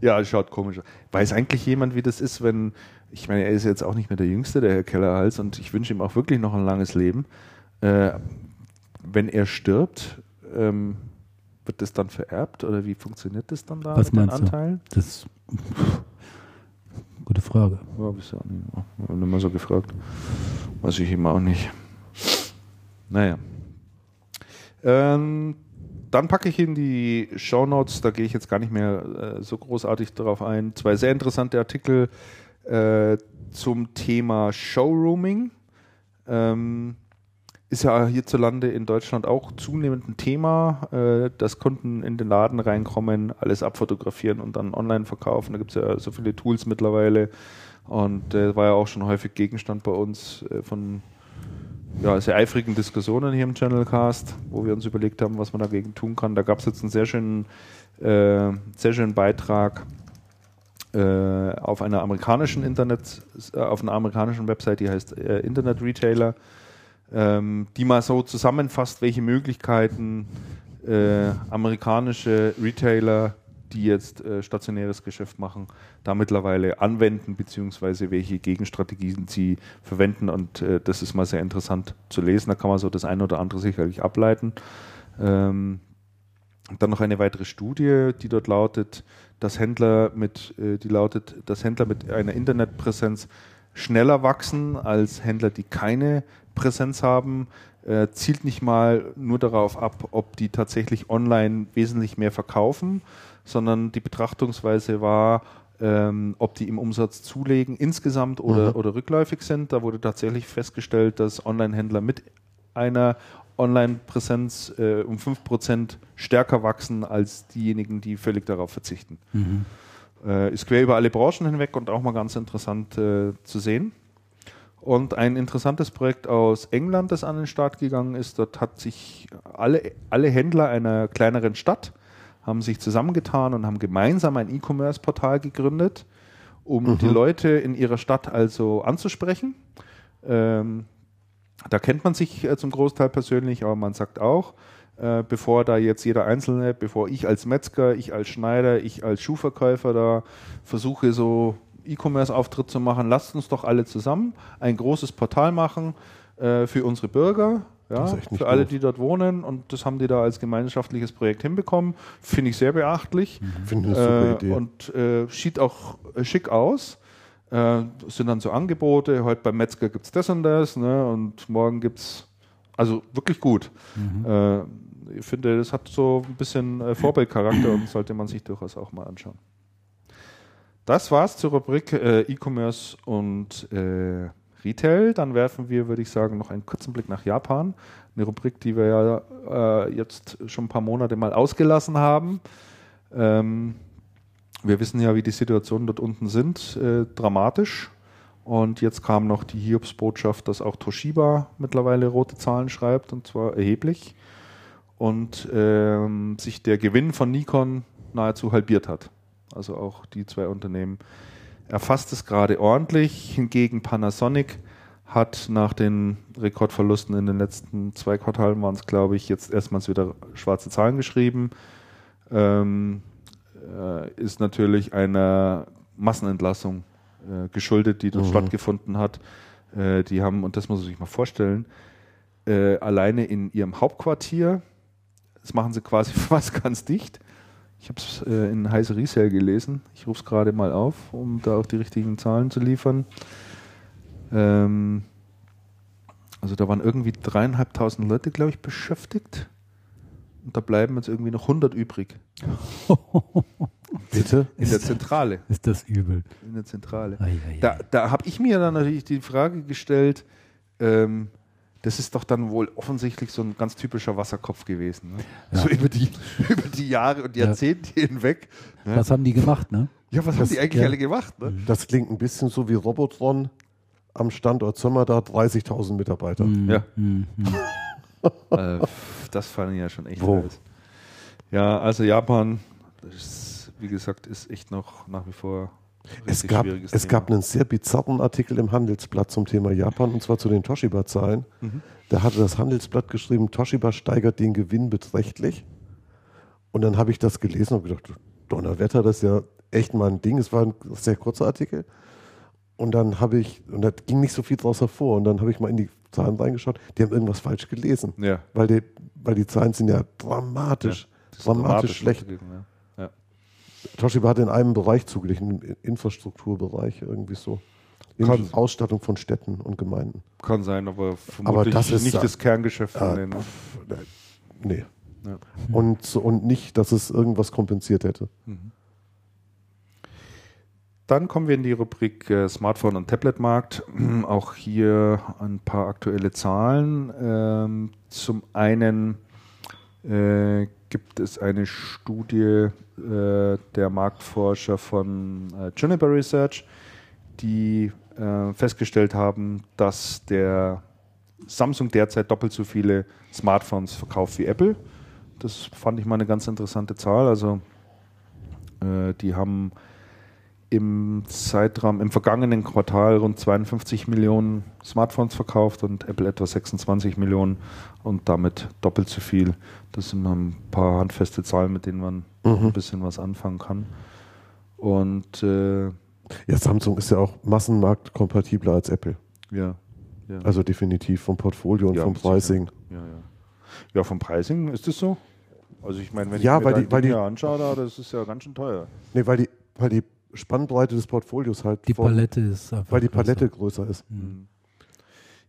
ja, schaut komisch aus. Weiß eigentlich jemand, wie das ist, wenn, ich meine, er ist jetzt auch nicht mehr der Jüngste, der Herr Kellerhals, und ich wünsche ihm auch wirklich noch ein langes Leben. Äh, wenn er stirbt, ähm, wird das dann vererbt oder wie funktioniert das dann da Was mit den meinst du? Anteilen? Das gute Frage. Ja, ich auch nicht, hab nicht mal so gefragt. Weiß ich immer auch nicht. Naja. Ähm, dann packe ich in die Shownotes, da gehe ich jetzt gar nicht mehr äh, so großartig darauf ein, zwei sehr interessante Artikel äh, zum Thema Showrooming. Ähm, ist ja hierzulande in Deutschland auch zunehmend ein Thema, äh, dass Kunden in den Laden reinkommen, alles abfotografieren und dann online verkaufen. Da gibt es ja so viele Tools mittlerweile. Und äh, war ja auch schon häufig Gegenstand bei uns äh, von ja, sehr eifrigen Diskussionen hier im Channelcast, wo wir uns überlegt haben, was man dagegen tun kann. Da gab es jetzt einen sehr schönen, äh, sehr schönen Beitrag äh, auf einer amerikanischen Internet, äh, auf einer amerikanischen Website, die heißt Internet Retailer, ähm, die mal so zusammenfasst, welche Möglichkeiten äh, amerikanische Retailer, die jetzt äh, stationäres Geschäft machen, da mittlerweile anwenden, beziehungsweise welche Gegenstrategien sie verwenden. Und äh, das ist mal sehr interessant zu lesen. Da kann man so das eine oder andere sicherlich ableiten. Ähm, dann noch eine weitere Studie, die dort lautet, dass Händler mit, äh, die lautet, dass Händler mit einer Internetpräsenz schneller wachsen als Händler, die keine Präsenz haben, äh, zielt nicht mal nur darauf ab, ob die tatsächlich online wesentlich mehr verkaufen, sondern die Betrachtungsweise war, ähm, ob die im Umsatz zulegen insgesamt oder, Mhm. oder rückläufig sind. Da wurde tatsächlich festgestellt, dass Online-Händler mit einer Online-Präsenz äh, um 5% stärker wachsen als diejenigen, die völlig darauf verzichten. Mhm. Äh, ist quer über alle Branchen hinweg und auch mal ganz interessant äh, zu sehen. Und ein interessantes Projekt aus England, das an den Start gegangen ist, dort hat sich alle, alle Händler einer kleineren Stadt haben sich zusammengetan und haben gemeinsam ein E-Commerce-Portal gegründet, um Mhm. die Leute in ihrer Stadt also anzusprechen. Ähm, da kennt man sich äh, zum Großteil persönlich, aber man sagt auch, äh, bevor da jetzt jeder Einzelne, bevor ich als Metzger, ich als Schneider, ich als Schuhverkäufer da versuche, so E-Commerce-Auftritt zu machen, lasst uns doch alle zusammen ein großes Portal machen äh, für unsere Bürger. Ja, für alle, die dort wohnen und das haben die da als gemeinschaftliches Projekt hinbekommen. Finde ich sehr beachtlich. Finde ich eine super Äh, Idee. und äh, sieht auch äh, schick aus. Äh, es sind dann so Angebote, heute beim Metzger gibt es das und das, ne? und morgen gibt es, also wirklich gut. Äh, ich finde, das hat so ein bisschen Vorbildcharakter und sollte man sich durchaus auch mal anschauen. Das war's zur Rubrik äh, E-Commerce und äh, Retail. Dann werfen wir, würde ich sagen, noch einen kurzen Blick nach Japan. Eine Rubrik, die wir ja äh, jetzt schon ein paar Monate mal ausgelassen haben. Ähm, wir wissen ja, wie die Situationen dort unten sind, äh, dramatisch. Und jetzt kam noch die Hiobsbotschaft, dass auch Toshiba mittlerweile rote Zahlen schreibt, und zwar erheblich. Und ähm, sich der Gewinn von Nikon nahezu halbiert hat. Also auch die zwei Unternehmen erfasst es gerade ordentlich. Hingegen Panasonic hat nach den Rekordverlusten in den letzten zwei Quartalen waren es, glaube ich, jetzt erstmals wieder schwarze Zahlen geschrieben. Ähm, äh, ist natürlich einer Massenentlassung äh, geschuldet, die dort Mhm. stattgefunden hat. Äh, die haben, und das muss man sich mal vorstellen, äh, alleine in ihrem Hauptquartier, das machen sie quasi fast ganz dicht. Ich habe es äh, in Heise Resale gelesen. Ich rufe es gerade mal auf, um da auch die richtigen Zahlen zu liefern. Ähm, also da waren irgendwie dreieinhalbtausend Leute, glaube ich, beschäftigt. und da bleiben jetzt irgendwie noch 100 übrig. Bitte? In der Zentrale. Ist das übel. In der Zentrale. Ei, ei, ei. Da, da habe ich mir dann natürlich die Frage gestellt, ähm, das ist doch dann wohl offensichtlich so ein ganz typischer Wasserkopf gewesen. Ne? Ja. So über die, über die Jahre und Ja. Jahrzehnte hinweg. Ne? Was haben die gemacht, ne? Ja, was haben Das- die eigentlich ja. alle gemacht? Ne? Das klingt ein bisschen so wie Robotron am Standort Sommer, da 30.000 Mitarbeiter. Hm, Ja. hm, hm. äh, das fand ich ja schon echt Wo? heiß. Ja, also Japan, das ist, wie gesagt, ist echt noch nach wie vor Es gab, es gab einen sehr bizarren Artikel im Handelsblatt zum Thema Japan und zwar zu den Toshiba-Zahlen. Mhm. Da hatte das Handelsblatt geschrieben, Toshiba steigert den Gewinn beträchtlich. Und dann habe ich das gelesen und gedacht, Donnerwetter, das ist ja echt mal ein Ding. Es war ein sehr kurzer Artikel. Und dann habe ich, und da ging nicht so viel draus hervor, und dann habe ich mal in die Zahlen reingeschaut, die haben irgendwas falsch gelesen. Ja, Weil die, weil die Zahlen sind ja dramatisch, das ist dramatisch schlecht. runtergegangen, Ja. Toshiba hat in einem Bereich zugelegt, im Infrastrukturbereich irgendwie so. In Kann- Ausstattung von Städten und Gemeinden. Kann sein, aber vermutlich das ist nicht da- das Kerngeschäft von Ah, denen. ne? Nee. Ja. Und, und nicht, dass es irgendwas kompensiert hätte. Dann kommen wir in die Rubrik äh, Smartphone- und Tabletmarkt. Auch hier ein paar aktuelle Zahlen. Ähm, zum einen äh, gibt es eine Studie äh, der Marktforscher von äh, Juniper Research, die äh, festgestellt haben, dass der Samsung derzeit doppelt so viele Smartphones verkauft wie Apple. Das fand ich mal eine ganz interessante Zahl. Also äh, die haben im Zeitraum, im vergangenen Quartal rund 52 Millionen Smartphones verkauft und Apple etwa 26 Millionen und damit doppelt so viel. Das sind mal ein paar handfeste Zahlen, mit denen man ein bisschen was anfangen kann. Und äh, Ja, Samsung ist ja auch massenmarktkompatibler als Apple. ja, ja. Also definitiv vom Portfolio und Ja, vom Pricing. ja, ja. ja, vom Pricing ist das so? Also ich meine, wenn Ja, ich mir die- weil die- anschaue, da, das ist ja ganz schön teuer. Nee, weil die, weil die Spannbreite des Portfolios halt Die von- Palette ist einfach. weil die größer. Palette größer ist.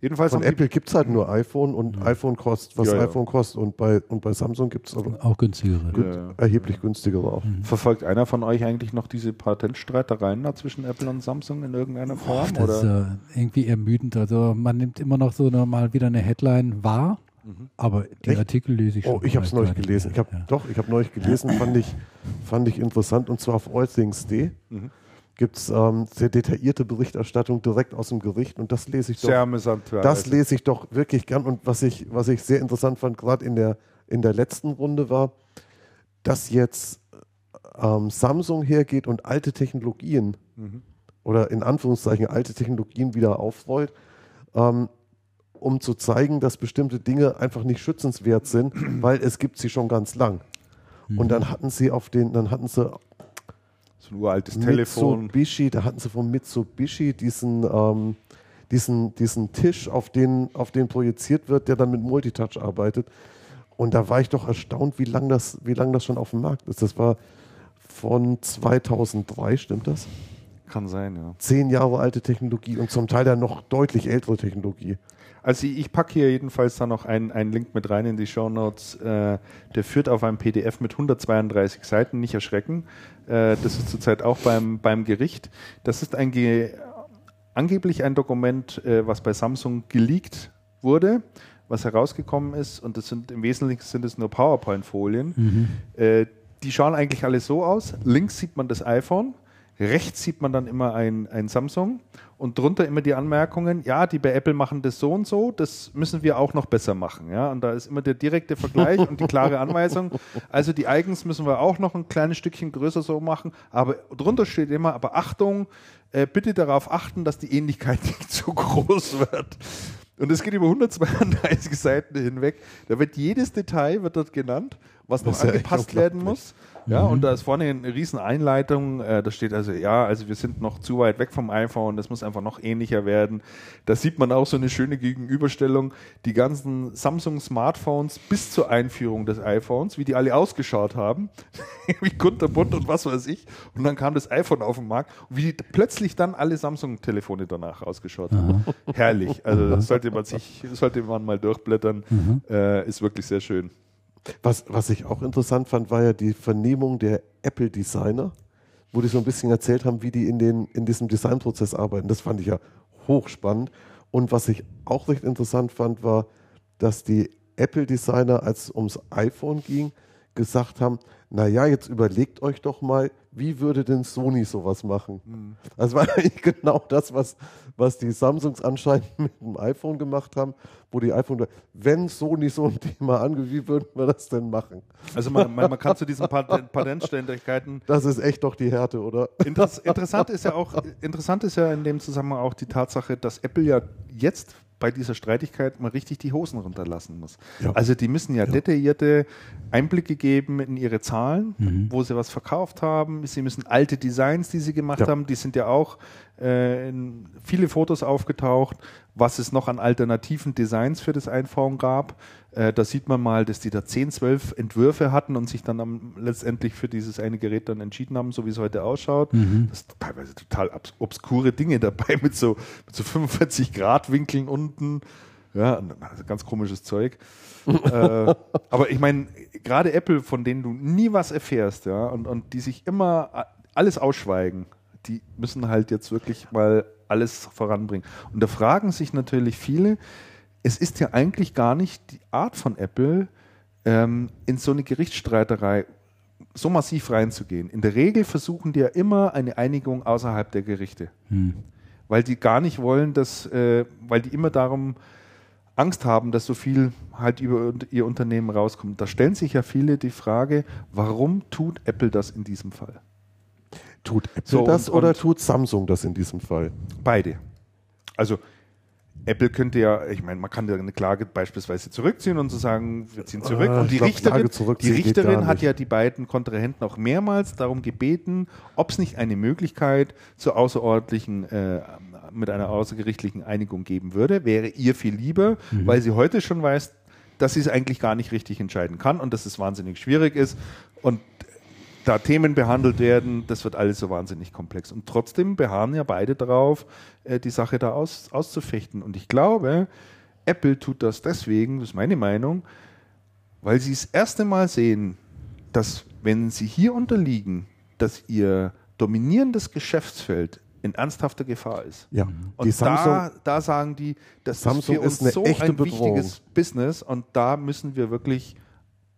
Jedenfalls Von Apple gibt es halt nur iPhone und iPhone kostet, was Ja, ja. iPhone kostet. Und bei, und bei Samsung gibt es Auch günstigere. Ja, ja. erheblich günstigere auch. Verfolgt einer von euch eigentlich noch diese Patentstreitereien da zwischen Apple und Samsung in irgendeiner Form? Das ist oder? äh, irgendwie ermüdend. Also man nimmt immer noch so eine, mal wieder eine Headline wahr, aber die Echt? Artikel lese ich schon. Oh, ich habe es neulich gelesen. Ich hab, ja. Doch, ich habe neulich gelesen, fand ich, fand ich interessant. Und zwar auf allthings.de Mhm. Gibt es ähm, sehr detaillierte Berichterstattung direkt aus dem Gericht. Und das lese ich doch. Das alle. lese ich doch wirklich gern. Und was ich, was ich sehr interessant fand, gerade in der, in der letzten Runde war, dass jetzt ähm, Samsung hergeht und alte Technologien Mhm. oder in Anführungszeichen alte Technologien wieder aufrollt, ähm, um zu zeigen, dass bestimmte Dinge einfach nicht schützenswert sind, weil es gibt sie schon ganz lang. Und dann hatten sie auf den, dann hatten sie So ein uraltes Telefon. Mitsubishi, da hatten sie von Mitsubishi diesen, ähm, diesen, diesen Tisch, auf den, auf den projiziert wird, der dann mit Multitouch arbeitet. Und da war ich doch erstaunt, wie lange das, wie lang das schon auf dem Markt ist. Das war von 2003, stimmt das? Kann sein, ja. Zehn Jahre alte Technologie und zum Teil dann noch deutlich ältere Technologie. Also ich packe hier jedenfalls dann noch einen, einen Link mit rein in die Show Notes. Äh, der führt auf einem PDF mit 132 Seiten, nicht erschrecken. Äh, das ist zurzeit auch beim, beim Gericht. Das ist ein Ge angeblich ein Dokument, äh, was bei Samsung geleakt wurde, was herausgekommen ist. Und das sind im Wesentlichen sind es nur PowerPoint-Folien. Äh, die schauen eigentlich alle so aus. Links sieht man das iPhone. Rechts sieht man dann immer ein, ein Samsung und drunter immer die Anmerkungen, ja, die bei Apple machen das so und so, das müssen wir auch noch besser machen. Ja? Und da ist immer der direkte Vergleich und die klare Anweisung. Also die Eigens müssen wir auch noch ein kleines Stückchen größer so machen, aber drunter steht immer, aber Achtung, äh, bitte darauf achten, dass die Ähnlichkeit nicht zu groß wird. Und es geht über 132 Seiten hinweg. Da wird jedes Detail wird dort genannt, was noch Das echt angepasst werden muss. Ja, und da ist vorne eine riesen Einleitung. Äh, da steht also, ja, also wir sind noch zu weit weg vom iPhone, das muss einfach noch ähnlicher werden. Da sieht man auch so eine schöne Gegenüberstellung. Die ganzen Samsung Smartphones bis zur Einführung des iPhones, wie die alle ausgeschaut haben, wie kunterbunt und was weiß ich. Und dann kam das iPhone auf den Markt und wie plötzlich dann alle Samsung-Telefone danach ausgeschaut haben. Herrlich. Also das sollte man sich, sollte man mal durchblättern. Äh, ist wirklich sehr schön. Was, was ich auch interessant fand, war ja die Vernehmung der Apple-Designer, wo die so ein bisschen erzählt haben, wie die in, den, in diesem Designprozess arbeiten. Das fand ich ja hochspannend. Und was ich auch recht interessant fand, war, dass die Apple-Designer, als es ums iPhone ging, gesagt haben, naja, jetzt überlegt euch doch mal, wie würde denn Sony sowas machen? Mhm. Das war eigentlich genau das, was, was die Samsungs anscheinend mit dem iPhone gemacht haben, wo die iPhone, wenn Sony so ein Thema angeht, wie würden wir das denn machen? Also man, man, man kann zu diesen Patentständigkeiten. Das ist echt doch die Härte, oder? Interess interessant ist ja auch, interessant ist ja in dem Zusammenhang auch die Tatsache, dass Apple ja jetzt bei dieser Streitigkeit mal richtig die Hosen runterlassen muss. Ja. Also die müssen ja, ja, detaillierte Einblicke geben in ihre Zahlen, mhm. wo sie was verkauft haben. Sie müssen alte Designs, die sie gemacht ja. haben, die sind ja auch äh, in viele Fotos aufgetaucht, was es noch an alternativen Designs für das iPhone gab. Äh, da sieht man mal, dass die da 10, 12 Entwürfe hatten und sich dann am, letztendlich für dieses eine Gerät dann entschieden haben, so wie es heute ausschaut. Mhm. Das sind teilweise total obskure Dinge dabei mit so, mit so 45 Grad Winkeln unten. Ja, also ganz komisches Zeug. äh, aber ich meine, gerade Apple, von denen du nie was erfährst, ja, und, und die sich immer alles ausschweigen, die müssen halt jetzt wirklich mal alles voranbringen. Und da fragen sich natürlich viele, es ist ja eigentlich gar nicht die Art von Apple, ähm, in so eine Gerichtsstreiterei so massiv reinzugehen. In der Regel versuchen die ja immer eine Einigung außerhalb der Gerichte. Hm. Weil die gar nicht wollen, dass, äh, weil die immer darum Angst haben, dass so viel halt über ihr Unternehmen rauskommt. Da stellen sich ja viele die Frage, warum tut Apple das in diesem Fall? Tut Apple so, das und, oder und tut Samsung das in diesem Fall? Beide. Also Apple könnte ja, ich meine, man kann ja eine Klage beispielsweise zurückziehen und so sagen, wir ziehen zurück. Ah, und die glaub, Richterin, die Richterin hat ja die beiden Kontrahenten auch mehrmals darum gebeten, ob es nicht eine Möglichkeit zur außerordentlichen, äh, mit einer außergerichtlichen Einigung geben würde. Wäre ihr viel lieber, mhm. weil sie heute schon weiß, dass sie es eigentlich gar nicht richtig entscheiden kann und dass es wahnsinnig schwierig ist. Und da Themen behandelt werden, das wird alles so wahnsinnig komplex. Und trotzdem beharren ja beide darauf, äh, die Sache da aus, auszufechten. Und ich glaube, Apple tut das deswegen, das ist meine Meinung, weil sie das erste Mal sehen, dass wenn sie hier unterliegen, dass ihr dominierendes Geschäftsfeld in ernsthafter Gefahr ist. Ja. Und Samsung, da, da sagen die, das Samsung ist für uns ist so ein Bedrohung. wichtiges Business und da müssen wir wirklich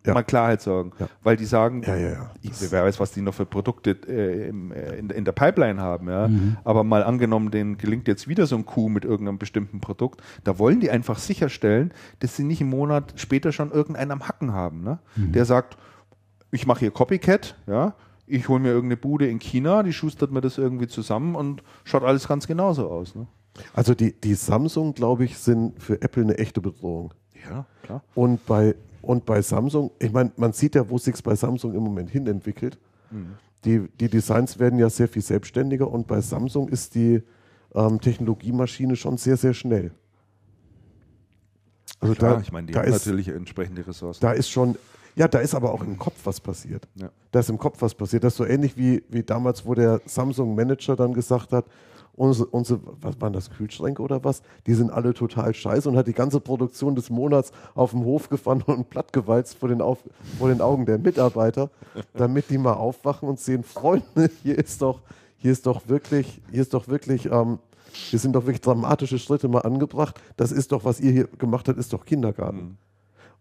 ja. mal Klarheit sorgen. Ja. Weil die sagen, ja, wer weiß, was die noch für Produkte äh, im, äh, in, in, der Pipeline haben. Ja? Mhm. Aber mal angenommen, denen gelingt jetzt wieder so ein Coup mit irgendeinem bestimmten Produkt, da wollen die einfach sicherstellen, dass sie nicht einen Monat später schon irgendeinen am Hacken haben. Ne? Mhm. Der sagt, ich mache hier Copycat, ja, ich hole mir irgendeine Bude in China, die schustert mir das irgendwie zusammen und schaut alles ganz genauso aus. Ne? Also die, die Samsung, glaube ich, sind für Apple eine echte Bedrohung. Ja, klar. Und bei und bei Samsung, ich meine, man sieht ja, wo sich bei Samsung im Moment hin entwickelt. Mhm. Die, die Designs werden ja sehr viel selbstständiger und bei Samsung ist die ähm, Technologiemaschine schon sehr, sehr schnell. Also Klar, da, ich meine, die da haben ist, natürlich entsprechende Ressourcen. Da ist schon, ja, da ist aber auch im Kopf was passiert. Ja. Da ist im Kopf was passiert. Das ist so ähnlich wie, wie damals, wo der Samsung Manager dann gesagt hat, unsere, unsere, was waren das, Kühlschränke oder was? Die sind alle total scheiße und hat die ganze Produktion des Monats auf dem Hof gefahren und plattgewalzt vor den, auf, vor den Augen der Mitarbeiter, damit die mal aufwachen und sehen, Freunde, hier ist doch, hier ist doch wirklich, hier ist doch wirklich, ähm, hier sind doch wirklich dramatische Schritte mal angebracht. Das ist doch, was ihr hier gemacht habt, ist doch Kindergarten. Mhm.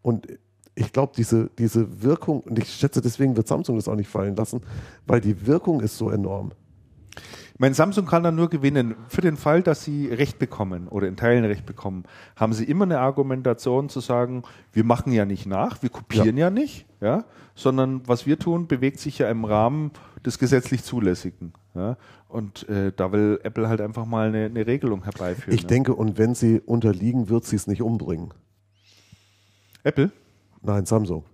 Und ich glaube, diese, diese Wirkung, und ich schätze, deswegen wird Samsung das auch nicht fallen lassen, weil die Wirkung ist so enorm. Mein Samsung kann dann nur gewinnen. Für den Fall, dass sie Recht bekommen oder in Teilen Recht bekommen, haben sie immer eine Argumentation zu sagen, wir machen ja nicht nach, wir kopieren ja, ja nicht, ja, sondern was wir tun, bewegt sich ja im Rahmen des gesetzlich Zulässigen. Ja? Und äh, da will Apple halt einfach mal eine, eine Regelung herbeiführen. Ich ja. denke, und wenn sie unterliegen, wird sie es nicht umbringen. Apple? Nein, Samsung.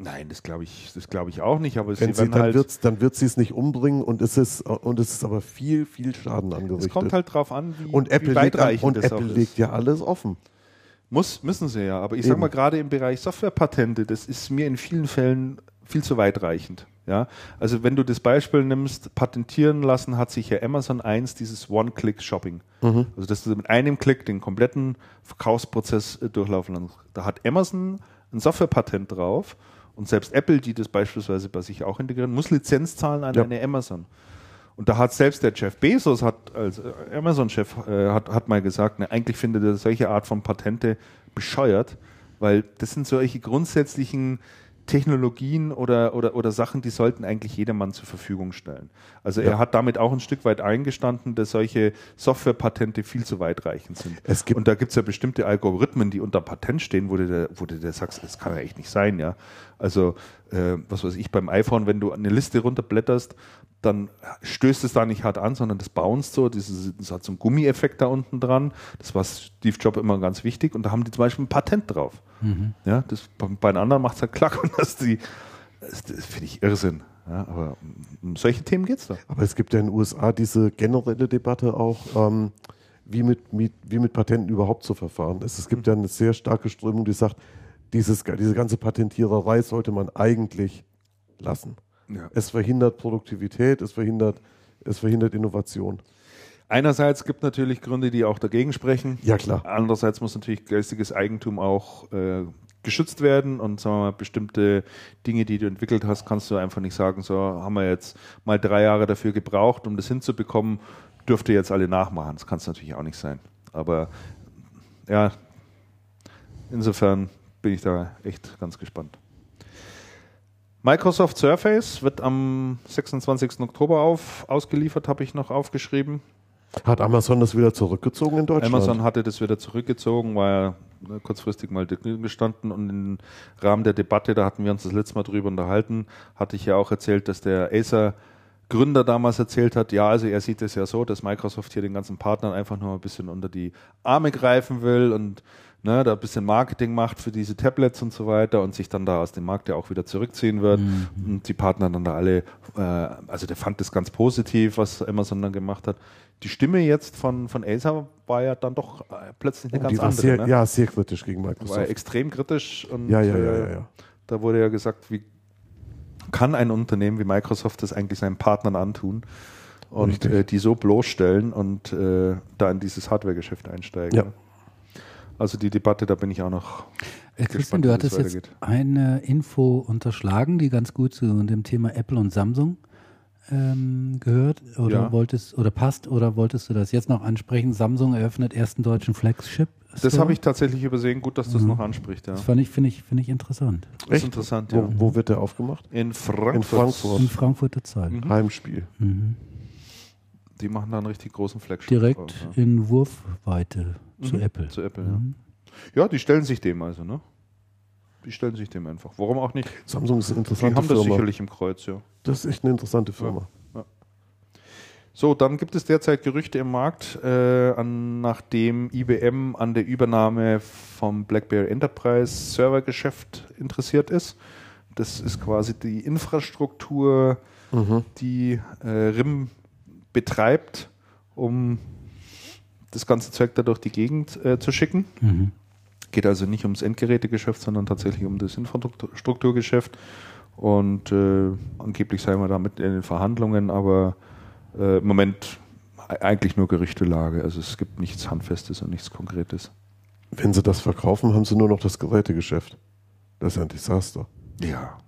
Nein, das glaube ich, das glaube ich auch nicht. Aber Wenn sie, sie dann halt wird's, dann wird sie es nicht umbringen und es ist und es ist aber viel, viel Schaden angerichtet. Es kommt halt drauf an, wie, und Apple wie weitreichend legt, und Apple legt ja alles offen. Muss, müssen sie ja. Aber ich sage mal gerade im Bereich Softwarepatente, das ist mir in vielen Fällen viel zu weitreichend. Ja, also wenn du das Beispiel nimmst, patentieren lassen hat sich ja Amazon 1 dieses One-Click-Shopping. Mhm. Also dass du mit einem Klick den kompletten Verkaufsprozess äh, durchlaufen kannst. Da hat Amazon ein Softwarepatent drauf. Und selbst Apple, die das beispielsweise bei sich auch integrieren, muss Lizenz zahlen an Ja. eine Amazon. Und da hat selbst der Jeff Bezos, hat als äh, Amazon-Chef, äh, hat, hat mal gesagt, ne, eigentlich findet er solche Art von Patente bescheuert, weil das sind solche grundsätzlichen Technologien oder, oder, oder Sachen, die sollten eigentlich jedermann zur Verfügung stellen. Also er Ja. hat damit auch ein Stück weit eingestanden, dass solche Softwarepatente viel zu weitreichend sind. Es gibt- Und da gibt es ja bestimmte Algorithmen, die unter Patent stehen, wo du, der, wo du der sagst, das kann ja echt nicht sein, ja. Also, äh, was weiß ich, beim iPhone, wenn du eine Liste runterblätterst, dann stößt es da nicht hart an, sondern das bounced so, dieses, das hat so einen Gummieffekt da unten dran. Das war Steve Jobs immer ganz wichtig und da haben die zum Beispiel ein Patent drauf. Ja, das, bei, bei den anderen macht es halt klack und das, die, das, das finde ich Irrsinn. Ja, aber um solche Themen geht es da. Aber es gibt ja in den USA diese generelle Debatte auch, ähm, wie, mit, mit, wie mit Patenten überhaupt zu verfahren ist. Es gibt ja eine sehr starke Strömung, die sagt, dieses, diese ganze Patentiererei sollte man eigentlich lassen. Ja. Es verhindert Produktivität, es verhindert, es verhindert Innovation. Einerseits gibt natürlich Gründe, die auch dagegen sprechen. Ja, klar. Andererseits muss natürlich geistiges Eigentum auch äh, geschützt werden und sagen wir mal, bestimmte Dinge, die du entwickelt hast, kannst du einfach nicht sagen, so haben wir jetzt mal drei Jahre dafür gebraucht, um das hinzubekommen, dürfte jetzt alle nachmachen. Das kann es natürlich auch nicht sein. Aber ja, insofern bin ich da echt ganz gespannt. Microsoft Surface wird am 26. Oktober auf, ausgeliefert, habe ich noch aufgeschrieben. Hat Amazon das wieder zurückgezogen in Deutschland? Amazon hatte das wieder zurückgezogen, war ja ne, kurzfristig mal gestanden und im Rahmen der Debatte, da hatten wir uns das letzte Mal drüber unterhalten, hatte ich ja auch erzählt, dass der Acer Gründer damals erzählt hat, ja, also er sieht es ja so, dass Microsoft hier den ganzen Partnern einfach nur ein bisschen unter die Arme greifen will und ne, da ein bisschen Marketing macht für diese Tablets und so weiter und sich dann da aus dem Markt ja auch wieder zurückziehen wird und die Partner dann da alle, äh, also der fand das ganz positiv, was Amazon dann gemacht hat. Die Stimme jetzt von, von Acer war ja dann doch äh, plötzlich eine Oh, ganz andere. sehr, ne? ja, sehr kritisch gegen war Microsoft. extrem kritisch und Ja, ja, ja, äh, ja, ja. da wurde ja gesagt, wie kann ein Unternehmen wie Microsoft das eigentlich seinen Partnern antun und äh, die so bloßstellen und äh, da in dieses Hardware-Geschäft einsteigen. Ja. Also die Debatte, da bin ich auch noch Äh, Christian, gespannt, du hattest das jetzt eine Info unterschlagen, die ganz gut zu dem Thema Apple und Samsung ähm, gehört oder Ja. wolltest oder passt oder wolltest du das jetzt noch ansprechen? Samsung eröffnet ersten deutschen Flagship. Das Store. habe ich tatsächlich übersehen. Gut, dass du es Mhm. noch ansprichst. Ja. Das fand ich, finde ich, finde ich interessant. Das ist Echt? interessant, Wo, ja. wo wird der aufgemacht? In Frankfurt. In Frankfurt. In Frankfurter Zeit. Mhm. Heimspiel. Mhm. Die machen da einen richtig großen Flagship. Direkt drauf, ja. in Wurfweite zu Mhm. Apple. Zu Apple, ja. Mhm. Ja, die stellen sich dem also, ne? Die stellen sich dem einfach. Warum auch nicht? Samsung ist eine Die interessante haben das Firma. sicherlich im Kreuz, ja. Das ist echt eine interessante Firma. So, dann gibt es derzeit Gerüchte im Markt, äh, an, nachdem IBM an der Übernahme vom BlackBerry Enterprise Servergeschäft interessiert ist. Das ist quasi die Infrastruktur, Mhm. die äh, RIM betreibt, um das ganze Zeug da durch die Gegend äh, zu schicken. Mhm. Geht also nicht ums Endgerätegeschäft, sondern tatsächlich um das Infrastrukturgeschäft. Und äh, angeblich seien wir damit in den Verhandlungen, aber äh, im Moment e- eigentlich nur Gerüchtelage. Also es gibt nichts Handfestes und nichts Konkretes. Wenn sie das verkaufen, haben sie nur noch das Gerätegeschäft. Das ist ja ein Desaster. Ja,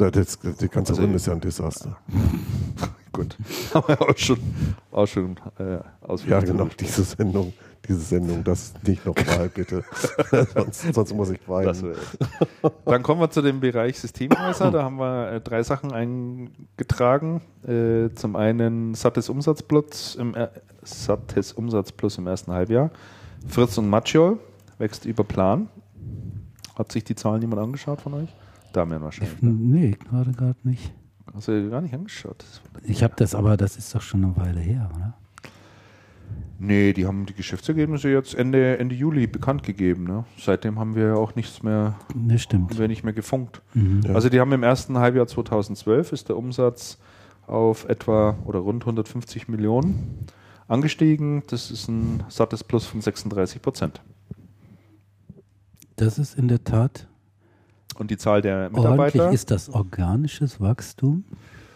Ja, Das, die ganze Also- RIM ist ja ein Desaster. gut. Haben wir auch schon, auch schon äh, ausführlich Ja, genau. Diese Sendung, diese Sendung, das nicht nochmal, bitte. sonst, sonst muss ich weinen. Dann kommen wir zu dem Bereich Systemhäuser. Da haben wir äh, drei Sachen eingetragen. Äh, zum einen sattes Umsatzplus im, sattes Umsatzplus im ersten Halbjahr. Fritz und Macchiol wächst über Plan. Hat sich die Zahlen jemand angeschaut von euch? Damian wahrscheinlich. Ne? Nee, gerade gerade nicht. Hast du gar nicht angeschaut? Ich habe das, aber das ist doch schon eine Weile her, oder? Nee, die haben die Geschäftsergebnisse jetzt Ende, Ende Juli bekannt gegeben. Ne? Seitdem haben wir auch nichts mehr, Das stimmt. haben wir nicht mehr gefunkt. Mhm. Ja. Also die haben im ersten Halbjahr 2012 ist der Umsatz auf etwa oder rund 150 Millionen angestiegen. Das ist ein sattes Plus von 36 Prozent. Das ist in der Tat Und die Zahl der ordentlich. Mitarbeiter, Ist das organisches Wachstum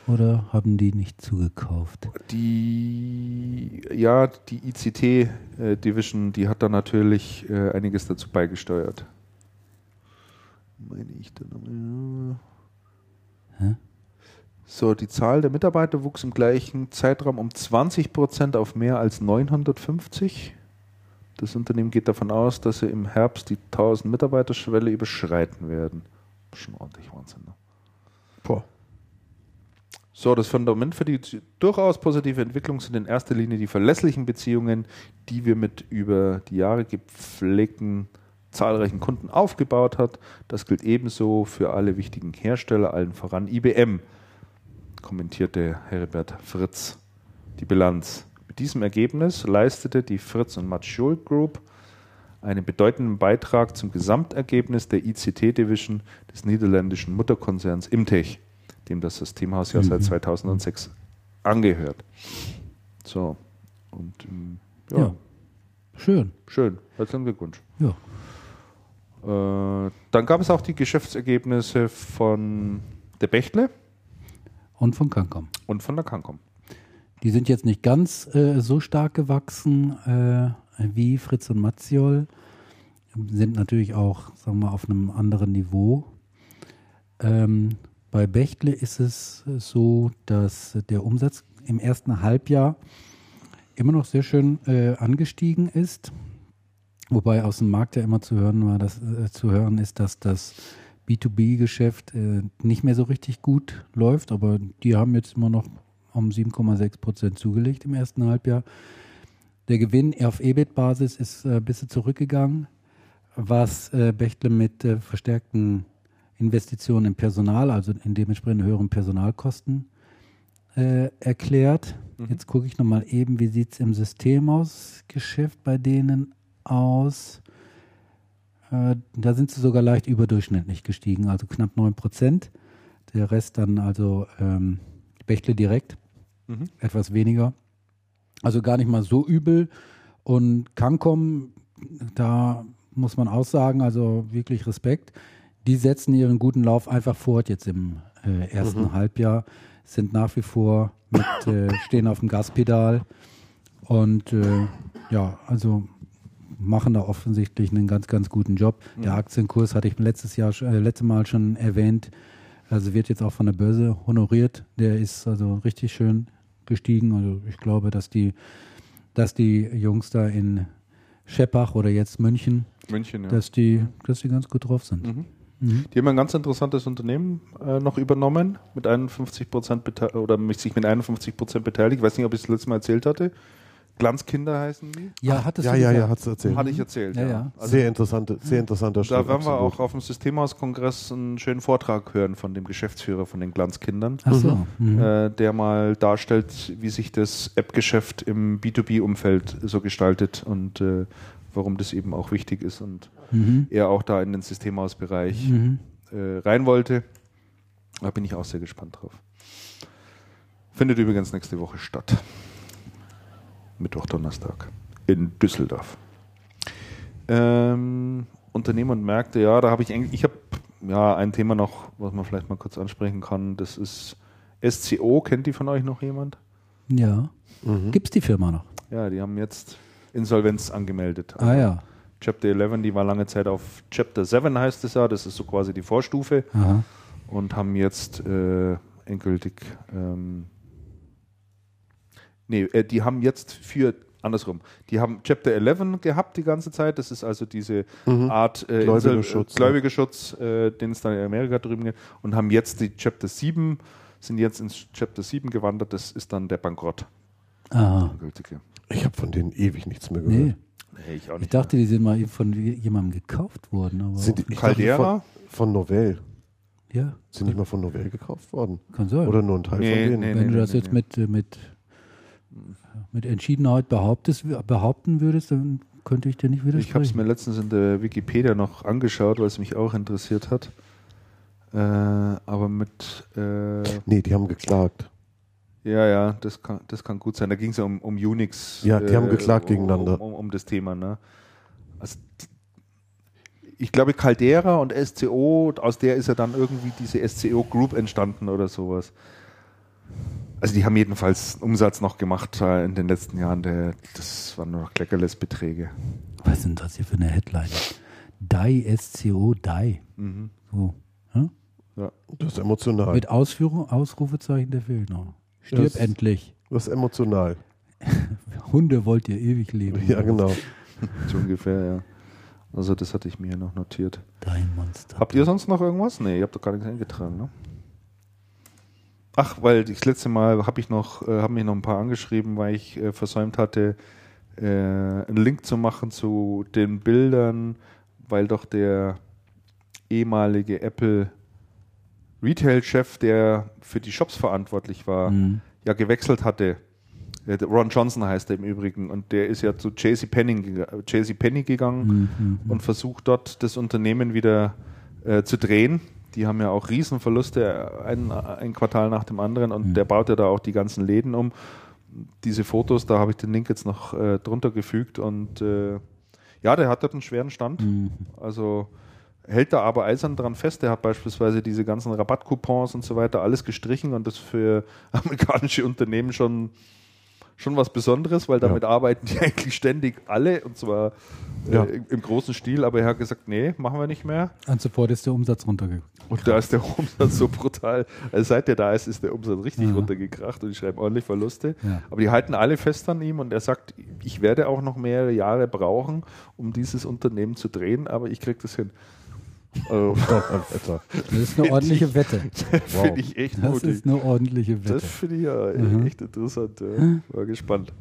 oder haben die nicht zugekauft? die ja die ICT äh, Division, die hat da natürlich äh, einiges dazu beigesteuert. meine ich da nochmal. Hä? So, die Zahl der Mitarbeiter wuchs im gleichen Zeitraum um 20 Prozent auf mehr als 950. Das Unternehmen geht davon aus, dass sie im Herbst die 1000 Mitarbeiter-Schwelle überschreiten werden. Schon ordentlich Wahnsinn. Ne? Boah. So, das Fundament für die durchaus positive Entwicklung sind in erster Linie die verlässlichen Beziehungen, die wir mit über die Jahre gepflegten zahlreichen Kunden aufgebaut hat. Das gilt ebenso für alle wichtigen Hersteller, allen voran IBM, kommentierte Herbert Fritz die Bilanz. Mit diesem Ergebnis leistete die Fritz und Matschul Group einen bedeutenden Beitrag zum Gesamtergebnis der ICT-Division des niederländischen Mutterkonzerns Imtech, dem das Systemhaus ja seit 2006 angehört. So, und ähm, ja, Ja. Schön. schön. Herzlichen Glückwunsch. Ja. Äh, dann gab es auch die Geschäftsergebnisse von der Bechtle Und von Cancom. und und von der Cancom. Die sind jetzt nicht ganz äh, so stark gewachsen äh, wie Fritz und Matziol, sind natürlich auch, sagen wir auf einem anderen Niveau. Ähm, bei Bechtle ist es so, dass der Umsatz im ersten Halbjahr immer noch sehr schön äh, angestiegen ist. Wobei aus dem Markt ja immer zu hören war, dass äh, zu hören ist, dass das B2B-Geschäft äh, nicht mehr so richtig gut läuft, aber die haben jetzt immer noch um 7,6 Prozent zugelegt im ersten Halbjahr. Der Gewinn auf EBIT-Basis ist äh, ein bisschen zurückgegangen, was äh, Bechtle mit äh, verstärkten Investitionen im Personal, also in dementsprechend höheren Personalkosten, äh, erklärt. Jetzt gucke ich nochmal eben, wie sieht es im Systemhausgeschäft bei denen aus. Äh, da sind sie sogar leicht überdurchschnittlich gestiegen, also knapp 9 Prozent. Der Rest dann also ähm, Bechtle direkt, Mhm. etwas weniger. Also gar nicht mal so übel. Und Cancom, da muss man auch sagen, also wirklich Respekt. Die setzen ihren guten Lauf einfach fort jetzt im äh, ersten Halbjahr, sind nach wie vor mit, äh, stehen auf dem Gaspedal und äh, ja, also machen da offensichtlich einen ganz, ganz guten Job. Der Aktienkurs hatte ich letztes Jahr, äh, letzte Mal schon erwähnt, also wird jetzt auch von der Börse honoriert. Der ist also richtig schön gestiegen. Also ich glaube, dass die, dass die Jungs da in Scheppach oder jetzt München, München, ja. dass die, dass die ganz gut drauf sind. Mhm. Mhm. Die haben ein ganz interessantes Unternehmen äh, noch übernommen, mit 51 Prozent oder sich mit 51 Prozent beteiligt. Ich weiß nicht, ob ich es letztes Mal erzählt hatte. Glanzkinder heißen die. Ja, hattest Ja, du ja, ja, hat es erzählt. Hatte ich erzählt. Ja, Ja, ja. Also, sehr interessante, sehr interessanter da Schritt, werden wir absolut. auch auf dem Systemhauskongress einen schönen Vortrag hören von dem Geschäftsführer von den Glanzkindern. Ach so. Mhm. äh, der mal darstellt, wie sich das App-Geschäft im B2B-Umfeld so gestaltet und äh, warum das eben auch wichtig ist und Mhm. er auch da in den Systemhausbereich Mhm. äh, rein wollte. Da bin ich auch sehr gespannt drauf. Findet übrigens nächste Woche statt. Mittwoch, Donnerstag in Düsseldorf. Ähm, Unternehmen und Märkte, ja, da habe ich eigentlich, ich habe ja ein Thema noch, was man vielleicht mal kurz ansprechen kann. Das ist SCO. Kennt die von euch noch jemand? Ja. Mhm. Gibt's die Firma noch? Ja, die haben jetzt Insolvenz angemeldet. Ah ja. Chapter 11, die war lange Zeit auf Chapter 7 heißt es ja, das ist so quasi die Vorstufe Aha. und haben jetzt äh, endgültig ähm, nee, äh, die haben jetzt für andersrum, die haben Chapter 11 gehabt die ganze Zeit, das ist also diese Mhm. Art äh, Gläubigerschutz, äh, Gläubigerschutz, äh, den es dann in Amerika drüben gibt und haben jetzt die Chapter 7 sind jetzt ins Chapter 7 gewandert, das ist dann der Bankrott. Aha. Ich habe von denen ewig nichts mehr gehört. Nee. Nee, ich auch Ich dachte, die sind mal von jemandem gekauft worden. Aber Sind die, Caldera? Von, von Novell. ja, Sind nicht mal von Novell gekauft worden? kann sein. Oder nur ein Teil Nee, von denen? nee. Wenn du das jetzt mit, äh, mit, mit Entschiedenheit behauptest, behaupten würdest, dann könnte ich dir nicht widersprechen. Ich habe es mir letztens in der Wikipedia noch angeschaut, weil es mich auch interessiert hat. Äh, aber mit, äh, Nee, die haben geklagt. ja, ja, das kann, das kann gut sein. Da ging es ja um, um Unix. Ja, die haben geklagt um, gegeneinander. Um, um das Thema, ne? Also, ich glaube, Caldera und SCO, aus der ist ja dann irgendwie diese SCO Group entstanden oder sowas. Also die haben jedenfalls Umsatz noch gemacht äh, in den letzten Jahren. Der, das waren nur noch Kleckerles-Beträge. Was sind das hier für eine Headline? DAI, SCO, DAI. Mhm. So. Ja? Das ist emotional. Mit Ausführung, Ausrufezeichen, der fehlt noch. Stirb Das- endlich. Das ist emotional. Hunde wollt ihr ewig leben. Ja, genau. So ungefähr, ja. Also das hatte ich mir hier noch notiert. Dein Monster. Habt ihr sonst noch irgendwas? Nee, ihr habt doch gar nichts eingetragen, ne? Ach, weil das letzte Mal habe ich noch, äh, haben mich noch ein paar angeschrieben, weil ich äh, versäumt hatte, äh, einen Link zu machen zu den Bildern, weil doch der ehemalige Apple Retail-Chef, der für die Shops verantwortlich war, Mhm. ja gewechselt hatte. Äh, Ron Johnson heißt er im Übrigen und der ist ja zu JC Penney, gega- JC Penney gegangen Mhm. und versucht dort das Unternehmen wieder äh, zu drehen. Die haben ja auch Riesenverluste, ein, ein Quartal nach dem anderen und Mhm. der baut ja da auch die ganzen Läden um. Diese Fotos, da habe ich den Link jetzt noch äh, drunter gefügt und äh, ja, der hat dort einen schweren Stand. Mhm. Also hält da aber eisern dran fest. Der hat beispielsweise diese ganzen Rabattcoupons und so weiter alles gestrichen und das für amerikanische Unternehmen schon, schon was Besonderes, weil damit arbeiten die eigentlich ständig alle und zwar Ja. äh, im großen Stil. Aber er hat gesagt, nee, machen wir nicht mehr. Und sofort ist der Umsatz runtergegangen. Und da ist der Umsatz so brutal. Also seit der da ist, ist der Umsatz richtig Ja. runtergekracht und die schreiben ordentlich Verluste. Ja. Aber die halten alle fest an ihm und er sagt, ich werde auch noch mehrere Jahre brauchen, um dieses Unternehmen zu drehen, aber ich kriege das hin. Also. Das ist eine ordentliche Wette. finde ich echt Das mutig. ist eine ordentliche Wette. Das finde ich ja Mhm. echt interessant. Ja. War gespannt.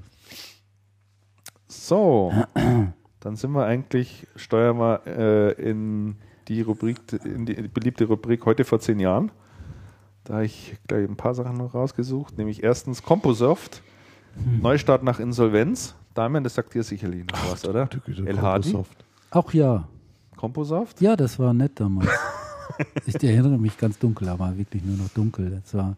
So, dann sind wir eigentlich, steuern wir äh, in die Rubrik, in die beliebte Rubrik heute vor zehn Jahren. Da habe ich gleich ein paar Sachen noch rausgesucht, nämlich erstens Composoft, Hm. Neustart nach Insolvenz. Damian, das sagt dir sicherlich noch was, oder? Güte, El Hadi? Composoft. Auch ja. Composoft? Ja, das war nett damals. ich erinnere mich ganz dunkel, aber wirklich nur noch dunkel. Das war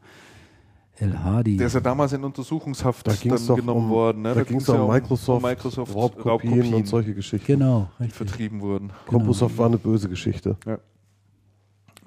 El Hadi. Der ist ja damals in Untersuchungshaft Da dann doch genommen um- worden. Ne? da ging's ging's doch ja um Microsoft, Microsoft Raubkopien und solche Geschichten. genau, richtig. vertrieben wurden. Composoft war eine böse Geschichte.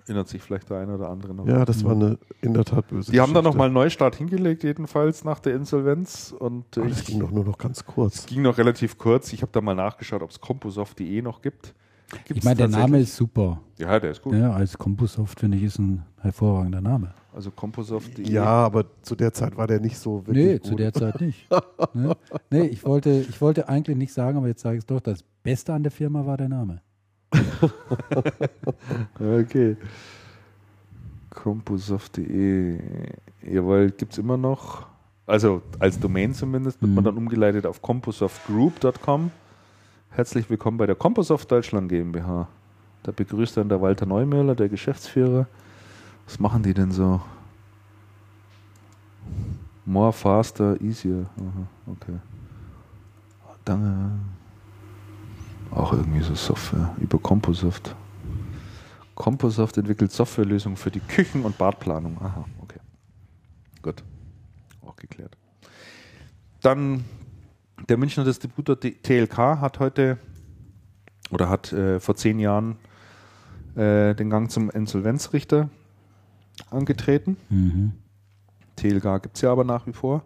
Erinnert sich vielleicht der eine oder andere noch. Ja, das war eine in der Tat böse Die haben da Geschichte. nochmal einen Neustart hingelegt, jedenfalls nach der Insolvenz. Und äh, das ging doch nur noch ganz kurz. ging noch relativ kurz. Ich habe da mal nachgeschaut, ob es Composoft.de noch gibt. Ich Gibt's meine, der Name ist super. Ja, der ist gut. Ja, als Composoft finde ich ist ein hervorragender Name. Also Composoft.de. Ja, aber zu der Zeit war der nicht so wirklich Nee, gut. zu der Zeit nicht. ne? Nee, ich wollte, ich wollte eigentlich nicht sagen, aber jetzt sage ich es doch. Das Beste an der Firma war der Name. Okay. Composoft.de. Jawohl, gibt es immer noch. Also als Domain zumindest, wird man Mhm. dann umgeleitet auf composoftgroup.com. Herzlich willkommen bei der Composoft Deutschland GmbH. Da begrüßt dann der Walter Neumüller, der Geschäftsführer. Was machen die denn so? More, faster, easier. Aha, okay. Danke. Auch irgendwie so Software über Composoft. Composoft entwickelt Softwarelösungen für die Küchen- und Badplanung. Aha, okay. Gut. Auch geklärt. Dann der Münchner Distributor TLK hat heute oder hat äh, vor zehn Jahren äh, den Gang zum Insolvenzrichter angetreten. Mhm. TLK gibt es ja aber nach wie vor.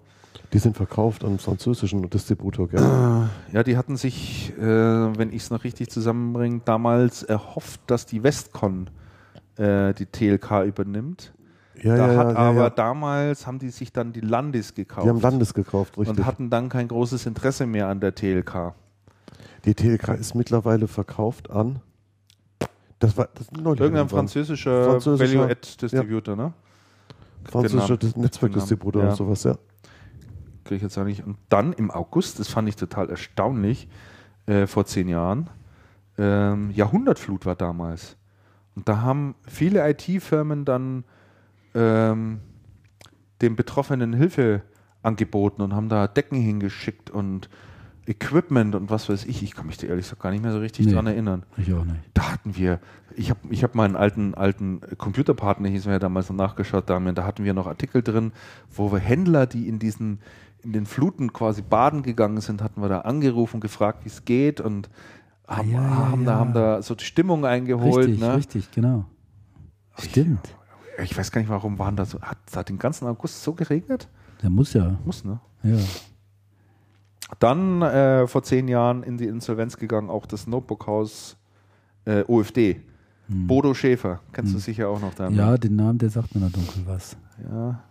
Die sind verkauft an französischen Distributor, gell? Ja, die hatten sich, äh, wenn ich es noch richtig zusammenbringe, damals erhofft, dass die Westcon äh, die TLK übernimmt. Ja, da ja, hat ja, aber damals haben die sich dann die Landis gekauft Die haben Landes gekauft, richtig. und hatten dann kein großes Interesse mehr an der TLK. Die TLK ist mittlerweile verkauft an. Das war das Irgendein französischer, Französischer- Value-Add-Distributor, ne? französischer. Netzwerkdistributor Ja. oder sowas, ja. Kriege ich jetzt auch nicht. Und dann im August, das fand ich total erstaunlich, äh, vor zehn Jahren, ähm, Jahrhundertflut war damals. Und da haben viele IT-Firmen dann ähm, den Betroffenen Hilfe angeboten und haben da Decken hingeschickt und Equipment und was weiß ich. Ich kann mich da ehrlich gesagt gar nicht mehr so richtig Nee. dran erinnern. Ich auch nicht. Da hatten wir, ich habe ich hab meinen alten, alten Computerpartner, hieß mir ja damals noch nachgeschaut, Damian, da hatten wir noch Artikel drin, wo wir Händler, die in diesen, in den Fluten quasi baden gegangen sind, hatten wir da angerufen, gefragt, wie es geht und haben, ja, ja, haben, Da, ja. haben da so die Stimmung eingeholt. Richtig, ne? richtig, genau. Stimmt. Ich weiß gar nicht, warum waren da so, hat da den ganzen August so geregnet? Der muss ja. Muss, ne? Ja. Dann äh, vor zehn Jahren in die Insolvenz gegangen, auch das Notebookhaus äh, OFD. Bodo Schäfer, kennst du sicher auch noch damit. Ja, den Namen, der sagt mir noch dunkel was. Ja,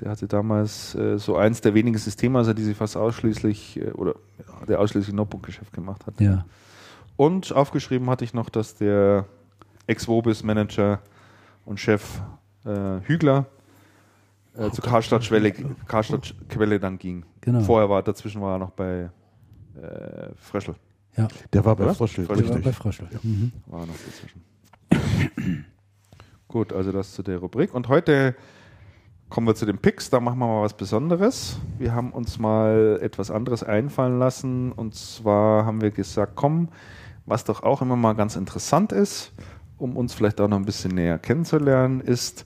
der hatte damals äh, so eins der wenigen Systemhäuser, die sich fast ausschließlich äh, oder ja, der ausschließlich Notebook-Geschäft gemacht hat. Ja. Und aufgeschrieben hatte ich noch, dass der Ex-Vobis-Manager und Chef äh, Hügler äh, zu Karstadt Schwelle, Karstadt Quelle dann ging. Genau. Vorher war, dazwischen war er noch bei äh, Fröschel. Ja, Der war bei Oder? Fröschel. der war bei richtig. Fröschel. Mhm. War noch dazwischen. Gut, also das zu der Rubrik. Und heute kommen wir zu den Picks. Da machen wir mal was Besonderes. Wir haben uns mal etwas anderes einfallen lassen. Und zwar haben wir gesagt, komm, was doch auch immer mal ganz interessant ist, um uns vielleicht auch noch ein bisschen näher kennenzulernen, ist,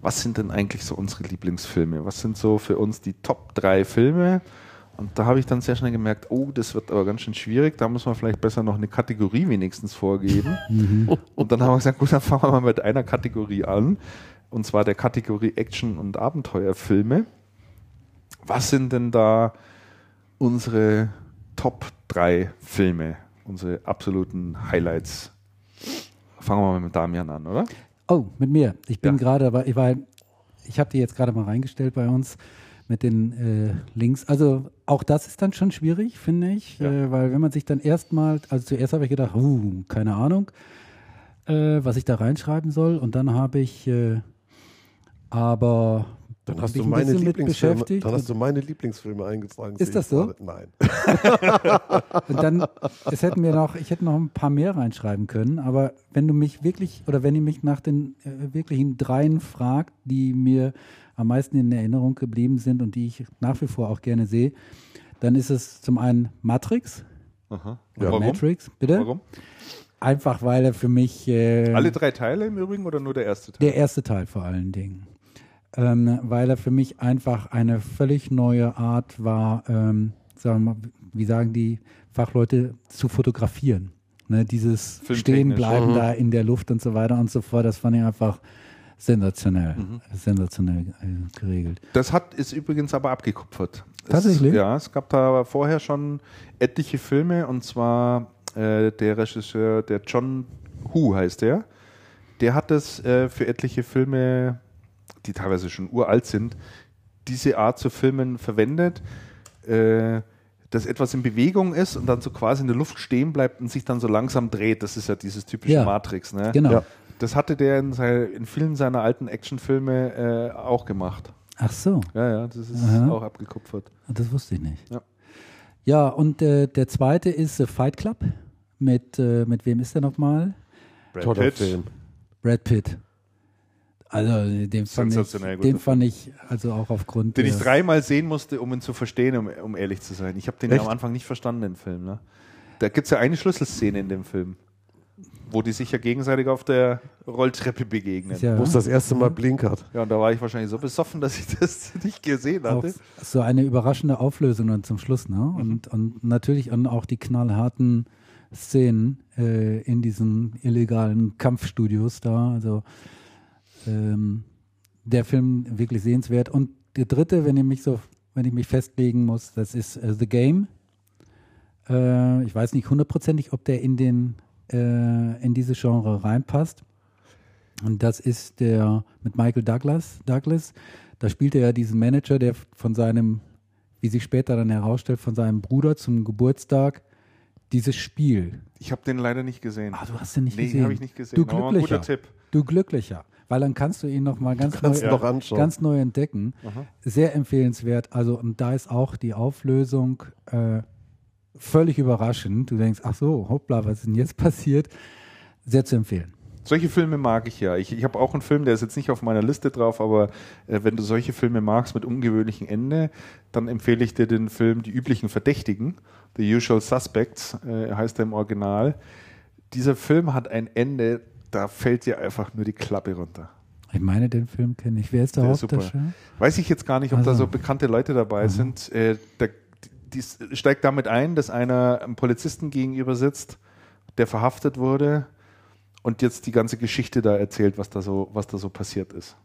was sind denn eigentlich so unsere Lieblingsfilme? Was sind so für uns die Top 3 Filme? Und da habe ich dann sehr schnell gemerkt, oh, das wird aber ganz schön schwierig. Da muss man vielleicht besser noch eine Kategorie wenigstens vorgeben. Und dann haben wir gesagt, gut, dann fangen wir mal mit einer Kategorie an. Und zwar der Kategorie Action- und Abenteuerfilme. Was sind denn da unsere Top 3 Filme? Unsere absoluten Highlights? Fangen wir mal mit Damian an, oder? Oh, mit mir. Ich bin Ja. gerade, aber ich war, ich habe die jetzt gerade mal reingestellt bei uns mit den äh, Links. Also auch das ist dann schon schwierig, finde ich, Ja. äh, weil wenn man sich dann erstmal, also zuerst habe ich gedacht, uh, keine Ahnung, äh, was ich da reinschreiben soll, und dann habe ich äh, aber Dann hast du ein meine Lieblingsfilme, beschäftigt dann hast du meine Lieblingsfilme eingetragen. Ist das so? gerade. Nein. Und dann, es hätten wir noch, ich hätte noch ein paar mehr reinschreiben können, aber wenn du mich wirklich, oder wenn ihr mich nach den äh, wirklichen dreien fragt, die mir am meisten in Erinnerung geblieben sind und die ich nach wie vor auch gerne sehe, dann ist es zum einen Matrix, Aha. Ja. Warum? Matrix, bitte. Warum? Einfach weil er für mich äh, Alle drei Teile im Übrigen oder nur der erste Teil? der erste Teil vor allen Dingen. Ähm, weil er für mich einfach eine völlig neue Art war, ähm, sagen wir mal, wie sagen die Fachleute, zu fotografieren. Ne, dieses. Stehenbleiben Mhm. da in der Luft und so weiter und so fort, das fand ich einfach sensationell, Mhm. sensationell äh, geregelt. Das hat ist übrigens aber abgekupfert. Tatsächlich? Es, ja, es gab da vorher schon etliche Filme und zwar äh, der Regisseur, der John Hu heißt der. Der hat das äh, für etliche Filme, die teilweise schon uralt sind, diese Art zu filmen verwendet, äh, dass etwas in Bewegung ist und dann so quasi in der Luft stehen bleibt und sich dann so langsam dreht. Das ist ja dieses typische Ja. Matrix. Ne? Genau. Ja. Das hatte der in, sei- in vielen seiner alten Actionfilme äh, auch gemacht. Ach so, Ja, ja, das ist Aha. auch abgekupfert. das wusste ich nicht. Ja. Ja, und äh, der zweite ist äh, Fight Club. Mit, äh, mit wem ist der nochmal? Brad Pitt. Film. Brad Pitt. Also den fand ich, Sensationell den fand ich also auch aufgrund Den ich dreimal sehen musste, um ihn zu verstehen, um, um ehrlich zu sein. Ich habe den ja am Anfang nicht verstanden, den Film. Ne? Da gibt es ja eine Schlüsselszene in dem Film, wo die sich ja gegenseitig auf der Rolltreppe begegnen. ja Wo es das erste Mal blinkert. Ja, und da war ich wahrscheinlich so besoffen, dass ich das nicht gesehen auch hatte. so eine überraschende Auflösung dann zum Schluss, ne? Mhm. Und, und natürlich auch die knallharten Szenen äh, in diesen illegalen Kampfstudios da. Also ähm, der Film wirklich sehenswert. Und der dritte, wenn ich mich so, wenn ich mich festlegen muss, das ist äh, The Game. Äh, ich weiß nicht hundertprozentig, ob der in den äh, in diese Genre reinpasst. Und das ist der mit Michael Douglas. Douglas. Da spielt er ja diesen Manager, der von seinem, wie sich später dann herausstellt, von seinem Bruder zum Geburtstag dieses Spiel. Ich habe den leider nicht gesehen. Ah, du hast den nicht nee, gesehen. habe ich nicht gesehen. Du glücklicher. guter Tipp. Du glücklicher. Weil dann kannst du ihn noch mal ganz, neu, noch ganz neu entdecken. Sehr empfehlenswert. Also, und da ist auch die Auflösung äh, völlig überraschend. Du denkst, ach so, hoppla, was ist denn jetzt passiert? Sehr zu empfehlen. Solche Filme mag ich ja. Ich, ich habe auch einen Film, der ist jetzt nicht auf meiner Liste drauf, aber äh, wenn du solche Filme magst mit ungewöhnlichem Ende, dann empfehle ich dir den Film Die üblichen Verdächtigen, The Usual Suspects, äh, heißt er im Original. Dieser Film hat ein Ende, da fällt dir einfach nur die Klappe runter. Ich meine, den Film kenne ich. Wer ist der, Der. Hauptdarsteller? Weiß ich jetzt gar nicht, ob da Also. so bekannte Leute dabei sind. Äh, der, die steigt damit ein, dass einer einem Polizisten gegenüber sitzt, der verhaftet wurde und jetzt die ganze Geschichte da erzählt, was da so, was da so passiert ist.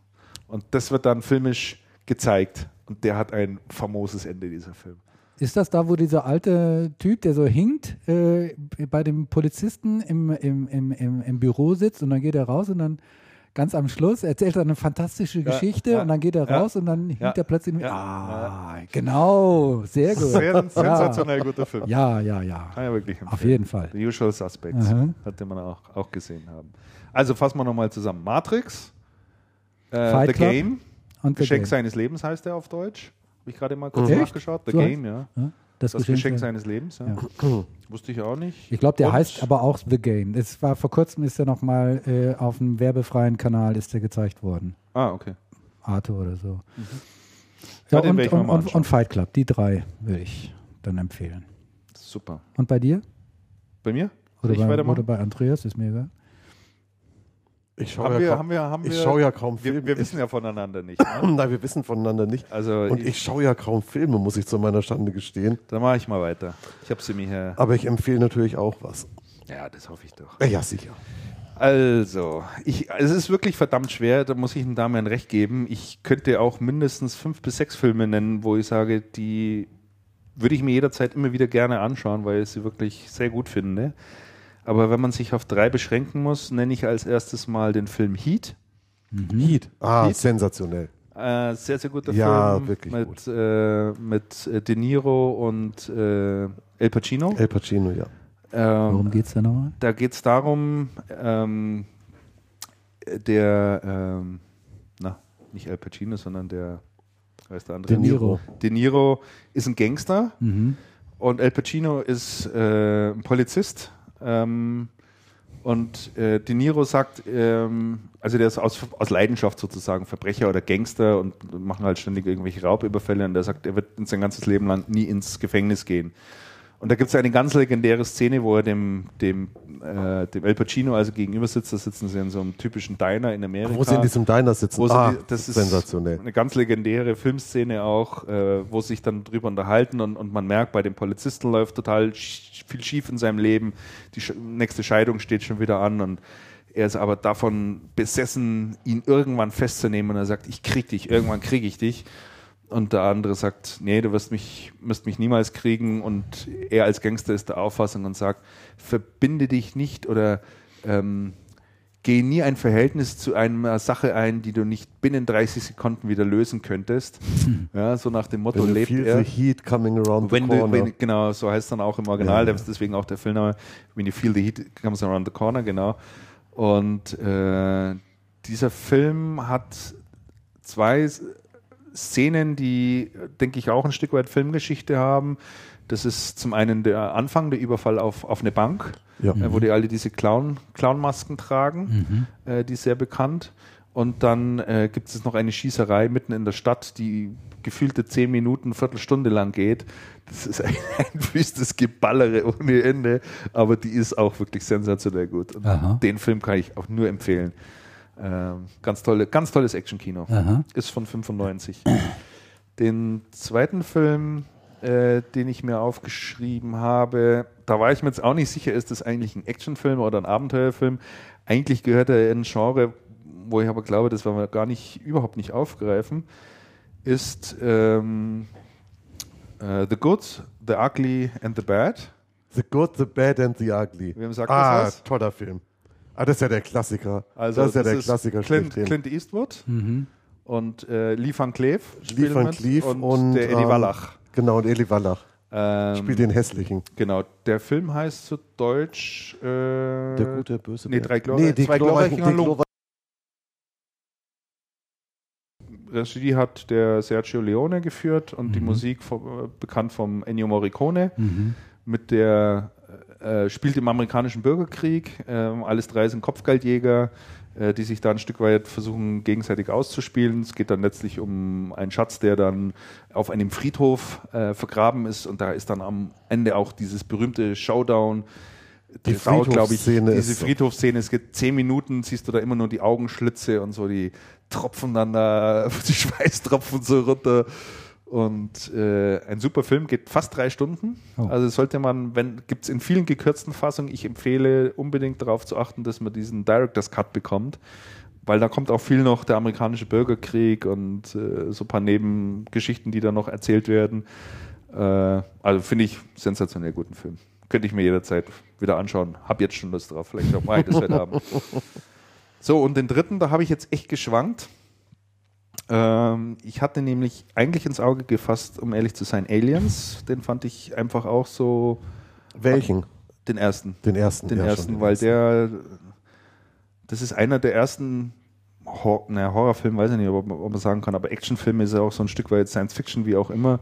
Und das wird dann filmisch gezeigt und der hat ein famoses Ende, dieser Film. Ist das da, wo dieser alte Typ, der so hinkt, äh, bei dem Polizisten im, im, im, im, im Büro sitzt und dann geht er raus und dann ganz am Schluss erzählt er eine fantastische Geschichte ja, und dann geht er ja, raus und dann hinkt er plötzlich ah, genau, sehr gut. Sehr sensationell guter Film. Ja, ja, ja. Kann ja wirklich empfehlen. Auf jeden Fall. The Usual Suspects, Aha. hatte man auch, auch gesehen haben. Also fassen wir nochmal zusammen. Matrix, äh, Fight The Game, Geschenk seines Lebens heißt er auf Deutsch. Habe ich gerade mal kurz Echt? nachgeschaut. The So Game, ja. Ja, das, Das Geschenk, Geschenk sein- seines Lebens, ja. Ja. Wusste ich auch nicht. Ich glaube, der Und- heißt aber auch The Game. Es war vor kurzem ist er noch mal äh, auf einem werbefreien Kanal ist der gezeigt worden. Ah, okay. Arte oder so. Ja, Ja, und, und, und, und Fight Club, die drei würde ich dann empfehlen. Super. Und bei dir? Bei mir? Oder bei, oder bei Andreas, ist mir egal. Ich schaue ja, wir, kaum- haben wir, haben ich wir, schau ja kaum wir, Filme. wir wissen ja voneinander nicht. Ne? Nein, wir wissen voneinander nicht. Also Und ich schaue ja kaum Filme, muss ich zu meiner Schande gestehen. dann mache ich mal weiter. Ich habe sie mir hier. Aber ich empfehle natürlich auch was. Ja, das hoffe ich doch. Ja, Ja, sicher. Also, ich, es ist wirklich verdammt schwer, da muss ich dem Damian recht geben. Ich könnte auch mindestens fünf bis sechs Filme nennen, wo ich sage, die würde ich mir jederzeit immer wieder gerne anschauen, weil ich sie wirklich sehr gut finde. Aber wenn man sich auf drei beschränken muss, nenne ich als erstes mal den Film Heat. Heat. Ah, Heat? sensationell. Äh, sehr, sehr guter Ja, Film wirklich mit, gut. äh, mit äh, De Niro und äh, El Pacino. El Pacino, ja. Ähm, Worum geht's da nochmal? da geht es darum, ähm, der, ähm, na, nicht Al Pacino, sondern der, wer ist der andere? De Niro. De Niro ist ein Gangster Mhm. und Al Pacino ist äh, ein Polizist. Ähm, und äh, De Niro sagt, ähm, also der ist aus, aus Leidenschaft sozusagen Verbrecher oder Gangster und machen halt ständig irgendwelche Raubüberfälle und der sagt, er wird sein ganzes Leben lang nie ins Gefängnis gehen. Und da gibt es eine ganz legendäre Szene, wo er dem, dem, äh, dem El Pacino also gegenüber sitzt. Da sitzen sie in so einem typischen Diner in Amerika. Wo sie in diesem Diner sitzen. Ah, die- das ist sensationell. eine ganz legendäre Filmszene auch, äh, wo sie sich dann drüber unterhalten und, und man merkt, bei dem Polizisten läuft total sch- viel schief in seinem Leben. Die sch nächste Scheidung steht schon wieder an und er ist aber davon besessen, ihn irgendwann festzunehmen und er sagt, ich krieg dich, irgendwann krieg ich dich. Und der andere sagt, nee, du wirst mich, wirst mich niemals kriegen. Und er als Gangster ist der Auffassung und sagt, verbinde dich nicht oder ähm, geh nie ein Verhältnis zu einer Sache ein, die du nicht binnen 30 Sekunden wieder lösen könntest. Ja, so nach dem Motto When you lebt feel er. the heat coming around the du, corner. wenn, genau, so heißt es dann auch im Original, Ja, deswegen auch der Filmname, When you feel the heat comes around the corner, genau. Und äh, dieser Film hat zwei Szenen, die, denke ich, auch ein Stück weit Filmgeschichte haben. Das ist zum einen der Anfang, der Überfall auf, auf eine Bank, Ja. äh, wo die alle diese Clown, Clownmasken tragen, äh, die ist sehr bekannt. Und dann äh, gibt es noch eine Schießerei mitten in der Stadt, die gefühlte zehn Minuten, Viertelstunde lang geht. Das ist ein, ein wüstes Geballere ohne Ende, aber die ist auch wirklich sensationell gut. Und den Film kann ich auch nur empfehlen. Ähm, ganz, tolle, ganz tolles Actionkino. Ist von 95. Den zweiten Film, äh, den ich mir aufgeschrieben habe, da war ich mir jetzt auch nicht sicher, ist das eigentlich ein Actionfilm oder ein Abenteuerfilm. Eigentlich gehört er in ein Genre, wo ich aber glaube, das werden wir gar nicht, überhaupt nicht aufgreifen, ist ähm, äh, The Good, The Ugly and the Bad. The Good, the Bad and the Ugly. Wem sagt ah, das was? toller Film. Ah, das ist ja der Klassiker. Also das ist ja der Klassiker Clint. Clint Eastwood Mhm. und äh, Lee Van Cleef Lee Van Cleef und, und, der Eddie ähm, Wallach. Genau, und Eli Wallach Ähm, spielt den hässlichen. Genau, der Film heißt zu Deutsch äh, Der gute, böse nee, drei Glor- nee, die zwei glorreichen glorreichen, die Regie hat der Sergio Leone geführt und die Mhm. Musik vom, äh, bekannt vom Ennio Morricone. Mhm. Mit der äh, spielt im amerikanischen Bürgerkrieg. ähm, alles drei sind Kopfgeldjäger, äh, die sich da ein Stück weit versuchen gegenseitig auszuspielen. Es geht dann letztlich um einen Schatz, der dann auf einem Friedhof äh, vergraben ist und da ist dann am Ende auch dieses berühmte Showdown. Die glaub ich, Friedhofsszene diese Friedhofsszene, es geht zehn Minuten, siehst du da immer nur die Augenschlitze und so die Tropfen dann da, die Schweißtropfen so runter. Und äh, ein super Film, geht fast drei Stunden. Oh. Also sollte man, wenn, gibt es in vielen gekürzten Fassungen, ich empfehle unbedingt darauf zu achten, dass man diesen Director's Cut bekommt. Weil da kommt auch viel noch der amerikanische Bürgerkrieg und äh, so ein paar Nebengeschichten, die da noch erzählt werden. Äh, also finde ich sensationell guten Film. Könnte ich mir jederzeit wieder anschauen. Hab jetzt schon Lust drauf. Vielleicht auch mal das heute Abend. So, und den dritten, da habe ich jetzt echt geschwankt. Ähm, ich hatte nämlich eigentlich ins Auge gefasst, um ehrlich zu sein, Aliens. Den fand ich einfach auch so. Welchen? Den ersten. Den ersten. Den ja, ersten, weil der. Das ist einer der ersten Hor naja, Horrorfilme, weiß ich nicht, ob man, sagen kann, aber Actionfilme ist ja auch so ein Stück weit Science Fiction, wie auch immer,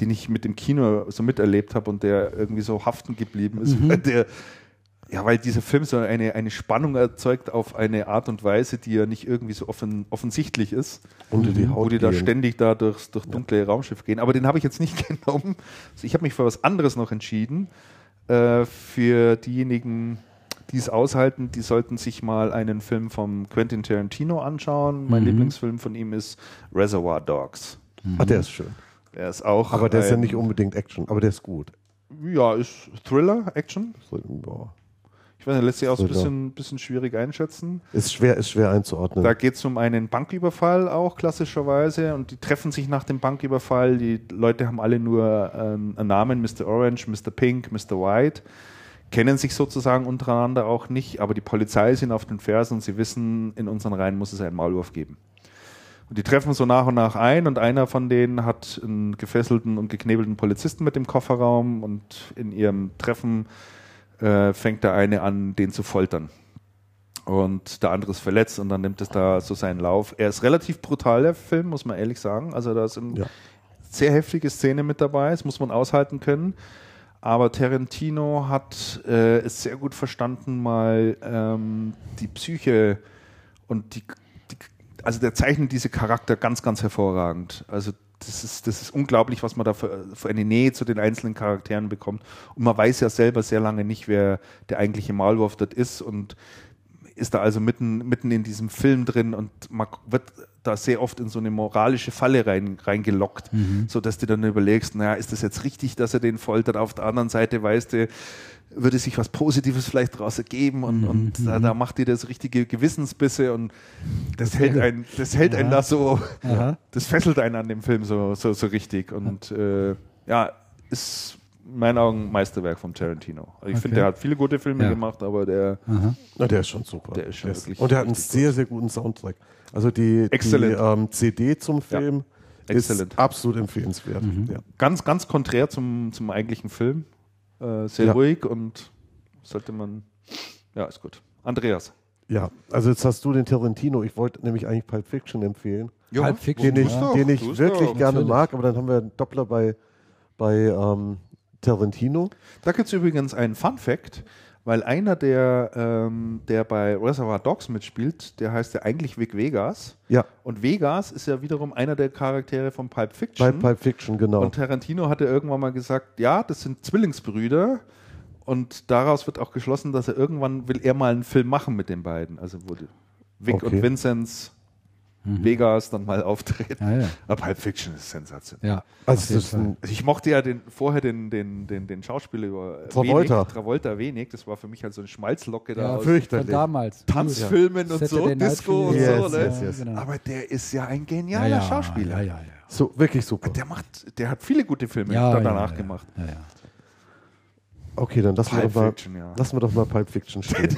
den ich mit dem Kino so miterlebt habe und der irgendwie so haften geblieben ist, Mhm. weil der. Ja, weil dieser Film so eine, eine Spannung erzeugt auf eine Art und Weise, die ja nicht irgendwie so offen, offensichtlich ist Unter die wo Haut die da gehen. ständig da durchs, durch dunkle Raumschiff gehen. Aber den habe ich jetzt nicht genommen. Also ich habe mich für was anderes noch entschieden. Äh, für diejenigen, die es aushalten, die sollten sich mal einen Film von Quentin Tarantino anschauen. Mein Mhm. Lieblingsfilm von ihm ist Reservoir Dogs. Ah, der ist schön. Der ist auch. Aber der ist ja nicht unbedingt Action, aber der ist gut. Ja, ist Thriller, Action. So, boah. Ich weiß nicht, lässt sich auch so ein bisschen, bisschen schwierig einschätzen. Ist schwer, ist schwer einzuordnen. Da geht es um einen Banküberfall auch klassischerweise und die treffen sich nach dem Banküberfall. Die Leute haben alle nur ähm, einen Namen, Mr. Orange, Mr. Pink, Mr. White, kennen sich sozusagen untereinander auch nicht, aber die Polizei ist ihnen auf den Fersen und sie wissen, in unseren Reihen muss es einen Maulwurf geben. Und die treffen so nach und nach ein und einer von denen hat einen gefesselten und geknebelten Polizisten mit dem Kofferraum und in ihrem Treffen äh, fängt der eine an, den zu foltern und der andere ist verletzt und dann nimmt es da so seinen Lauf. Er ist relativ brutal, der Film, muss man ehrlich sagen. Also da sind Ja. sehr heftige Szenen mit dabei, das muss man aushalten können. Aber Tarantino hat äh, es sehr gut verstanden, mal ähm, die Psyche und die, die, also der zeichnet diese Charakter ganz, ganz hervorragend. Also das ist, das ist unglaublich, was man da für, für eine Nähe zu den einzelnen Charakteren bekommt. Und man weiß ja selber sehr lange nicht, wer der eigentliche Maulwurf dort ist und ist da also mitten, mitten in diesem Film drin und man wird da sehr oft in so eine moralische Falle rein, reingelockt, so dass du dann überlegst, naja, ist das jetzt richtig, dass er den foltert? Auf der anderen Seite weißt du, würde sich was Positives vielleicht daraus ergeben und, und da, da macht dir das richtige Gewissensbisse und das hält einen, das hält einen da so, Aha. das fesselt einen an dem Film so, so, so richtig und äh, ja, ist in meinen Augen ein Meisterwerk von Tarantino. Also ich Okay. finde, der hat viele gute Filme Ja. gemacht, aber der. Na, der ist schon super. Der ist schon wirklich und der hat einen sehr, sehr guten Soundtrack. Also die, die ähm, CD zum Film Exzellent. ist absolut empfehlenswert. Ja. ganz, ganz konträr zum, zum eigentlichen Film. Äh, sehr Ja. ruhig und sollte man. Ja, ist gut. Andreas. ja, also jetzt hast du den Tarantino. Ich wollte nämlich eigentlich Pulp Fiction empfehlen, Pulp Fiction, den ich, ja. den ich wirklich doch, gerne mag, aber dann haben wir einen Doppler bei, bei ähm, Tarantino. Da gibt es übrigens einen Fun Fact, weil einer, der, ähm, der bei Reservoir Dogs mitspielt, der heißt ja eigentlich Vic Vegas. Ja, Und Vegas ist ja wiederum einer der Charaktere von Pulp bei Fiction. Pulp Fiction, genau. Und Tarantino hatte irgendwann mal gesagt, ja, das sind Zwillingsbrüder. Und daraus wird auch geschlossen, dass er irgendwann will er mal einen Film machen mit den beiden. Also wurde Vic Okay. und Vincenz, Vegas dann mal auftreten. Ah, ja. Aber Pulp Fiction ist sensationell. Ja. also ist ein, Also ich mochte ja den, vorher den, den, den, den Schauspieler über Travolta. wenig, Travolta wenig. Das war für mich halt so eine Schmalzlocke da Ja, aus fürchterlich. Von damals. Tanzfilmen und so, Disco und Fever. so. Yes, Ne? yes, yes. Genau. Aber der ist ja ein ja, genialer ja, Schauspieler. Ja, ja, ja. so, wirklich super. Der, macht, der hat viele gute Filme Ja, dann ja, danach ja, gemacht. Ja, ja. Okay, dann lassen wir, doch mal, Fiction, ja. lassen wir doch mal Pulp Fiction stehen.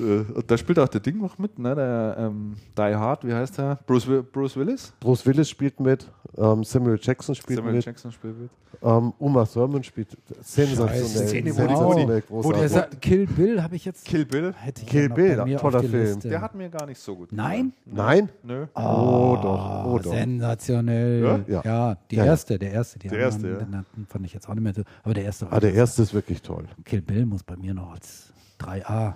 Äh, und da spielt auch der Ding noch mit, ne? Der ähm, Die Hard, wie heißt der? Bruce, Bruce Willis? Bruce Willis spielt mit, ähm, Samuel Jackson spielt Samuel mit, Jackson spielt mit. ähm, Uma Thurman spielt sensationell, Scheiße. Szene, wo die- sensationell wo die- Der sagt, Kill Bill habe ich jetzt. Kill Bill? Hätte ich Kill Bill, toller die Film. Liste. Der hat mir gar nicht so gut Nein? Nein? Nö. Oh, doch, oh, doch. Sensationell. Ja? Ja, die Ja, ja. erste, der erste. Die Der erste, anderen, ja. den fand ich jetzt auch nicht mehr so. Aber der erste war Ah, der erste ist wirklich toll. Kill Bill muss bei mir noch als 3A.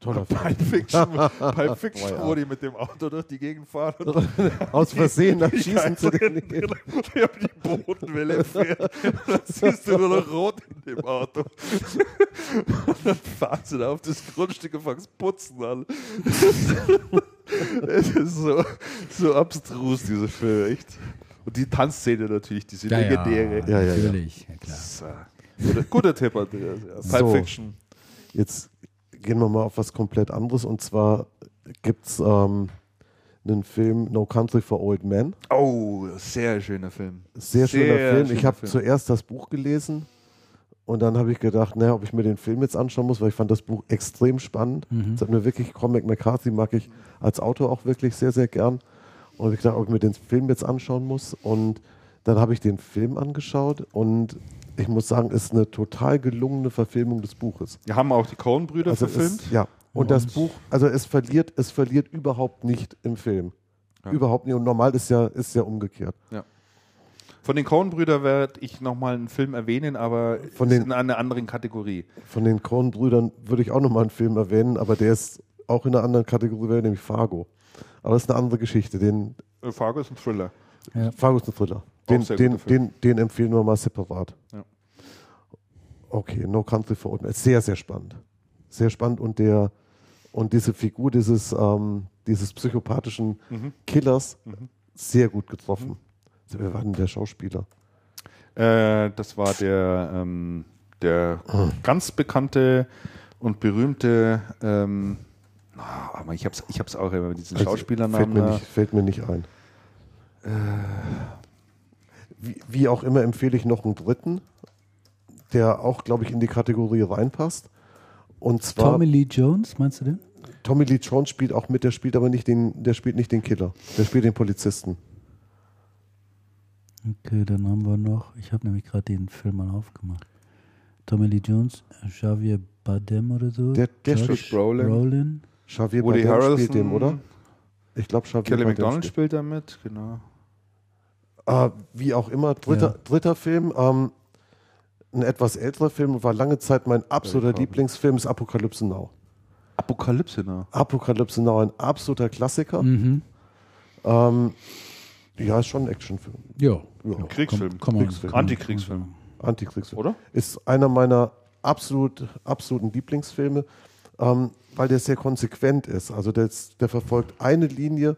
Toller Film. Pulp Fiction, Pulp Fiction Oh, ja. wo die mit dem Auto durch die Gegend fahren und Aus Versehen nach Schießen zu den Geiseln die Bodenwelle fährt. Und dann siehst du nur noch rot in dem Auto. Und dann fahren sie da auf das Grundstück und fangen putzen an. Es ist so, so abstrus, dieser Film, echt. Und die Tanzszene natürlich, diese legendäre. Ja, ja, ja. Natürlich, ja, klar. Äh, guter, guter Tipp, Andreas. Ja. Pulp So. Fiction. Jetzt gehen wir mal auf was komplett anderes und zwar gibt es ähm, einen Film No Country for Old Men. Oh, sehr schöner Film. Sehr schöner Sehr Film. schöner ich habe zuerst das Buch gelesen und dann habe ich gedacht, naja, ob ich mir den Film jetzt anschauen muss, weil ich fand das Buch extrem spannend. Es hat mir wirklich, Cormac McCarthy mag ich als Autor auch wirklich sehr, sehr gern. Und ich gedacht, ob ich mir den Film jetzt anschauen muss. Und dann habe ich den Film angeschaut und ich muss sagen, es ist eine total gelungene Verfilmung des Buches. Wir haben auch die Coen-Brüder Also verfilmt. Es, ja. Und das Buch, also es verliert, es verliert überhaupt nicht im Film. Ja. Überhaupt nicht. Und normal ist ja, ist ja umgekehrt. Von den Coen-Brüdern werde ich nochmal einen Film erwähnen, aber Von ist den- in einer anderen Kategorie. Von den Coen-Brüdern würde ich auch nochmal einen Film erwähnen, aber der ist auch in einer anderen Kategorie, nämlich Fargo. Aber das ist eine andere Geschichte. Den, Äh, Fargo ist ein Thriller. Ja. Fargo ist ein Thriller. Den, den, den, den empfehlen wir mal separat. Ja. Okay, No Country for Old Men. Sehr, sehr spannend. Sehr spannend und der und diese Figur dieses, ähm, dieses psychopathischen Mhm. Killers sehr gut getroffen. Wer war denn der Schauspieler? Äh, das war der, ähm, der Ah. ganz bekannte und berühmte, ähm, ah, aber ich hab's, ich hab's auch immer mit diesen Also, Schauspielernamen. Fällt mir, nicht, fällt mir nicht ein. Äh. Wie, wie auch immer empfehle ich noch einen dritten, der auch, glaube ich, in die Kategorie reinpasst. Und zwar Tommy Lee Jones, meinst du den? Tommy Lee Jones spielt auch mit, der spielt aber nicht den, der spielt nicht den Killer, der spielt den Polizisten. Okay, dann haben wir noch, ich habe nämlich gerade den Film mal aufgemacht. Tommy Lee Jones, Javier Bardem oder so. Der- der Josh Josh Brolin. Brolin. Xavier Woody Bardem Harrelson, spielt den, oder? Ich glaube, Xavier Kelly Bardem McDonald spielt. spielt da mit, genau. Äh, wie auch immer, dritter, Ja. dritter Film, ähm, ein etwas älterer Film, war lange Zeit mein absoluter. Lieblingsfilm, ist Apokalypse Now. Apokalypse, ne? Apokalypse Now, ein absoluter Klassiker. Mhm. Ähm, ja, ist schon ein Actionfilm. Ja. Ja. Kriegsfilm. Kann man- Kriegsfilm. Antikriegsfilm. Antikriegsfilm. Oder? Ist einer meiner absolut, absoluten Lieblingsfilme, ähm, weil der sehr konsequent ist. Also der, ist- der verfolgt eine Linie,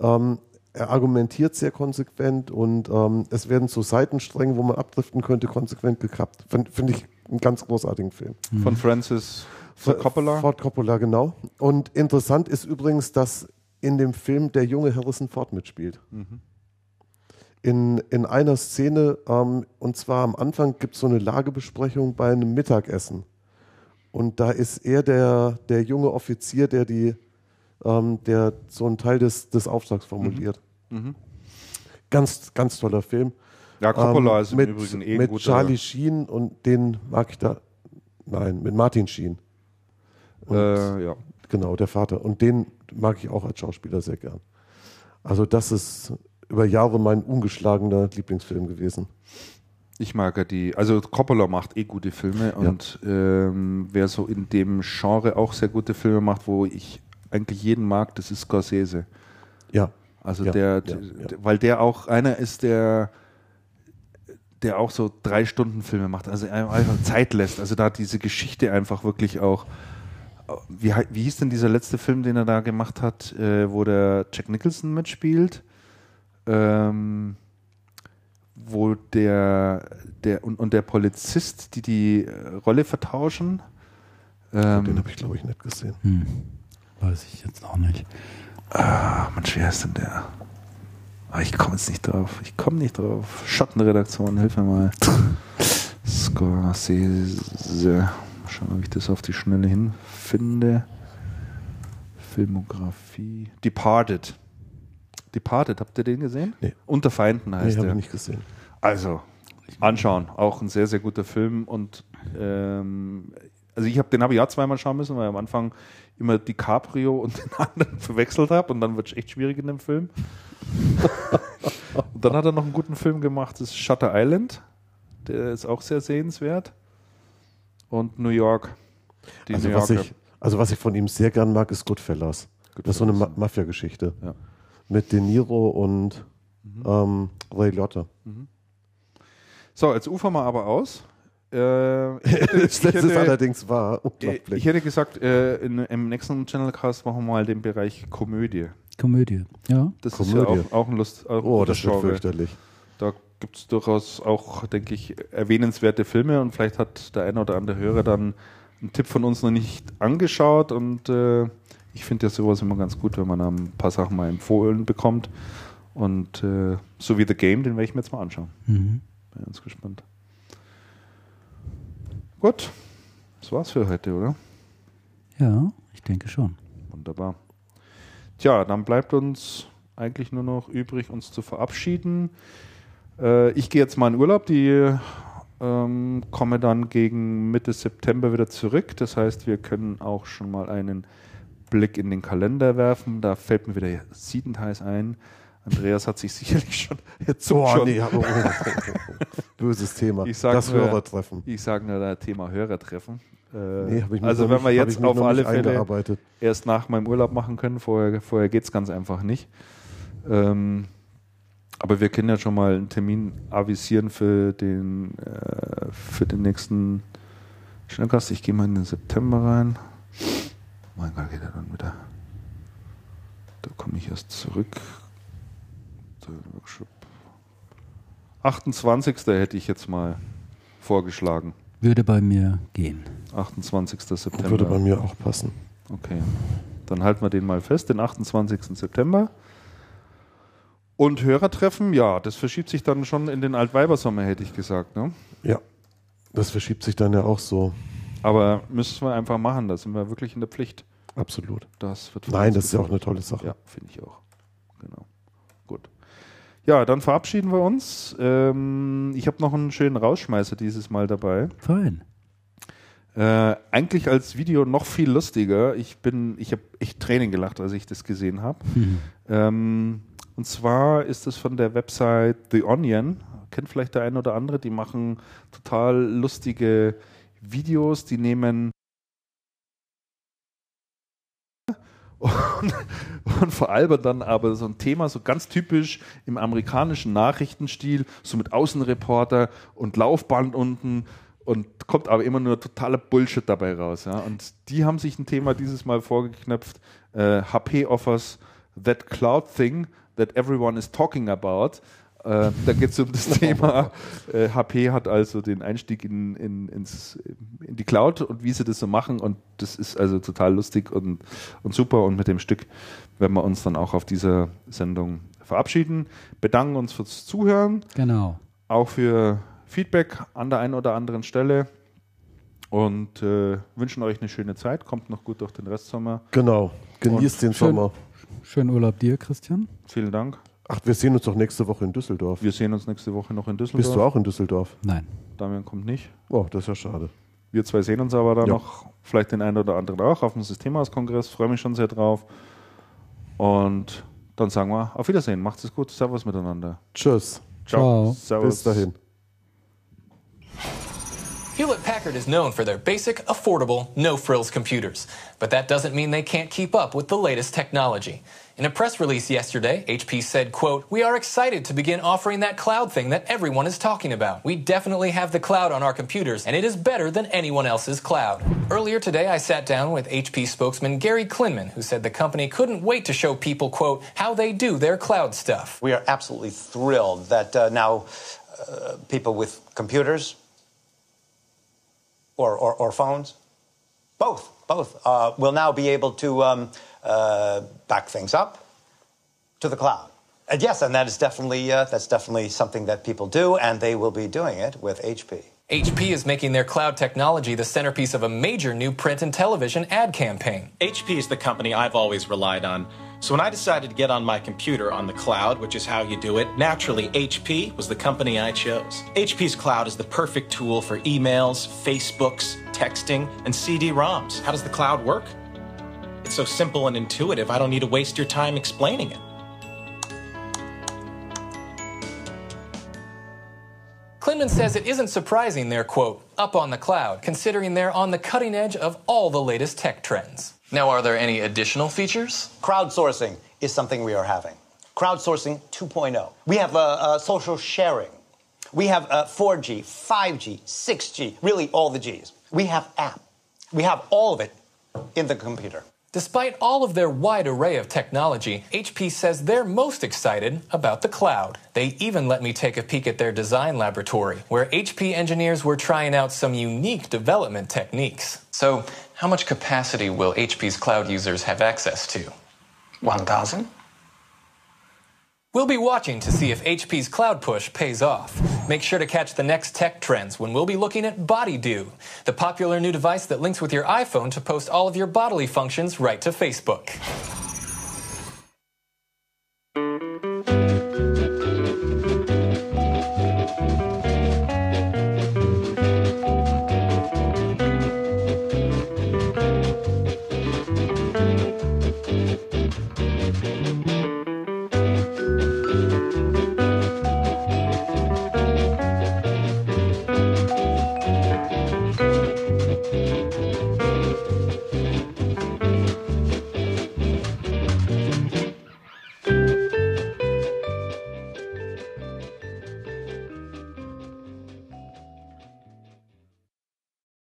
ähm, er argumentiert sehr konsequent und ähm, es werden so Seitenstränge, wo man abdriften könnte, konsequent gekappt. Finde find ich einen ganz großartigen Film. Von Francis Ford Coppola. Ford Coppola, genau. Und interessant ist übrigens, dass in dem Film der junge Harrison Ford mitspielt. In, in einer Szene, ähm, und zwar am Anfang gibt es so eine Lagebesprechung bei einem Mittagessen. Und da ist er der, der junge Offizier, der die, ähm, der so einen Teil des, des Auftrags formuliert. Mhm. Ganz, ganz toller Film. Ja, Coppola Ähm, ist im mit, Übrigen eh mit. Charlie Sheen und den mag ich da. Nein, mit Martin Sheen. Und äh, ja. Genau, der Vater. Und den mag ich auch als Schauspieler sehr gern. Also das ist über Jahre mein ungeschlagener Lieblingsfilm gewesen. Ich mag ja die, also Coppola macht eh gute Filme und ähm, wer so in dem Genre auch sehr gute Filme macht, wo ich eigentlich jeden mag, das ist Scorsese. Ja, Also Ja, der, ja, der- ja. weil der auch einer ist, der der auch so drei Stunden Filme macht, also einfach Zeit lässt. Also da diese Geschichte einfach wirklich auch. Wie, wie hieß denn dieser letzte Film, den er da gemacht hat, äh, wo der Jack Nicholson mitspielt? Ähm, wo der, der und, und der Polizist, die die äh, Rolle vertauschen. den Ähm, habe ich glaube ich nicht gesehen. Hm. Weiß ich jetzt auch nicht. Ah, Mensch, wer ist denn der? Ah, ich komme jetzt nicht drauf. Ich komme nicht drauf. Schattenredaktion, hilf mir mal. Scorsese. Mal Schauen, ob ich das auf die Schnelle hinfinde. Filmografie. Departed. Departed, habt ihr den gesehen? Nee. Unter Feinden Nee, heißt habe ich der. nicht gesehen. Also, anschauen. Auch ein sehr, sehr guter Film. Und ähm, also ich habe den habe ich ja zweimal schauen müssen, weil am Anfang immer DiCaprio und den anderen verwechselt habe und dann wird es echt schwierig in dem Film. und dann hat er noch einen guten Film gemacht, das ist Shutter Island. Der ist auch sehr sehenswert. Und New York. Die Also New was, ich, also was ich von ihm sehr gern mag, ist Goodfellas. Das ist so eine Ma Mafia-Geschichte. Ja. Mit De Niro und ähm, Ray Liotta. So, jetzt ufern wir aber aus. Äh, ich hätte- Das ich ist hätte- allerdings wahr. Unglaublich. Ich hätte gesagt, äh, in, im nächsten Channelcast machen wir mal den Bereich Komödie. Komödie. Ja. Das ist ja Komödie. auch, auch ein Lust. Auch oh, das Genre. fürchterlich. Da gibt es durchaus auch, denke ich, erwähnenswerte Filme und vielleicht hat der eine oder andere Hörer dann einen Tipp von uns noch nicht angeschaut und äh, ich finde ja sowas immer ganz gut, wenn man ein paar Sachen mal empfohlen bekommt. Und äh, so wie The Game, den werde ich mir jetzt mal anschauen. Mhm. Bin ganz gespannt. Gut, das war's für heute, oder? Ja, ich denke schon. Wunderbar. Tja, dann bleibt uns eigentlich nur noch übrig, uns zu verabschieden. Äh, ich gehe jetzt mal in Urlaub, die ähm, komme dann gegen Mitte September wieder zurück. Das heißt, wir können auch schon mal einen Blick in den Kalender werfen. Da fällt mir wieder Siedentheiß ein. Andreas hat sich sicherlich schon jetzt Oh, schon, nee, oh, oh, oh. böses Thema. Das nur- Hörertreffen. ich sage nur das Thema Hörertreffen. Äh, Nee, also wenn nicht- wir jetzt auf alle Fälle erst nach meinem Urlaub machen können. Vorher, vorher geht es ganz einfach nicht. Ähm, aber wir können ja schon mal einen Termin avisieren für den, äh, für den nächsten Schnellkast. Ich gehe mal in den September rein. Mein Gott, geht er dann wieder. Da komme ich erst zurück. Workshop. 28. hätte ich jetzt mal vorgeschlagen. Würde bei mir gehen. 28. September. Würde bei mir auch passen. Okay. Dann halten wir den mal fest, den 28. September. Und Hörertreffen, ja, das verschiebt sich dann schon in den Altweibersommer, hätte ich gesagt. Ne? Ja. Das verschiebt sich dann ja auch so. Aber müssen wir einfach machen, da sind wir wirklich in der Pflicht. Absolut. Das wird Nein, das ist ja auch eine tolle Sache. Ja, finde ich auch. Ja, dann verabschieden wir uns. Ähm, ich habe noch einen schönen Rausschmeißer dieses Mal dabei. Fein. Äh, eigentlich als Video noch viel lustiger. Ich bin, ich habe echt Tränen gelacht, als ich das gesehen habe. Ähm, und zwar ist es von der Website The Onion. Kennt vielleicht der ein oder andere. Die machen total lustige Videos. Die nehmen und, und veralbern dann aber so ein Thema so ganz typisch im amerikanischen Nachrichtenstil, so mit Außenreporter und Laufband unten und kommt aber immer nur totaler Bullshit dabei raus. Ja? Und die haben sich ein Thema dieses Mal vorgeknöpft. Äh, HP offers that cloud thing that everyone is talking about. Äh, da geht es um das Thema, äh, HP hat also den Einstieg in, in, ins, in die Cloud und wie sie das so machen. Und das ist also total lustig und, und super. Und mit dem Stück werden wir uns dann auch auf dieser Sendung verabschieden. Bedanken uns fürs Zuhören Genau. auch für Feedback an der einen oder anderen Stelle und äh, wünschen euch eine schöne Zeit. Kommt noch gut durch den Restsommer. Genau. Genießt den schön- Sommer. Schönen Urlaub dir, Christian. Vielen Dank. Ach, wir sehen uns doch nächste Woche in Düsseldorf. Wir sehen uns nächste Woche noch in Düsseldorf. Bist du auch in Düsseldorf? Nein. Damian kommt nicht. Oh, das ist ja schade. Wir zwei sehen uns aber dann Ja. noch, vielleicht den einen oder anderen auch auf dem Systemhaus-Kongress. Freue mich schon sehr drauf. Und dann sagen wir auf Wiedersehen. Macht es gut. Servus miteinander. Tschüss. Ciao. Servus. Bis dahin. Hewlett Packard is known for their basic, affordable, no frills computers. But that doesn't mean they can't keep up with the latest technology. In a press release yesterday, HP said, quote, We are excited to begin offering that cloud thing that everyone is talking about. We definitely have the cloud on our computers, and it is better than anyone else's cloud. Earlier today, I sat down with HP spokesman Gary Klinman, who said the company couldn't wait to show people, quote, how they do their cloud stuff. We are absolutely thrilled that uh, now uh, people with computers or, or, or phones, both, both, uh, will now be able to um, uh, back things up to the cloud. And yes, and that is definitely uh, that's definitely something that people do, and they will be doing it with HP. HP is making their cloud technology the centerpiece of a major new print and television ad campaign. HP is the company I've always relied on. So when I decided to get on my computer on the cloud, which is how you do it, naturally HP was the company I chose. HP's cloud is the perfect tool for emails, Facebooks, texting, and CD-ROMs. How does the cloud work? It's so simple and intuitive, I don't need to waste your time explaining it. Klinman says it isn't surprising they're, quote, up on the cloud, considering they're on the cutting edge of all the latest tech trends. Now, are there any additional features? Crowdsourcing is something we are having. Crowdsourcing 2.0. We have uh, uh, social sharing. We have uh, 4G, 5G, 6G, really all the Gs. We have app. We have all of it in the computer. Despite all of their wide array of technology, HP says they're most excited about the cloud. They even let me take a peek at their design laboratory, where HP engineers were trying out some unique development techniques. So, How much capacity will HP's cloud users have access to? 1,000? We'll be watching to see if HP's cloud push pays off. Make sure to catch the next tech trends when we'll be looking at Body Do, the popular new device that links with your iPhone to post all of your bodily functions right to Facebook.